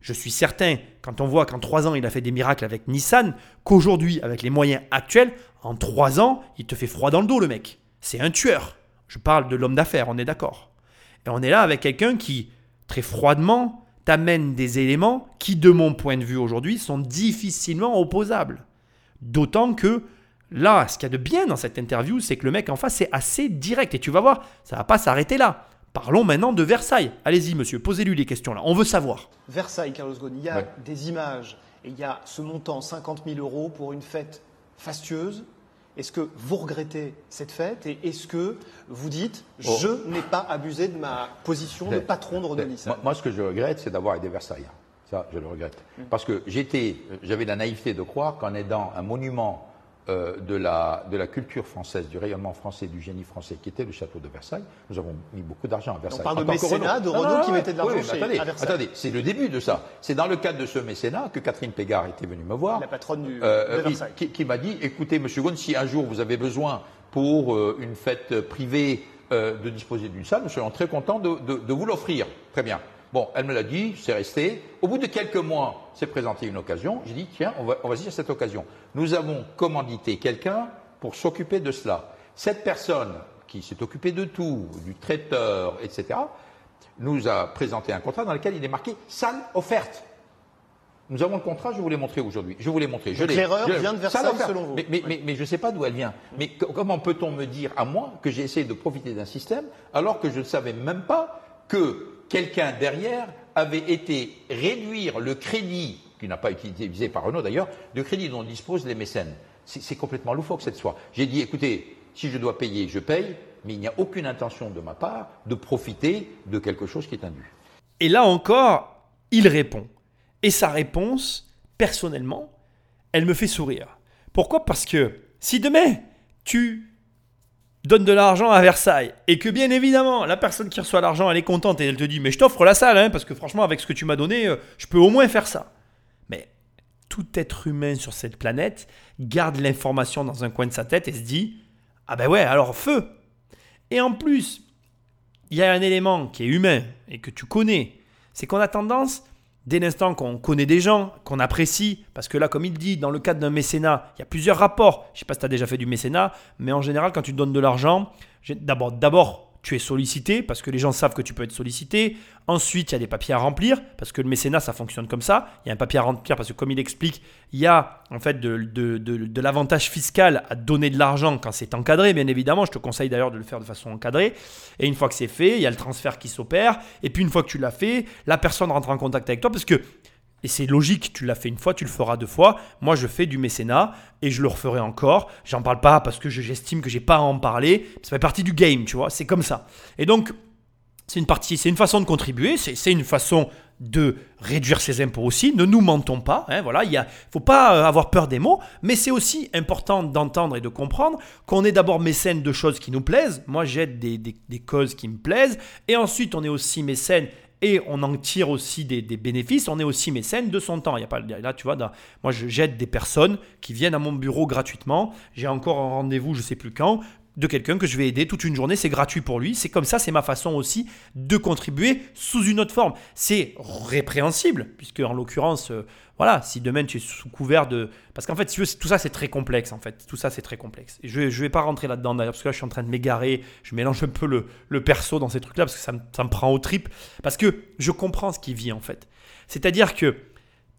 Je suis certain, quand on voit qu'en trois ans il a fait des miracles avec Nissan, qu'aujourd'hui, avec les moyens actuels, en trois ans, il te fait froid dans le dos, le mec. C'est un tueur. Je parle de l'homme d'affaires, on est d'accord. Et on est là avec quelqu'un qui, très froidement, t'amène des éléments qui, de mon point de vue aujourd'hui, sont difficilement opposables. D'autant que là, ce qu'il y a de bien dans cette interview, c'est que le mec en face est assez direct. Et tu vas voir, ça va pas s'arrêter là. Parlons maintenant de Versailles. Allez-y, monsieur, posez-lui les questions là. On veut savoir. Versailles, Carlos Ghosn, il y a Ouais. des images et il y a ce montant 50 000 euros pour une fête fastueuse. Est-ce que vous regrettez cette fête et est-ce que vous dites Oh. je n'ai pas abusé de ma position de patron de Renault Nissan Moi, moi, ce que je regrette, c'est d'avoir aidé Versailles. Ça, je le regrette. Parce que j'étais, j'avais la naïveté de croire qu'en aidant un monument euh, de, la, de la culture française, du rayonnement français, du génie français, qui était le château de Versailles, nous avons mis beaucoup d'argent à Versailles. parle de mécénat de Renault non, qui ouais. mettait de l'argent Oui, attendez, à Versailles. attendez, c'est le début de ça. C'est dans le cadre de ce mécénat que Catherine Pégard était venue me voir. La patronne du, Euh, de oui, Versailles. qui, qui m'a dit écoutez, monsieur Ghosn, si un jour vous avez besoin pour euh, une fête privée euh, de disposer d'une salle, nous serons très contents de, de- de vous l'offrir. Très bien. Bon, elle me l'a dit, c'est resté. Au bout de quelques mois, s'est présentée une occasion. J'ai dit tiens, on va, on va saisir cette occasion. Nous avons commandité quelqu'un pour s'occuper de cela. Cette personne qui s'est occupée de tout, du traiteur, etc., nous a présenté un contrat dans lequel il est marqué salle offerte. Nous avons le contrat, je vous l'ai montré aujourd'hui. Je vous l'ai montré. Je l'erreur vient de Versailles, selon vous. Mais, mais, mais, mais je ne sais pas d'où elle vient. Mais co- comment peut-on me dire à moi que j'ai essayé de profiter d'un système alors que je ne savais même pas que quelqu'un derrière avait été réduire le crédit, qui n'a pas été utilisé par Renault d'ailleurs, le crédit dont disposent les mécènes. C'est complètement loufoque cette histoire. J'ai dit, écoutez, si je dois payer, je paye, mais il n'y a aucune intention de ma part de profiter de quelque chose qui est indu. Et là encore, il répond. Et sa réponse, personnellement, elle me fait sourire. Pourquoi? Parce que si demain, tu donnes de l'argent à Versailles et que bien évidemment, la personne qui reçoit l'argent, elle est contente et elle te dit, mais je t'offre la salle, hein, parce que franchement, avec ce que tu m'as donné, euh, je peux au moins faire ça. Mais tout être humain sur cette planète garde l'information dans un coin de sa tête et se dit, ah ben ouais, alors feu. Et en plus, il y a un élément qui est humain et que tu connais, c'est qu'on a tendance dès l'instant qu'on connaît des gens, qu'on apprécie, parce que là, comme il dit, dans le cadre d'un mécénat, il y a plusieurs rapports. Je ne sais pas si tu as déjà fait du mécénat, mais en général, quand tu donnes de l'argent, d'abord, d'abord, tu es sollicité, parce que les gens savent que tu peux être sollicité. Ensuite, il y a des papiers à remplir, parce que le mécénat, ça fonctionne comme ça. Il y a un papier à remplir, parce que comme il explique, il y a en fait de, de- l'avantage fiscal à donner de l'argent quand c'est encadré, bien évidemment. Je te conseille d'ailleurs de le faire de façon encadrée. Et une fois que c'est fait, il y a le transfert qui s'opère. Et puis une fois que tu l'as fait, la personne rentre en contact avec toi, parce que et c'est logique, tu l'as fait une fois, tu le feras deux fois. Moi, je fais du mécénat et je le referai encore. J'en parle pas parce que je- j'estime que j'ai pas à en parler. Ça fait partie du game, tu vois. C'est comme ça. Et donc, c'est une partie, c'est une façon de contribuer. C'est une façon de réduire ses impôts aussi. Ne nous mentons pas. Hein, voilà, il a, faut pas euh, avoir peur des mots, mais c'est aussi important d'entendre et de comprendre qu'on est d'abord mécène de choses qui nous plaisent. Moi, j'aide des- des causes qui me plaisent, et ensuite on est aussi mécène et on en tire aussi des, bénéfices. On est aussi mécène de son temps. Il y pas là, tu vois, dans- moi je- j'aide des personnes qui viennent à mon bureau gratuitement. J'ai encore un rendez-vous, je sais plus quand, de quelqu'un que je vais aider toute une journée. C'est gratuit pour lui. C'est comme ça, c'est ma façon aussi de contribuer sous une autre forme. C'est répréhensible, puisque en l'occurrence, euh, voilà, si demain tu es sous couvert de. Parce qu'en fait, tout ça c'est très complexe en fait. Tout ça c'est très complexe. Et je ne vais pas rentrer là-dedans d'ailleurs, parce que là je suis en train de m'égarer. Je mélange un peu le, le perso dans ces trucs-là, parce que ça me, ça me prend au trip. Parce que je comprends ce qui vit en fait. C'est-à-dire que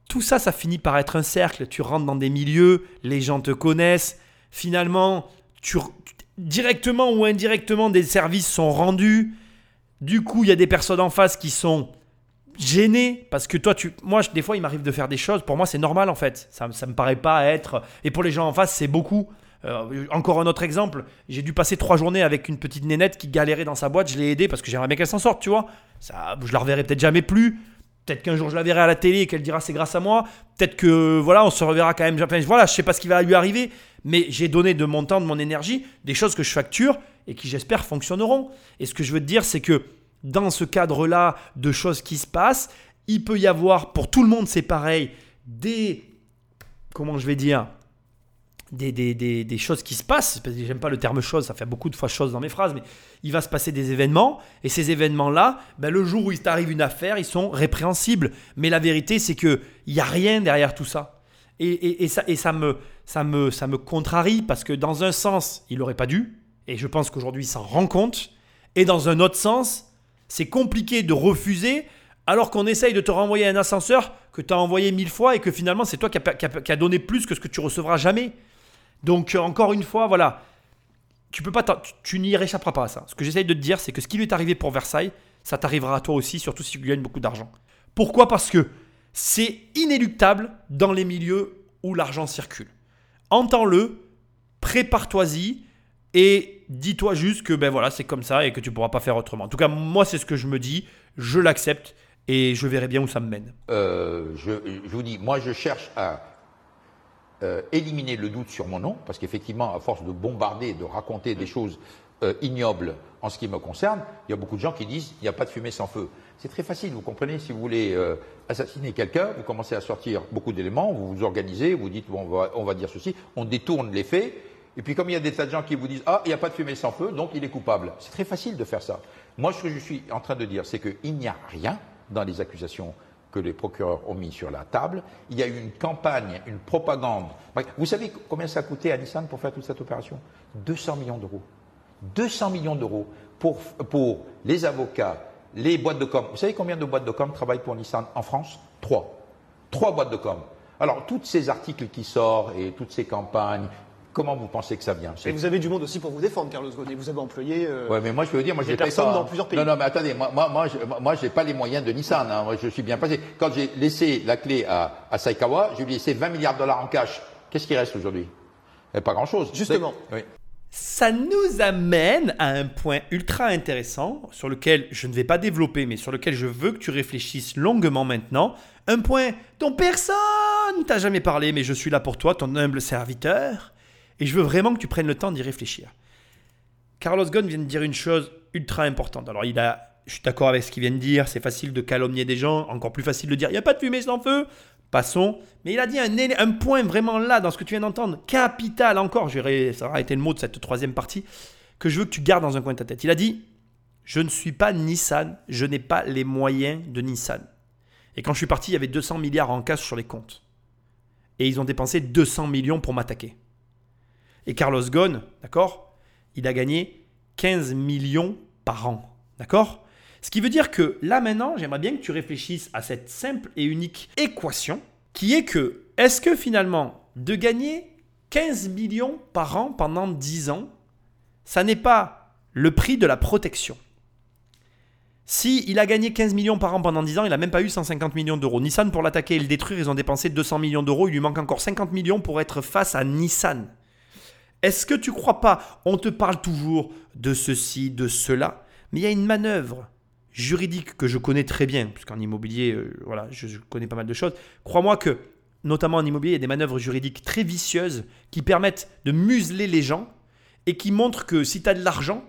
tout ça, ça finit par être un cercle. Tu rentres dans des milieux, les gens te connaissent. Finalement, tu, directement ou indirectement, des services sont rendus. Du coup, il y a des personnes en face qui sont gênées parce que toi, tu, moi, des fois, il m'arrive de faire des choses. Pour moi, c'est normal en fait. Ça, ça me paraît pas être. Et pour les gens en face, c'est beaucoup. Euh, encore un autre exemple. J'ai dû passer trois journées avec une petite nénette qui galérait dans sa boîte. Je l'ai aidée parce que j'aimerais bien qu'elle s'en sorte, tu vois. Ça, je la reverrai peut-être jamais plus. Peut-être qu'un jour je la verrai à la télé et qu'elle dira c'est grâce à moi. Peut-être que voilà, on se reverra quand même. Enfin, voilà, je sais pas ce qui va lui arriver, mais j'ai donné de mon temps, de mon énergie, des choses que je facture et qui j'espère fonctionneront. Et ce que je veux te dire, c'est que dans ce cadre-là de choses qui se passent, il peut y avoir pour tout le monde, c'est pareil, des comment je vais dire, des, choses qui se passent. J'aime pas le terme chose, ça fait beaucoup de fois chose dans mes phrases, mais il va se passer des événements, et ces événements-là, ben, le jour où il t'arrive une affaire, ils sont répréhensibles. Mais la vérité, c'est qu'il n'y a rien derrière tout ça. Et, ça, me, ça, me, ça me contrarie, parce que dans un sens, il n'aurait pas dû, et je pense qu'aujourd'hui, il s'en rend compte, et dans un autre sens, c'est compliqué de refuser alors qu'on essaye de te renvoyer un ascenseur que tu as envoyé mille fois et que finalement c'est toi qui as, donné plus que ce que tu recevras jamais. Donc euh, encore une fois, voilà, tu peux pas, tu, tu n'y réchapperas pas à ça. Ce que j'essaye de te dire, c'est que ce qui lui est arrivé pour Versailles, ça t'arrivera à toi aussi, surtout si tu gagnes beaucoup d'argent. Pourquoi? Parce que c'est inéluctable dans les milieux où l'argent circule. Entends-le, prépare-toi-y et dis-toi juste que ben voilà, c'est comme ça et que tu pourras pas faire autrement. En tout cas, moi, c'est ce que je me dis, je l'accepte et je verrai bien où ça me mène. Euh, je, vous dis, moi je cherche à euh, éliminer le doute sur mon nom, parce qu'effectivement, à force de bombarder, de raconter des choses euh, ignobles en ce qui me concerne, il y a beaucoup de gens qui disent il n'y a pas de fumée sans feu. C'est très facile, vous comprenez, si vous voulez euh, assassiner quelqu'un, vous commencez à sortir beaucoup d'éléments, vous vous organisez, vous dites on, va, dire ceci, on détourne les faits, et puis comme il y a des tas de gens qui vous disent ah, il n'y a pas de fumée sans feu, donc il est coupable. C'est très facile de faire ça. Moi, ce que je suis en train de dire, c'est qu'il n'y a rien dans les accusations que les procureurs ont mis sur la table. Il y a eu une campagne, une propagande. Vous savez combien ça a coûté à Nissan pour faire toute cette opération? 200 millions d'euros. 200 millions d'euros pour les avocats, les boîtes de com. Vous savez combien de boîtes de com travaillent pour Nissan en France? Trois. Trois boîtes de com. Alors, tous ces articles qui sortent et toutes ces campagnes, comment vous pensez que ça vient? Et vous avez du monde aussi pour vous défendre, Carlos Ghosn. Et vous avez employé euh, Ouais, mais moi je veux dire, moi j'ai personnes pas. dans plusieurs pays. Non, non, mais attendez, moi, moi, moi, je- moi, j'ai pas les moyens de Nissan. hein. Moi, je suis bien passé. Quand j'ai laissé la clé à, à Saikawa, je lui ai laissé 20 milliards de dollars en cash. Qu'est-ce qui reste aujourd'hui? Eh, Pas grand-chose. Justement. Oui. Ça nous amène à un point ultra intéressant sur lequel je ne vais pas développer, mais sur lequel je veux que tu réfléchisses longuement maintenant. Un point dont personne t'a jamais parlé, mais je suis là pour toi, ton humble serviteur. Et je veux vraiment que tu prennes le temps d'y réfléchir. Carlos Ghosn vient de dire une chose ultra importante. Alors, il a, je suis d'accord avec ce qu'il vient de dire. C'est facile de calomnier des gens. Encore plus facile de dire il n'y a pas de fumée sans feu. Passons. Mais il a dit un, point vraiment là, dans ce que tu viens d'entendre, capital encore. Ça aura été le mot de cette troisième partie que je veux que tu gardes dans un coin de ta tête. Il a dit Je ne suis pas Nissan. Je n'ai pas les moyens de Nissan. Et quand je suis parti, il y avait 200 milliards en cash sur les comptes. Et ils ont dépensé 200 millions pour m'attaquer. Et Carlos Ghosn, d'accord Il a gagné 15 millions par an. D'accord? Ce qui veut dire que là maintenant, j'aimerais bien que tu réfléchisses à cette simple et unique équation qui est que est-ce que finalement de gagner 15 millions par an pendant 10 ans, ça n'est pas le prix de la protection? Si il a gagné 15 millions par an pendant 10 ans, il n'a même pas eu 150 millions d'euros. Nissan, pour l'attaquer et le détruire, ils ont dépensé 200 millions d'euros. Il lui manque encore 50 millions pour être face à Nissan. Est-ce que tu crois pas On te parle toujours de ceci, de cela, mais il y a une manœuvre juridique que je connais très bien, puisqu'en immobilier, euh, voilà, je, connais pas mal de choses. Crois-moi que, notamment en immobilier, il y a des manœuvres juridiques très vicieuses qui permettent de museler les gens et qui montrent que si tu as de l'argent,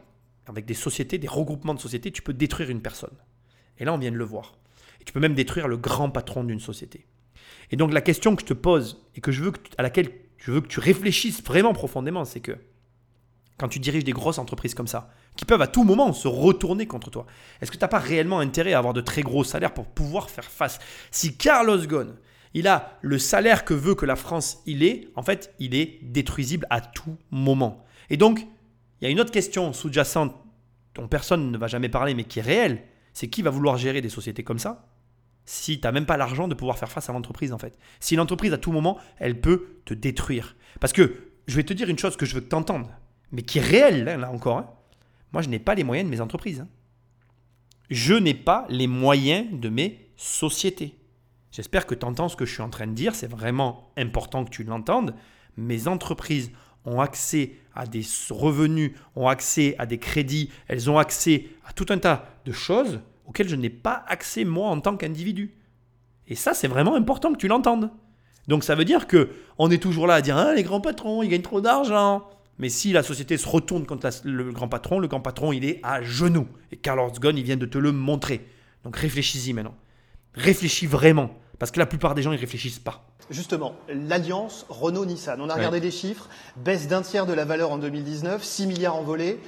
avec des sociétés, des regroupements de sociétés, tu peux détruire une personne. Et là, on vient de le voir. Et tu peux même détruire le grand patron d'une société. Et donc la question que je te pose et que je veux à laquelle je veux que tu réfléchisses vraiment profondément, c'est que quand tu diriges des grosses entreprises comme ça, qui peuvent à tout moment se retourner contre toi, est-ce que tu n'as pas réellement intérêt à avoir de très gros salaires pour pouvoir faire face? Si Carlos Ghosn, il a le salaire que veut que la France il est, en fait, il est détruisible à tout moment. Et donc, il y a une autre question sous-jacente dont personne ne va jamais parler, mais qui est réelle, c'est qui va vouloir gérer des sociétés comme ça si tu n'as même pas l'argent de pouvoir faire face à l'entreprise en fait? Si l'entreprise à tout moment, elle peut te détruire. Parce que je vais te dire une chose que je veux que tu entendes, mais qui est hein, là encore. hein. Moi, je n'ai pas les moyens de mes entreprises. hein. Je n'ai pas les moyens de mes sociétés. J'espère que tu entends ce que je suis en train de dire. C'est vraiment important que tu l'entendes. Mes entreprises ont accès à des revenus, ont accès à des crédits, elles ont accès à tout un tas de choses auxquelles je n'ai pas accès moi en tant qu'individu. Et ça, c'est vraiment important que tu l'entendes. Donc ça veut dire que on est toujours là à dire Ah, les grands patrons, ils gagnent trop d'argent. Mais si la société se retourne contre la- le grand patron, le grand patron, il est à genoux. Et Carlos Ghosn, il vient de te le montrer. Donc réfléchis-y maintenant. Réfléchis vraiment. Parce que la plupart des gens, ils réfléchissent pas. Justement, l'alliance Renault-Nissan. On a Ouais. regardé les chiffres. Baisse d'un tiers de la valeur en 2019, 6 milliards envolés.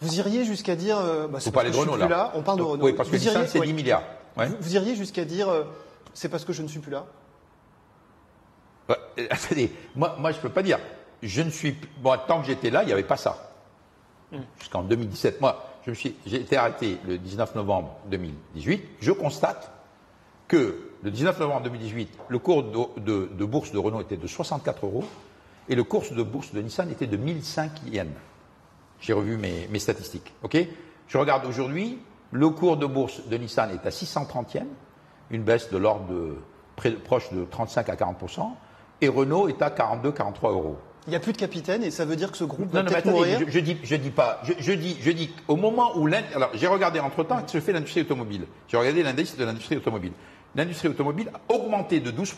Vous iriez jusqu'à dire. euh, bah, c'est Vous parce parlez que de Renault, plus là. On parle de Renault. oui, parce que Vous Nissan, iriez- c'est ouais. 10 milliards. Ouais. Vous, vous iriez jusqu'à dire. euh, c'est parce que je ne suis plus là Bah, euh, attendez, moi, moi je ne peux pas dire. Je ne suis. Bon, tant que j'étais là, il n'y avait pas ça. Jusqu'en 2017. Moi, je me suis, j'ai été arrêté le 19 novembre 2018. Je constate que le 19 novembre 2018, le cours de, de- de bourse de Renault était de 64 euros et le cours de bourse de Nissan était de 1005 yens. J'ai revu mes, mes statistiques. Ok? Je regarde aujourd'hui, le cours de bourse de Nissan est à 630 yens, une baisse de l'ordre de près- proche de 35 à 40% et Renault est à 42-43 euros. Il n'y a plus de capitaine et ça veut dire que ce groupe Non, va peut-être mourir. je, je dis, je dis pas, je, je dis, je dis au moment où l'in- alors j'ai regardé entre temps que se fait l'industrie automobile. J'ai regardé l'indice de l'industrie automobile. L'industrie automobile a augmenté de 12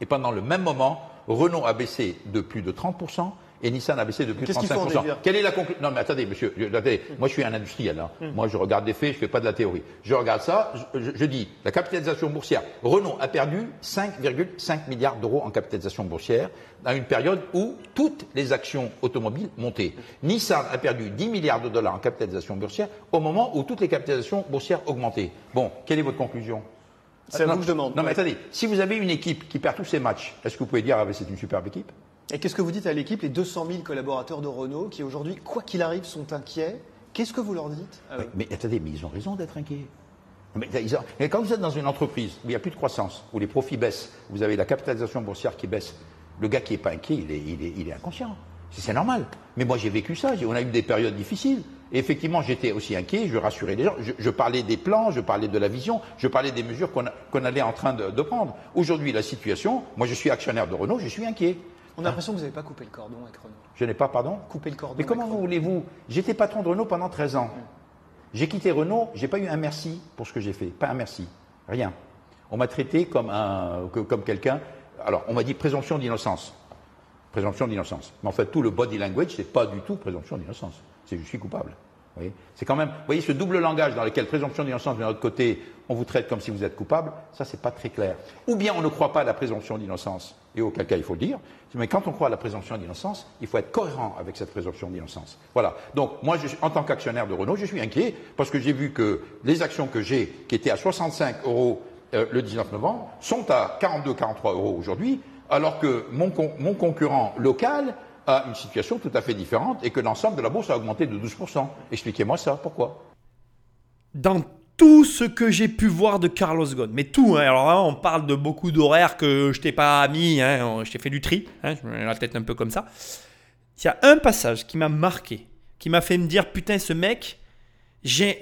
et pendant le même moment, Renault a baissé de plus de 30 et Nissan a baissé de plus de Qu'est-ce qu'il faut en 35 déduire Quelle est la conclusion Non, mais attendez, monsieur, je- attendez, moi je suis un industriel. hein. Mm. Moi je regarde des faits, je fais pas de la théorie. Je regarde ça, je, je- je dis la capitalisation boursière. Renault a perdu 5,5 milliards d'euros en capitalisation boursière dans une période où toutes les actions automobiles montaient. Nissan a perdu 10 milliards de dollars en capitalisation boursière au moment où toutes les capitalisations boursières augmentaient. Bon, quelle est votre conclusion? C'est à vous que je demande. Non, mais attendez, si vous avez une équipe qui perd tous ses matchs, est-ce que vous pouvez dire, ah, c'est une superbe équipe? Et qu'est-ce que vous dites à l'équipe, les 200 000 collaborateurs de Renault qui aujourd'hui, quoi qu'il arrive, sont inquiets? Qu'est-ce que vous leur dites? Ah. Mais attendez, mais ils ont raison d'être inquiets. Mais, quand vous êtes dans une entreprise où il n'y a plus de croissance, où les profits baissent, vous avez la capitalisation boursière qui baisse, le gars qui n'est pas inquiet, il est, inconscient. C'est normal. Mais moi, j'ai vécu ça. On a eu des périodes difficiles. Et effectivement, j'étais aussi inquiet. Je rassurais les gens. Je, parlais des plans, je parlais de la vision, je parlais des mesures qu'on allait en train de prendre. Aujourd'hui, la situation, moi, je suis actionnaire de Renault, je suis inquiet. On a l'impression que vous n'avez pas coupé le cordon avec Renault. Je n'ai pas, pardon Coupé le cordon. Mais comment vous voulez-vous J'étais patron de Renault pendant 13 ans. J'ai quitté Renault, j'ai pas eu un merci pour ce que j'ai fait. Pas un merci. Rien. On m'a traité comme, un, que- comme quelqu'un. Alors, on m'a dit présomption d'innocence. Présomption d'innocence. Mais en fait, tout le body language, c'est pas du tout présomption d'innocence. C'est je suis coupable. C'est quand même, vous voyez, ce double langage dans lequel présomption d'innocence de notre côté, on vous traite comme si vous êtes coupable, ça c'est pas très clair. Ou bien on ne croit pas à la présomption d'innocence, et auquel cas il faut le dire, mais quand on croit à la présomption d'innocence, il faut être cohérent avec cette présomption d'innocence. Voilà. Donc moi, en tant qu'actionnaire de Renault, je suis inquiet parce que j'ai vu que les actions que j'ai, qui étaient à 65 euros euh, le 19 novembre, sont à 42-43 euros aujourd'hui, alors que mon concurrent local a une situation tout à fait différente et que l'ensemble de la bourse a augmenté de 12%. Expliquez-moi ça, pourquoi? Dans tout ce que j'ai pu voir de Carlos Ghosn, mais tout, hein, alors là, on parle de beaucoup d'horaires que je t'ai pas mis, hein, je t'ai fait du tri, hein, je mets la tête un peu comme ça. Il y a un passage qui m'a marqué, qui m'a fait me dire, putain, ce mec, j'ai,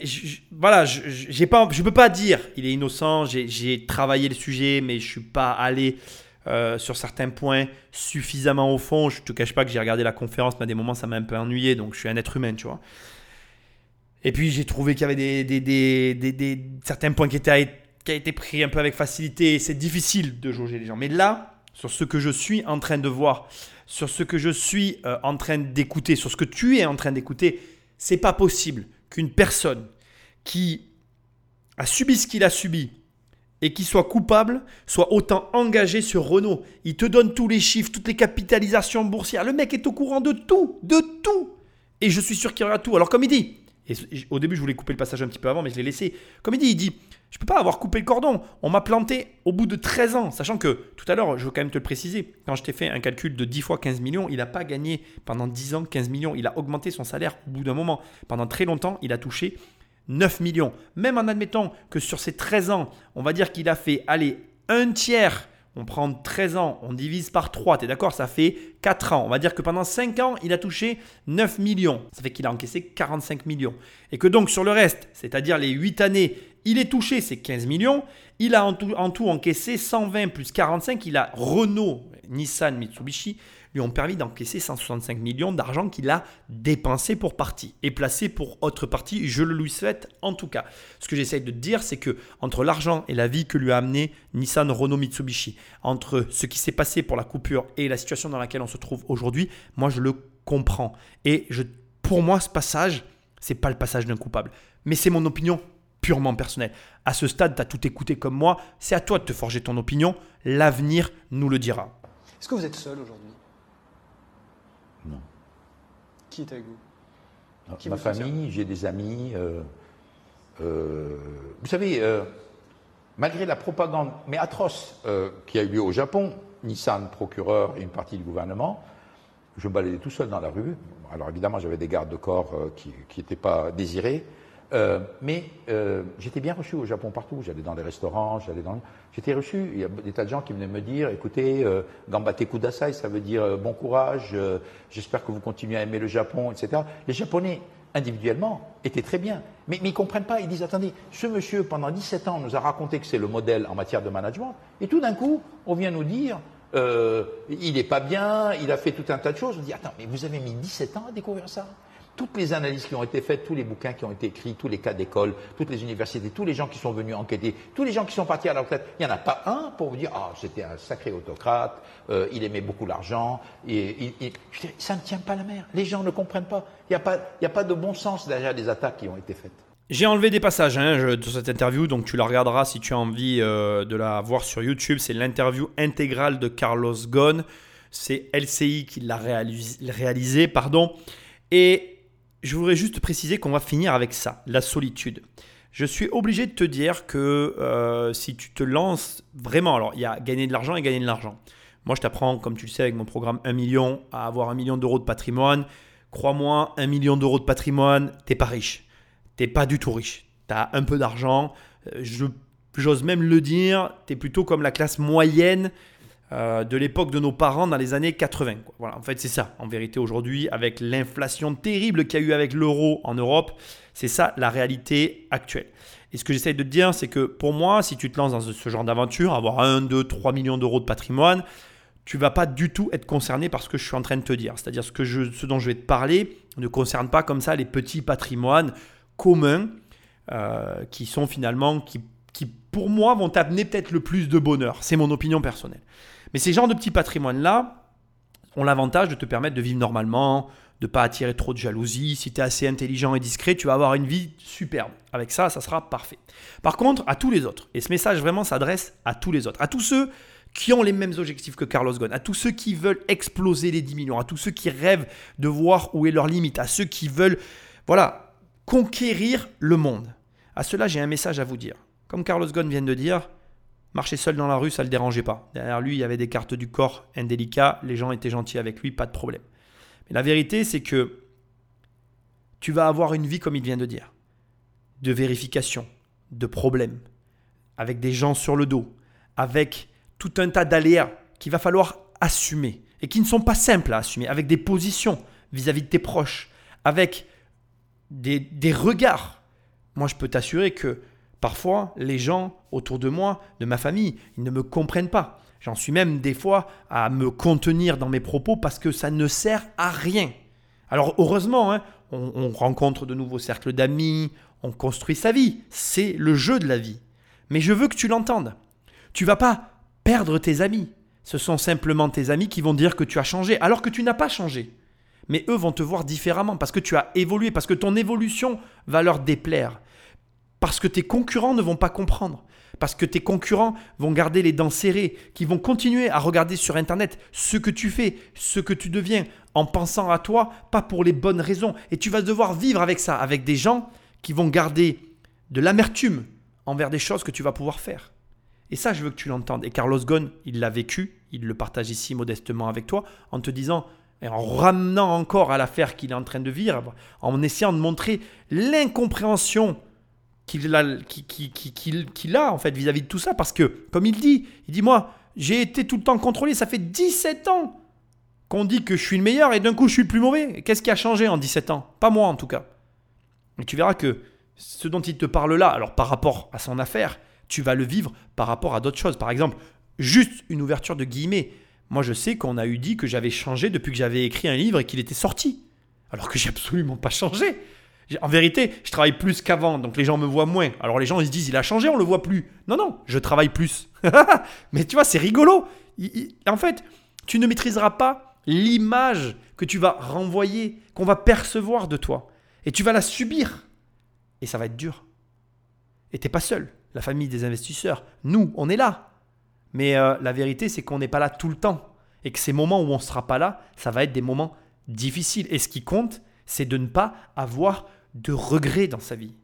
voilà, j'ai pas, peux pas dire, il est innocent, j'ai travaillé le sujet, mais je suis pas allé euh, sur certains points suffisamment au fond. Je te cache pas que j'ai regardé la conférence, mais à des moments ça m'a un peu ennuyé, donc je suis un être humain, tu vois. Et puis j'ai trouvé qu'il y avait des, des, des, certains points qui étaient qui été pris un peu avec facilité. C'est difficile de jauger les gens. Mais là, sur ce que je suis en train de voir, sur ce que je suis euh, en train d'écouter, sur ce que tu es en train d'écouter, c'est pas possible qu'une personne qui a subi ce qu'il a subi, et qu'il soit coupable soit autant engagé sur Renault. Il te donne tous les chiffres, toutes les capitalisations boursières. Le mec est au courant de tout, de tout. Et je suis sûr qu'il y aura tout. Alors comme il dit, et au début je voulais couper le passage un petit peu avant, mais je l'ai laissé. Comme il dit, il dit, je peux pas avoir coupé le cordon. On m'a planté au bout de 13 ans. Sachant que, tout à l'heure, je veux quand même te le préciser, quand je t'ai fait un calcul de 10 fois 15 millions, il n'a pas gagné pendant 10 ans 15 millions. Il a augmenté son salaire au bout d'un moment. Pendant très longtemps, il a touché 9 millions. Même en admettant que sur ces 13 ans, on va dire qu'il a fait, aller un tiers, on prend 13 ans, on divise par 3, tu es d'accord Ça fait 4 ans. On va dire que pendant 5 ans, il a touché 9 millions. Ça fait qu'il a encaissé 45 millions. Et que donc sur le reste, c'est-à-dire les 8 années, il est touché ces 15 millions. Il a en tout, en tout encaissé 120 plus 45. Il a Renault, Nissan, Mitsubishi lui ont permis d'encaisser 165 millions d'argent qu'il a dépensé pour partie et placé pour autre partie. Je le lui souhaite en tout cas. Ce que j'essaye de dire, c'est que entre l'argent et la vie que lui a amené Nissan, Renault, Mitsubishi, entre ce qui s'est passé pour la coupure et la situation dans laquelle on se trouve aujourd'hui, moi je le comprends. Et je, pour moi, ce passage, c'est pas le passage d'un coupable, mais c'est mon opinion purement personnelle. À ce stade, tu as tout écouté comme moi, c'est à toi de te forger ton opinion, l'avenir nous le dira. Est-ce que vous êtes seul aujourd'hui non. Qui est avec vous? Ma famille, j'ai des amis. Euh, euh, vous savez, euh, malgré la propagande, mais atroce, qui a eu lieu au Japon, Nissan, procureur et une partie du gouvernement, je me baladais tout seul dans la rue. Alors évidemment, j'avais des gardes de corps qui n'étaient pas désirés. Euh, mais euh, j'étais bien reçu au Japon partout. J'allais dans les restaurants, j'allais dans. J'étais reçu. Il y a des tas de gens qui venaient me dire écoutez, euh, Gambate Kudasai, ça veut dire bon courage, j'espère que vous continuez à aimer le Japon, etc. Les Japonais, individuellement, étaient très bien. Mais, mais ils ne comprennent pas. Ils disent attendez, ce monsieur, pendant 17 ans, nous a raconté que c'est le modèle en matière de management. Et tout d'un coup, on vient nous dire il n'est pas bien, il a fait tout un tas de choses. On dit attends, mais vous avez mis 17 ans à découvrir ça? Toutes les analyses qui ont été faites, tous les bouquins qui ont été écrits, tous les cas d'école, toutes les universités, tous les gens qui sont venus enquêter, tous les gens qui sont partis à la retraite, il n'y en a pas un pour vous dire Ah, c'était un sacré autocrate, euh, il aimait beaucoup l'argent. Et, ça ne tient pas la mer. Les gens ne comprennent pas. Il n'y a, pas, a pas de bon sens derrière les attaques qui ont été faites. J'ai enlevé des passages hein, de cette interview, donc tu la regarderas si tu as envie euh, de la voir sur YouTube. C'est l'interview intégrale de Carlos Ghosn. C'est LCI qui l'a réalisé, réalisé, pardon. Et je voudrais juste préciser qu'on va finir avec ça, la solitude. Je suis obligé de te dire que euh, si tu te lances vraiment, alors il y a gagner de l'argent et gagner de l'argent. Moi, je t'apprends, comme tu le sais, avec mon programme 1 million, à avoir un million d'euros de patrimoine. Crois-moi, un million d'euros de patrimoine, t'es pas riche. T'es pas du tout riche. Tu as un peu d'argent. Euh, j'ose même le dire, tu es plutôt comme la classe moyenne euh, de l'époque de nos parents dans les années 80. Voilà, en fait, c'est ça. En vérité, aujourd'hui, avec l'inflation terrible qu'il y a eu avec l'euro en Europe, c'est ça la réalité actuelle. Et ce que j'essaye de te dire, c'est que pour moi, si tu te lances dans ce genre d'aventure, avoir 1, 2, 3 millions d'euros de patrimoine, tu vas pas du tout être concerné par ce que je suis en train de te dire. C'est-à-dire ce, que ce dont je vais te parler ne concerne pas comme ça les petits patrimoines communs euh, qui sont finalement, qui, qui pour moi vont t'amener peut-être le plus de bonheur. C'est mon opinion personnelle. Mais ces genres de petits patrimoines-là ont l'avantage de te permettre de vivre normalement, de pas attirer trop de jalousie. Si tu es assez intelligent et discret, tu vas avoir une vie superbe. Avec ça, ça sera parfait. Par contre, à tous les autres, et ce message vraiment s'adresse à tous les autres, à tous ceux qui ont les mêmes objectifs que Carlos Ghosn, à tous ceux qui veulent exploser les 10 millions, à tous ceux qui rêvent de voir où est leur limite, à ceux qui veulent, voilà, conquérir le monde. À cela, j'ai un message à vous dire. Comme Carlos Ghosn vient de dire, marcher seul dans la rue, ça ne le dérangeait pas. Derrière lui, il y avait des cartes du corps indélicats, les gens étaient gentils avec lui, pas de problème. Mais la vérité, c'est que tu vas avoir une vie, comme il vient de dire, de vérification, de problèmes, avec des gens sur le dos, avec tout un tas d'aléas qu'il va falloir assumer et qui ne sont pas simples à assumer, avec des positions vis-à-vis de tes proches, avec des, des regards. Moi, je peux t'assurer que parfois, les gens autour de moi, de ma famille, ils ne me comprennent pas. J'en suis même des fois à me contenir dans mes propos parce que ça ne sert à rien. Alors heureusement, hein, on, on rencontre de nouveaux cercles d'amis, on construit sa vie. C'est le jeu de la vie. Mais je veux que tu l'entendes. Tu vas pas perdre tes amis. Ce sont simplement tes amis qui vont dire que tu as changé alors que tu n'as pas changé. Mais eux vont te voir différemment parce que tu as évolué, parce que ton évolution va leur déplaire. Parce que tes concurrents ne vont pas comprendre. Parce que tes concurrents vont garder les dents serrées, qui vont continuer à regarder sur Internet ce que tu fais, ce que tu deviens, en pensant à toi, pas pour les bonnes raisons. Et tu vas devoir vivre avec ça, avec des gens qui vont garder de l'amertume envers des choses que tu vas pouvoir faire. Et ça, je veux que tu l'entendes. Et Carlos Ghosn, il l'a vécu, il le partage ici modestement avec toi, en te disant, et en ramenant encore à l'affaire qu'il est en train de vivre, en essayant de montrer l'incompréhension qu'il a, qu'il, a en fait vis-à-vis de tout ça. Parce que, comme il dit, il dit, moi, j'ai été tout le temps contrôlé, ça fait 17 ans qu'on dit que je suis le meilleur et d'un coup je suis le plus mauvais. Qu'est-ce qui a changé en 17 ans? Pas moi en tout cas. Et tu verras que ce dont il te parle là, alors par rapport à son affaire, tu vas le vivre par rapport à d'autres choses. Par exemple, juste une ouverture de guillemets. Moi, je sais qu'on a eu dit que j'avais changé depuis que j'avais écrit un livre et qu'il était sorti. Alors que j'ai absolument pas changé. En vérité, je travaille plus qu'avant, donc les gens me voient moins. Alors les gens ils se disent il a changé, on le voit plus. Non non, je travaille plus. Mais tu vois, c'est rigolo. En fait, tu ne maîtriseras pas l'image que tu vas renvoyer, qu'on va percevoir de toi, et tu vas la subir. Et ça va être dur. Et t'es pas seul la famille des investisseurs. Nous, on est là. Mais euh, la vérité, c'est qu'on n'est pas là tout le temps. Et que ces moments où on ne sera pas là, ça va être des moments difficiles. Et ce qui compte, c'est de ne pas avoir de regrets dans sa vie.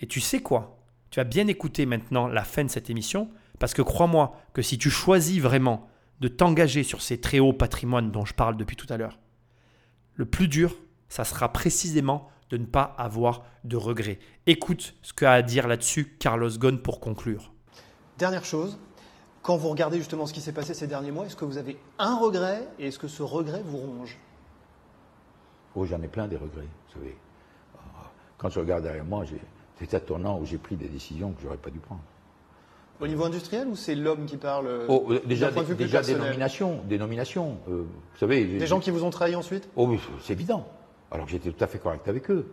Et tu sais quoi? Tu vas bien écouter maintenant la fin de cette émission, parce que crois-moi que si tu choisis vraiment de t'engager sur ces très hauts patrimoines dont je parle depuis tout à l'heure, le plus dur, ça sera précisément de ne pas avoir de regrets. Écoute ce qu'a à dire là-dessus Carlos Ghosn pour conclure. Dernière chose, quand vous regardez justement ce qui s'est passé ces derniers mois, est-ce que vous avez un regret et est-ce que ce regret vous ronge? Oh, j'en ai plein des regrets, vous savez. Quand je regarde derrière moi, c'est un tournant où j'ai pris des décisions que j'aurais pas dû prendre. Au niveau industriel ou c'est l'homme qui parle oh, Déjà, des, déjà des nominations. Des nominations euh, vous savez, des gens qui vous ont trahi ensuite Oh oui, c'est évident alors que j'étais tout à fait correct avec eux.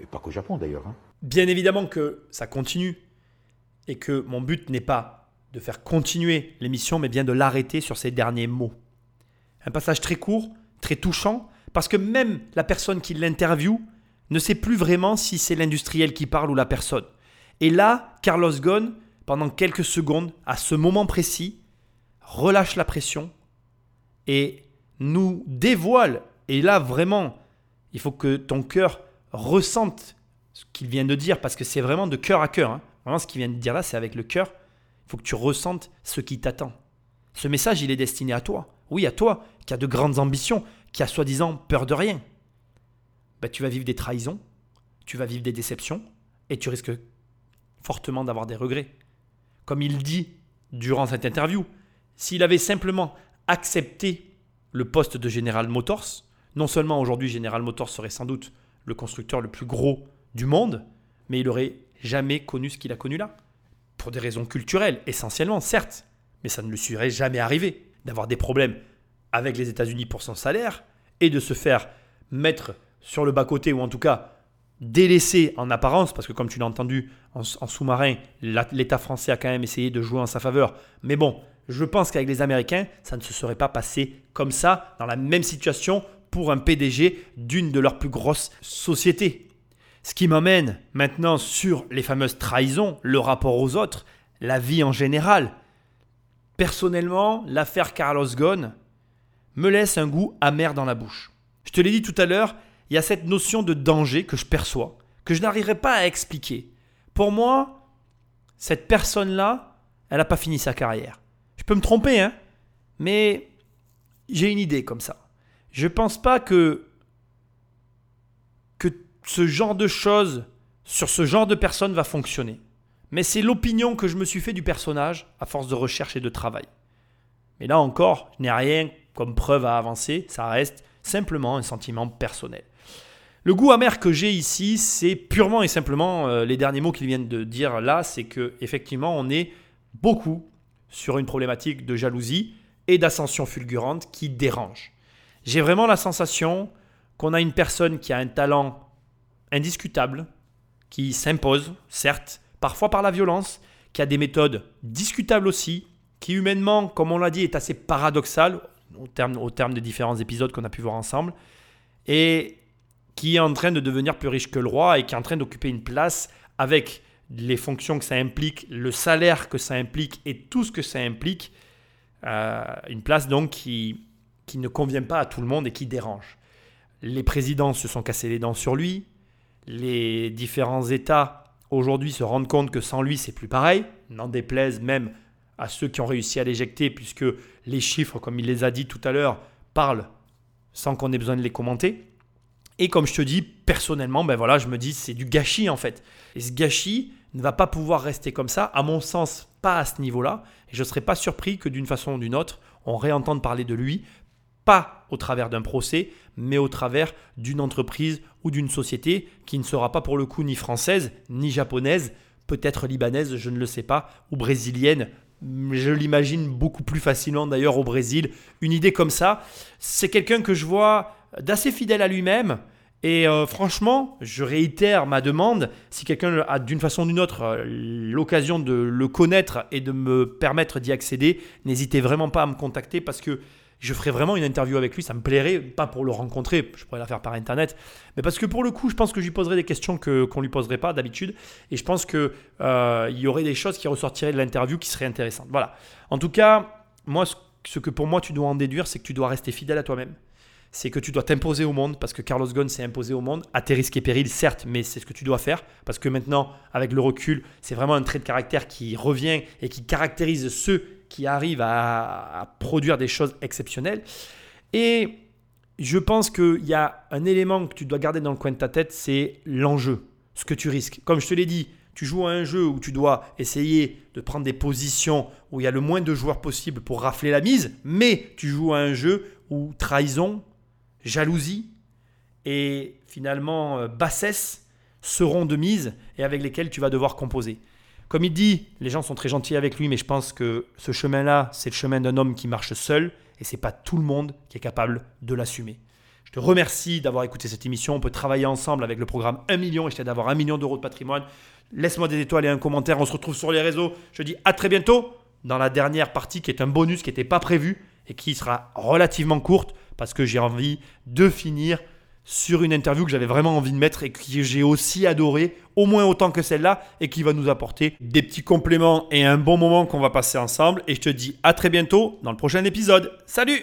Et pas qu'au Japon d'ailleurs. Hein. Bien évidemment que ça continue et que mon but n'est pas de faire continuer l'émission, mais bien de l'arrêter sur ces derniers mots. Un passage très court, très touchant, parce que même la personne qui l'interviewe ne sait plus vraiment si c'est l'industriel qui parle ou la personne. Et là, Carlos Ghosn, pendant quelques secondes, à ce moment précis, relâche la pression et nous dévoile, et là vraiment, il faut que ton cœur ressente ce qu'il vient de dire, parce que c'est vraiment de cœur à cœur. Hein. Vraiment, ce qu'il vient de dire là, c'est avec le cœur. Il faut que tu ressentes ce qui t'attend. Ce message, il est destiné à toi. Oui, à toi, qui as de grandes ambitions, qui a soi-disant peur de rien. Bah, tu vas vivre des trahisons, tu vas vivre des déceptions, et tu risques fortement d'avoir des regrets. Comme il dit durant cette interview, s'il avait simplement accepté le poste de General Motors, non seulement aujourd'hui General Motors serait sans doute le constructeur le plus gros du monde, mais il aurait jamais connu ce qu'il a connu là. Pour des raisons culturelles, essentiellement, certes, mais ça ne lui serait jamais arrivé d'avoir des problèmes avec les États-Unis pour son salaire et de se faire mettre sur le bas-côté ou en tout cas délaissé en apparence, parce que comme tu l'as entendu en, sous-marin, l'État français a quand même essayé de jouer en sa faveur. Mais bon, je pense qu'avec les Américains, ça ne se serait pas passé comme ça, dans la même situation, pour un PDG d'une de leurs plus grosses sociétés. Ce qui m'amène maintenant sur les fameuses trahisons, le rapport aux autres, la vie en général. Personnellement, l'affaire Carlos Ghosn me laisse un goût amer dans la bouche. Je te l'ai dit tout à l'heure, il y a cette notion de danger que je perçois, que je n'arriverai pas à expliquer. Pour moi, cette personne-là, elle n'a pas fini sa carrière. Je peux me tromper, hein, mais j'ai une idée comme ça. Je ne pense pas que, que ce genre de choses sur ce genre de personne va fonctionner. Mais c'est l'opinion que je me suis fait du personnage à force de recherche et de travail. Mais là encore, je n'ai rien comme preuve à avancer, ça reste simplement un sentiment personnel. Le goût amer que j'ai ici, c'est purement et simplement euh, les derniers mots qu'ils viennent de dire là, c'est que effectivement, on est beaucoup sur une problématique de jalousie et d'ascension fulgurante qui dérange. J'ai vraiment la sensation qu'on a une personne qui a un talent indiscutable, qui s'impose, certes, parfois par la violence, qui a des méthodes discutables aussi, qui humainement, comme on l'a dit, est assez paradoxal au terme, au terme des différents épisodes qu'on a pu voir ensemble, et qui est en train de devenir plus riche que le roi et qui est en train d'occuper une place avec les fonctions que ça implique, le salaire que ça implique et tout ce que ça implique. Euh, une place donc qui, qui ne convient pas à tout le monde et qui dérange. Les présidents se sont cassés les dents sur lui. Les différents États aujourd'hui se rendent compte que sans lui, c'est plus pareil. N'en déplaise même à ceux qui ont réussi à l'éjecter, puisque les chiffres, comme il les a dit tout à l'heure, parlent sans qu'on ait besoin de les commenter. Et comme je te dis, personnellement, ben voilà, je me dis c'est du gâchis en fait. Et ce gâchis ne va pas pouvoir rester comme ça, à mon sens, pas à ce niveau-là. Et je ne serais pas surpris que d'une façon ou d'une autre, on réentende parler de lui, pas au travers d'un procès, mais au travers d'une entreprise ou d'une société qui ne sera pas pour le coup ni française, ni japonaise, peut-être libanaise, je ne le sais pas, ou brésilienne, je l'imagine beaucoup plus facilement d'ailleurs au Brésil. Une idée comme ça, c'est quelqu'un que je vois d'assez fidèle à lui-même. Et euh, franchement, je réitère ma demande, si quelqu'un a d'une façon ou d'une autre euh, l'occasion de le connaître et de me permettre d'y accéder, n'hésitez vraiment pas à me contacter parce que je ferai vraiment une interview avec lui, ça me plairait, pas pour le rencontrer, je pourrais la faire par internet, mais parce que pour le coup, je pense que je lui poserai des questions que, qu'on ne lui poserait pas d'habitude, et je pense qu'il euh, y aurait des choses qui ressortiraient de l'interview qui seraient intéressantes. Voilà. En tout cas, moi, ce que pour moi tu dois en déduire, c'est que tu dois rester fidèle à toi-même. C'est que tu dois t'imposer au monde, parce que Carlos Ghosn s'est imposé au monde, à tes risques et périls, certes, mais c'est ce que tu dois faire, parce que maintenant, avec le recul, c'est vraiment un trait de caractère qui revient et qui caractérise ceux qui arrive à, produire des choses exceptionnelles. Et je pense qu'il y a un élément que tu dois garder dans le coin de ta tête, c'est l'enjeu, ce que tu risques. Comme je te l'ai dit, tu joues à un jeu où tu dois essayer de prendre des positions où il y a le moins de joueurs possible pour rafler la mise, mais tu joues à un jeu où trahison, jalousie et finalement euh, bassesse seront de mise et avec lesquelles tu vas devoir composer. Comme il dit, les gens sont très gentils avec lui, mais je pense que ce chemin-là, c'est le chemin d'un homme qui marche seul, et c'est pas tout le monde qui est capable de l'assumer. Je te remercie d'avoir écouté cette émission. On peut travailler ensemble avec le programme 1 million et je t'aide d'avoir 1 million d'euros de patrimoine. Laisse-moi des étoiles et un commentaire. On se retrouve sur les réseaux. Je dis à très bientôt dans la dernière partie qui est un bonus qui n'était pas prévu et qui sera relativement courte parce que j'ai envie de finir sur une interview que j'avais vraiment envie de mettre et que j'ai aussi adoré, au moins autant que celle-là, et qui va nous apporter des petits compléments et un bon moment qu'on va passer ensemble. Et je te dis à très bientôt dans le prochain épisode. Salut